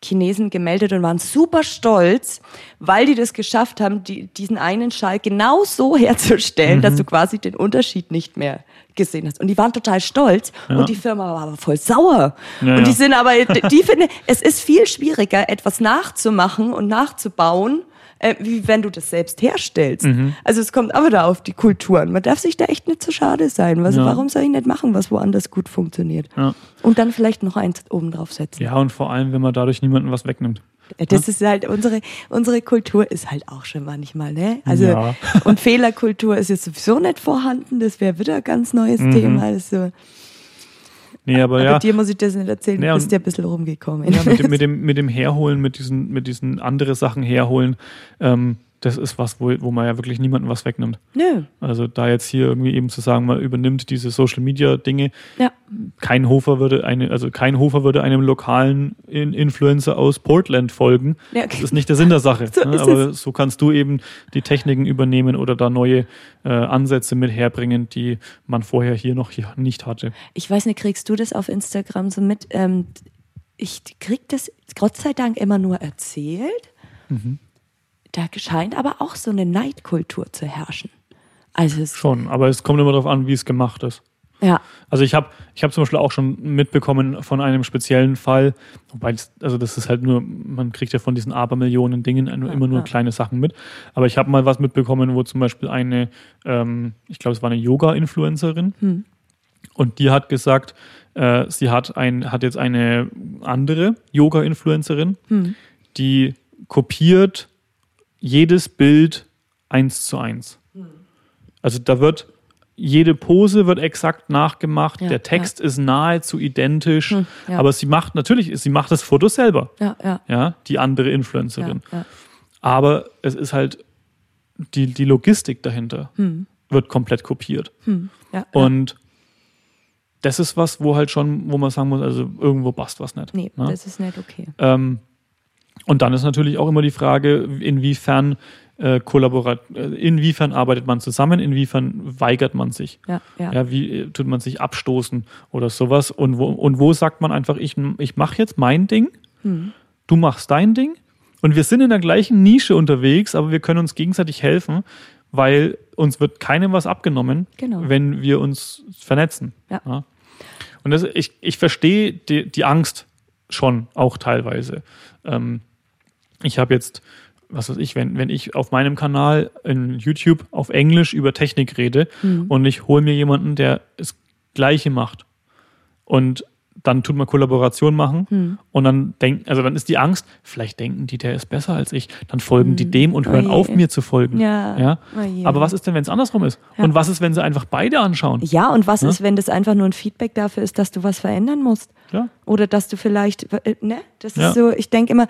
Chinesen gemeldet und waren super stolz, weil die das geschafft haben, die, diesen einen Schal genau so herzustellen, dass du quasi den Unterschied nicht mehr gesehen hast. Und die waren total stolz und die Firma war aber voll sauer. Ja, und die ja. sind aber, die finden, es ist viel schwieriger, etwas nachzumachen und nachzubauen, äh, wie wenn du das selbst herstellst. Mhm. Also es kommt aber da auf die Kulturen. Man darf sich da echt nicht zu schade sein. Was, Ja. Warum soll ich nicht machen, was woanders gut funktioniert? Ja. Und dann vielleicht noch eins oben drauf setzen. ja, und vor allem, wenn man dadurch niemandem was wegnimmt. Ja, Das ist halt unsere unsere Kultur ist halt auch schon manchmal, ne? Also Ja. und Fehlerkultur ist jetzt sowieso nicht vorhanden. Das wäre wieder ein ganz neues Mhm. Thema. Also, Nee, aber, aber ja. dir muss ich das nicht erzählen. Ja, du bist ja ein bisschen rumgekommen. Ja, mit dem, mit dem, mit dem Herholen, mit diesen, mit diesen andere Sachen herholen, ähm, das ist was, wo, wo man ja wirklich niemandem was wegnimmt. Nö. Also da jetzt hier irgendwie eben zu sagen, man übernimmt diese Social Media Dinge, Ja. kein Hofer würde eine, also kein Hofer würde einem lokalen In Influencer aus Portland folgen. Ja. Das ist nicht der Sinn der Sache. [laughs] So ne? Aber so kannst du eben die Techniken übernehmen oder da neue äh, Ansätze mit herbringen, die man vorher hier noch hier nicht hatte. Ich weiß nicht, kriegst du das auf Instagram so mit? Ähm, ich krieg das Gott sei Dank immer nur erzählt. Mhm. Da scheint aber auch so eine Neidkultur zu herrschen. Also Schon, aber es kommt immer darauf an, wie es gemacht ist. ja, Also ich habe ich hab zum Beispiel auch schon mitbekommen von einem speziellen Fall, wobei also das ist halt nur, man kriegt ja von diesen Abermillionen Dingen immer nur ja. kleine Sachen mit. Aber ich habe mal was mitbekommen, wo zum Beispiel eine, ähm, ich glaube es war eine Yoga-Influencerin und die hat gesagt, äh, sie hat, ein, hat jetzt eine andere Yoga-Influencerin, die kopiert jedes Bild eins zu eins. Also da wird jede Pose wird exakt nachgemacht, Ja, der Text ist nahezu identisch, ja. aber sie macht natürlich, sie macht das Foto selber, ja, ja. ja, die andere ja, Influencerin. ja. Aber es ist halt die, die Logistik dahinter wird komplett kopiert. Hm, ja, ja. Und das ist was, wo halt schon, wo man sagen muss, also irgendwo passt was nicht. Nee, ne? das ist nicht okay. Ähm, und dann ist natürlich auch immer die Frage, inwiefern äh, kollaborat, äh, inwiefern arbeitet man zusammen, inwiefern weigert man sich. Ja, ja. Ja, wie äh, tut man sich abstoßen oder sowas? Und wo, und wo sagt man einfach, ich, ich mache jetzt mein Ding, Hm. du machst dein Ding und wir sind in der gleichen Nische unterwegs, aber wir können uns gegenseitig helfen, weil uns wird keinem was abgenommen, Genau. wenn wir uns vernetzen. Ja. Und das, ich, ich verstehe die, die Angst schon auch teilweise. Ähm, ich habe jetzt, was weiß ich, wenn, wenn ich auf meinem Kanal in YouTube auf Englisch über Technik rede und ich hole mir jemanden, der das Gleiche macht und dann tut man Kollaboration machen und dann denken, also dann ist die Angst, vielleicht denken die, der ist besser als ich, dann folgen die dem und hören Oh auf, mir zu folgen. Ja. ja? Oh. Aber was ist denn, wenn es andersrum ist? Ja. Und was ist, wenn sie einfach beide anschauen? Ja, und was Ne? ist, wenn das einfach nur ein Feedback dafür ist, dass du was verändern musst? Ja. Oder dass du vielleicht, äh, ne? Das Ja. ist so, ich denke immer,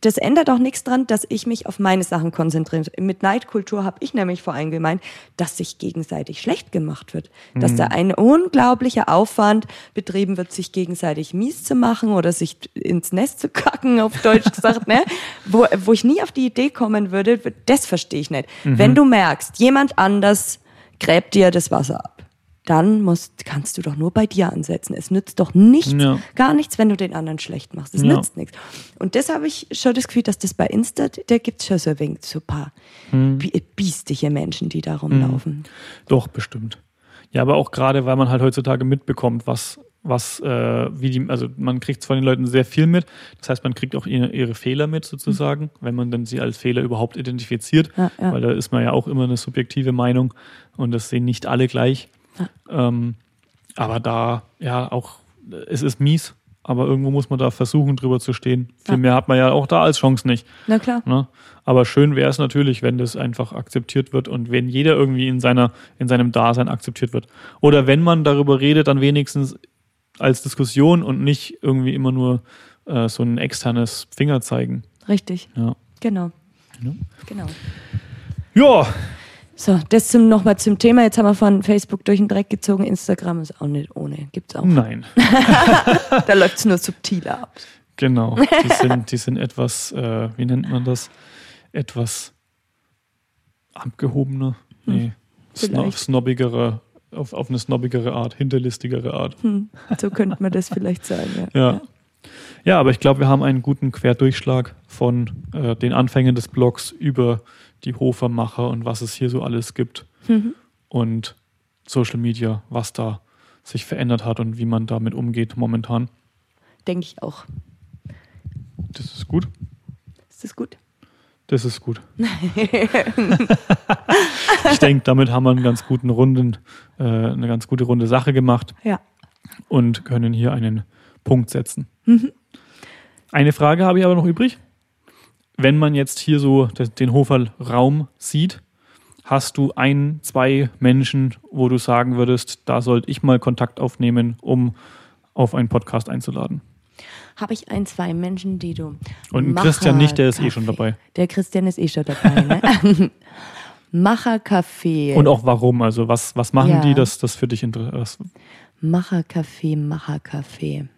das ändert auch nichts dran, dass ich mich auf meine Sachen konzentriere. Mit Neidkultur habe ich nämlich vor allem gemeint, dass sich gegenseitig schlecht gemacht wird. Dass Mhm. da ein unglaublicher Aufwand betrieben wird, sich gegenseitig mies zu machen oder sich ins Nest zu kacken, auf Deutsch [laughs] gesagt, ne? Wo, wo ich nie auf die Idee kommen würde, das verstehe ich nicht. Mhm. Wenn du merkst, jemand anders gräbt dir das Wasser ab dann musst, kannst du doch nur bei dir ansetzen. Es nützt doch nichts, Ja. gar nichts, wenn du den anderen schlecht machst. Es Ja. nützt nichts. Und das habe ich schon das Gefühl, dass das bei Insta, da gibt es schon so ein wenig so ein paar Hm. bi- biestige Menschen, die da rumlaufen. Doch, bestimmt. Ja, aber auch gerade, weil man halt heutzutage mitbekommt, was, was, äh, wie die, also man kriegt von den Leuten sehr viel mit. Das heißt, man kriegt auch ihre, ihre Fehler mit sozusagen, wenn man dann sie als Fehler überhaupt identifiziert. Ja, ja. Weil da ist man ja auch immer eine subjektive Meinung und das sehen nicht alle gleich. Ähm, aber da, ja, auch, es ist mies, aber irgendwo muss man da versuchen, drüber zu stehen. Viel Ja. mehr hat man ja auch da als Chance nicht. Na klar. Ne? Aber schön wäre es natürlich, wenn das einfach akzeptiert wird und wenn jeder irgendwie in, seiner, in seinem Dasein akzeptiert wird. Oder wenn man darüber redet, dann wenigstens als Diskussion und nicht irgendwie immer nur äh, so ein externes Fingerzeigen. Richtig. Ja. Genau. Ja. Genau. ja, So, das zum, nochmal zum Thema. Jetzt haben wir von Facebook durch den Dreck gezogen. Instagram ist auch nicht ohne. Gibt's auch. nein, [laughs] Da läuft's nur subtiler ab. genau. [laughs] Die sind, die sind etwas, äh, wie nennt man das? Etwas abgehobener. Nee, sno vielleicht. snobbigere, auf, auf eine snobbigere Art, hinterlistigere Art. Hm, so könnte man das vielleicht sagen. Ja. Ja. Ja, aber ich glaube, wir haben einen guten Querdurchschlag von äh, den Anfängen des Blogs über die Hofermacher und was es hier so alles gibt Mhm. und Social Media, was da sich verändert hat und wie man damit umgeht momentan. Denke ich auch. Das ist gut. Ist das gut? Das ist gut. [laughs] ich denke, damit haben wir einen ganz guten Runden, äh, eine ganz gute runde Sache gemacht Ja. und können hier einen Punkt setzen. Mhm. Eine Frage habe ich aber noch übrig. Wenn man jetzt hier so den Hofer-Raum sieht, hast du ein, zwei Menschen, wo du sagen würdest, da sollte ich mal Kontakt aufnehmen, um auf einen Podcast einzuladen. Habe ich ein, zwei Menschen, die du. Und ein Christian nicht, der ist eh schon Macher-Kaffee- dabei. Der Christian ist eh schon dabei, ne? [laughs] Macher-Kaffee. Und auch warum, also was, was machen Ja. die, dass das für dich interessant Macher-Kaffee, Macher-Kaffee.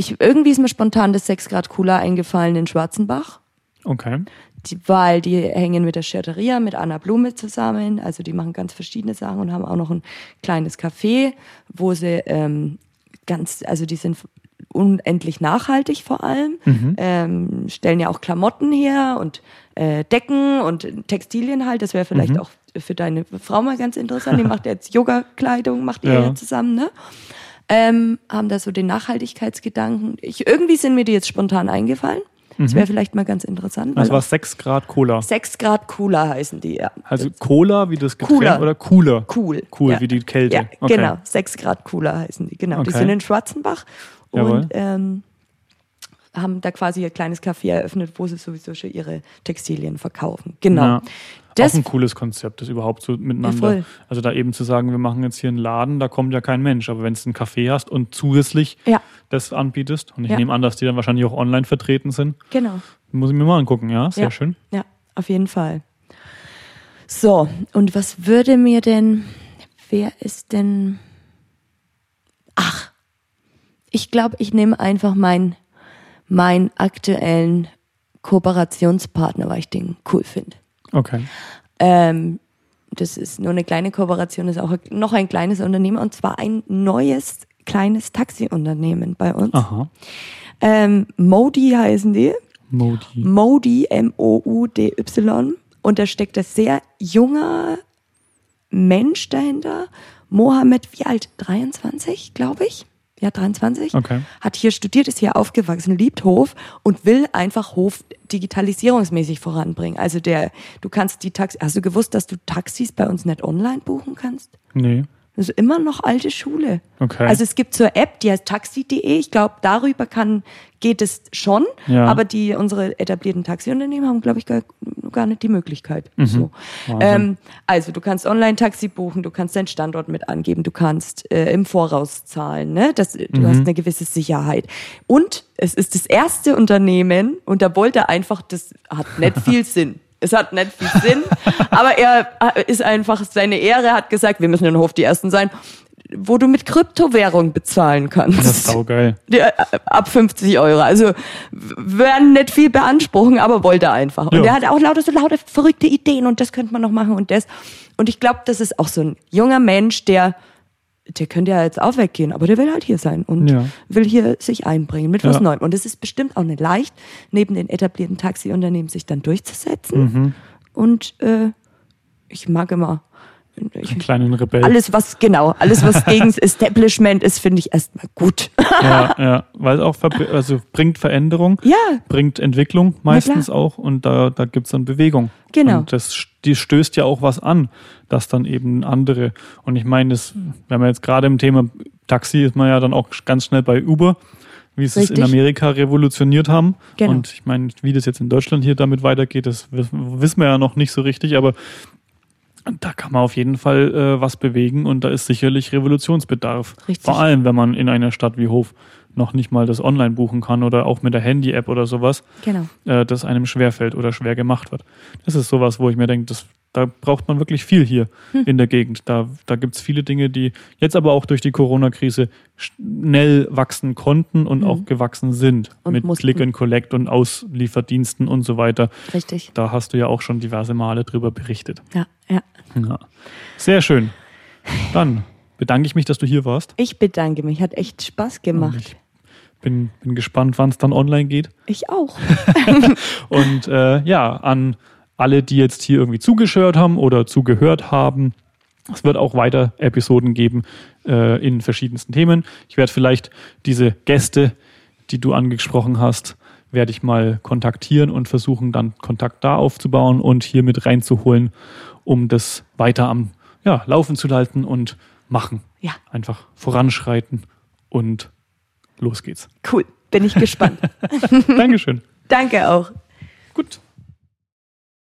Ich, irgendwie ist mir spontan das 6 Grad Cooler eingefallen in Schwarzenbach. Okay. Die, weil die hängen mit der Schirteria, mit Anna Blume zusammen. Also die machen ganz verschiedene Sachen und haben auch noch ein kleines Café, wo sie ähm, ganz, also die sind unendlich nachhaltig vor allem, ähm, stellen ja auch Klamotten her und äh, Decken und Textilien halt. Das wäre vielleicht auch für deine Frau mal ganz interessant. Die [laughs] macht jetzt Yoga-Kleidung, macht ihr Ja. ja zusammen, ne? Ähm, haben da so den Nachhaltigkeitsgedanken. Ich, irgendwie sind mir die jetzt spontan eingefallen. Das wäre vielleicht mal ganz interessant. Das war auch 6 Grad Cola. 6 Grad cooler heißen die, ja. Also Cola wie das Getränk Cooler. oder cooler? Cool. Cool, ja. wie die Kälte. Ja, Okay. genau. 6 Grad cooler heißen die, genau. Die Okay. sind in Schwarzenbach Jawohl. und ähm, haben da quasi ihr kleines Café eröffnet, wo sie sowieso schon ihre Textilien verkaufen. Genau. Ja. Das- auch ein cooles Konzept, das überhaupt so miteinander. voll. also da eben zu sagen, wir machen jetzt hier einen Laden, da kommt ja kein Mensch. Aber wenn es ein Café hast und zusätzlich Ja. das anbietest, und ich Ja. nehme an, dass die dann wahrscheinlich auch online vertreten sind, Genau. muss ich mir mal angucken, ja, sehr ja. schön. Ja, auf jeden Fall. So, und was würde mir denn, wer ist denn, ach, ich glaube, ich nehme einfach meinen meinen aktuellen Kooperationspartner, weil ich den cool finde. Okay. Ähm, das ist nur eine kleine Kooperation, das ist auch noch ein kleines Unternehmen und zwar ein neues kleines Taxiunternehmen bei uns. Aha. Ähm, Modi heißen die. Modi. Modi, M-O-U-D-Y. Und da steckt ein sehr junger Mensch dahinter. Mohammed, wie alt? 23, glaube ich. Ja, 23. Okay. Hat hier studiert, ist hier aufgewachsen, liebt Hof und will einfach Hof digitalisierungsmäßig voranbringen. Also der, du kannst die Taxis, hast du gewusst, dass du Taxis bei uns nicht online buchen kannst? Nee. Das ist immer noch alte Schule. Okay. Also es gibt so eine App, die heißt taxi.de. Ich glaube, darüber kann, geht es schon. Ja. Aber die, unsere etablierten Taxiunternehmen haben, glaube ich, gar, gar nicht die Möglichkeit. So. Mhm. Wahnsinn. Ähm, also du kannst Online-Taxi buchen, du kannst deinen Standort mit angeben, du kannst äh, im Voraus zahlen. Ne? Das, du Mhm. hast eine gewisse Sicherheit. Und es ist das erste Unternehmen und da wollte einfach, das hat nicht viel [laughs] Sinn. Es hat nicht viel Sinn, aber er äh, ist einfach seine Ehre, hat gesagt, wir müssen in Hof die Ersten sein. wo du mit Kryptowährung bezahlen kannst. Das ist saugeil. Ja, ab 50 Euro. Also werden nicht viel beanspruchen, aber wollte einfach. Und Ja. der hat auch lauter so lauter verrückte Ideen und das könnte man noch machen und das. Und ich glaube, das ist auch so ein junger Mensch, der der könnte ja jetzt auch weggehen, aber der will halt hier sein und Ja. will hier sich einbringen mit was Ja. Neuem. Und es ist bestimmt auch nicht leicht, neben den etablierten Taxiunternehmen sich dann durchzusetzen. Mhm. Und äh, ich mag immer ich, Einen kleinen Rebell. alles, was genau, alles, was gegen das [laughs] Establishment ist, finde ich erstmal gut. Ja, [laughs] ja. Weil auch verbr- also bringt Veränderung, ja, bringt Entwicklung meistens auch und da, da gibt es dann Bewegung. Genau. Und das die stößt ja auch was an, dass dann eben andere. Und ich meine, das, wenn man jetzt gerade im Thema Taxi ist man ja dann auch ganz schnell bei Uber, wie sie es in. Amerika revolutioniert haben. Genau. Und ich meine, wie das jetzt in Deutschland hier damit weitergeht, das wissen wissen wir ja noch nicht so richtig, aber da kann man auf jeden Fall äh, was bewegen und da ist sicherlich Revolutionsbedarf. Richtig. Vor allem, wenn man in einer Stadt wie Hof noch nicht mal das online buchen kann oder auch mit der Handy-App oder sowas, genau. äh, das einem schwerfällt oder schwer gemacht wird. Das ist sowas, wo ich mir denke, das, da braucht man wirklich viel hier Hm. in der Gegend. Da, da gibt es viele Dinge, die jetzt aber auch durch die Corona-Krise schnell wachsen konnten und auch gewachsen sind. Hm. Und mit mussten. Click and Collect und Auslieferdiensten und so weiter. Richtig. Da hast du ja auch schon diverse Male drüber berichtet. Ja, ja. Ja. Sehr schön. Dann bedanke ich mich, dass du hier warst. Ich bedanke mich. Hat echt Spaß gemacht. Bin, bin gespannt, wann es dann online geht. Ich auch. [laughs] Und äh, ja, an alle, die jetzt hier irgendwie zugeschaut haben oder zugehört haben, es wird auch weiter Episoden geben äh, in verschiedensten Themen. Ich werde vielleicht diese Gäste, die du angesprochen hast, werde ich mal kontaktieren und versuchen dann Kontakt da aufzubauen und hier mit reinzuholen, um das weiter am ja, Laufen zu halten und machen. Ja, Einfach voranschreiten und los geht's. cool. Bin ich gespannt. [laughs] [laughs] Dankeschön. Danke auch. Gut.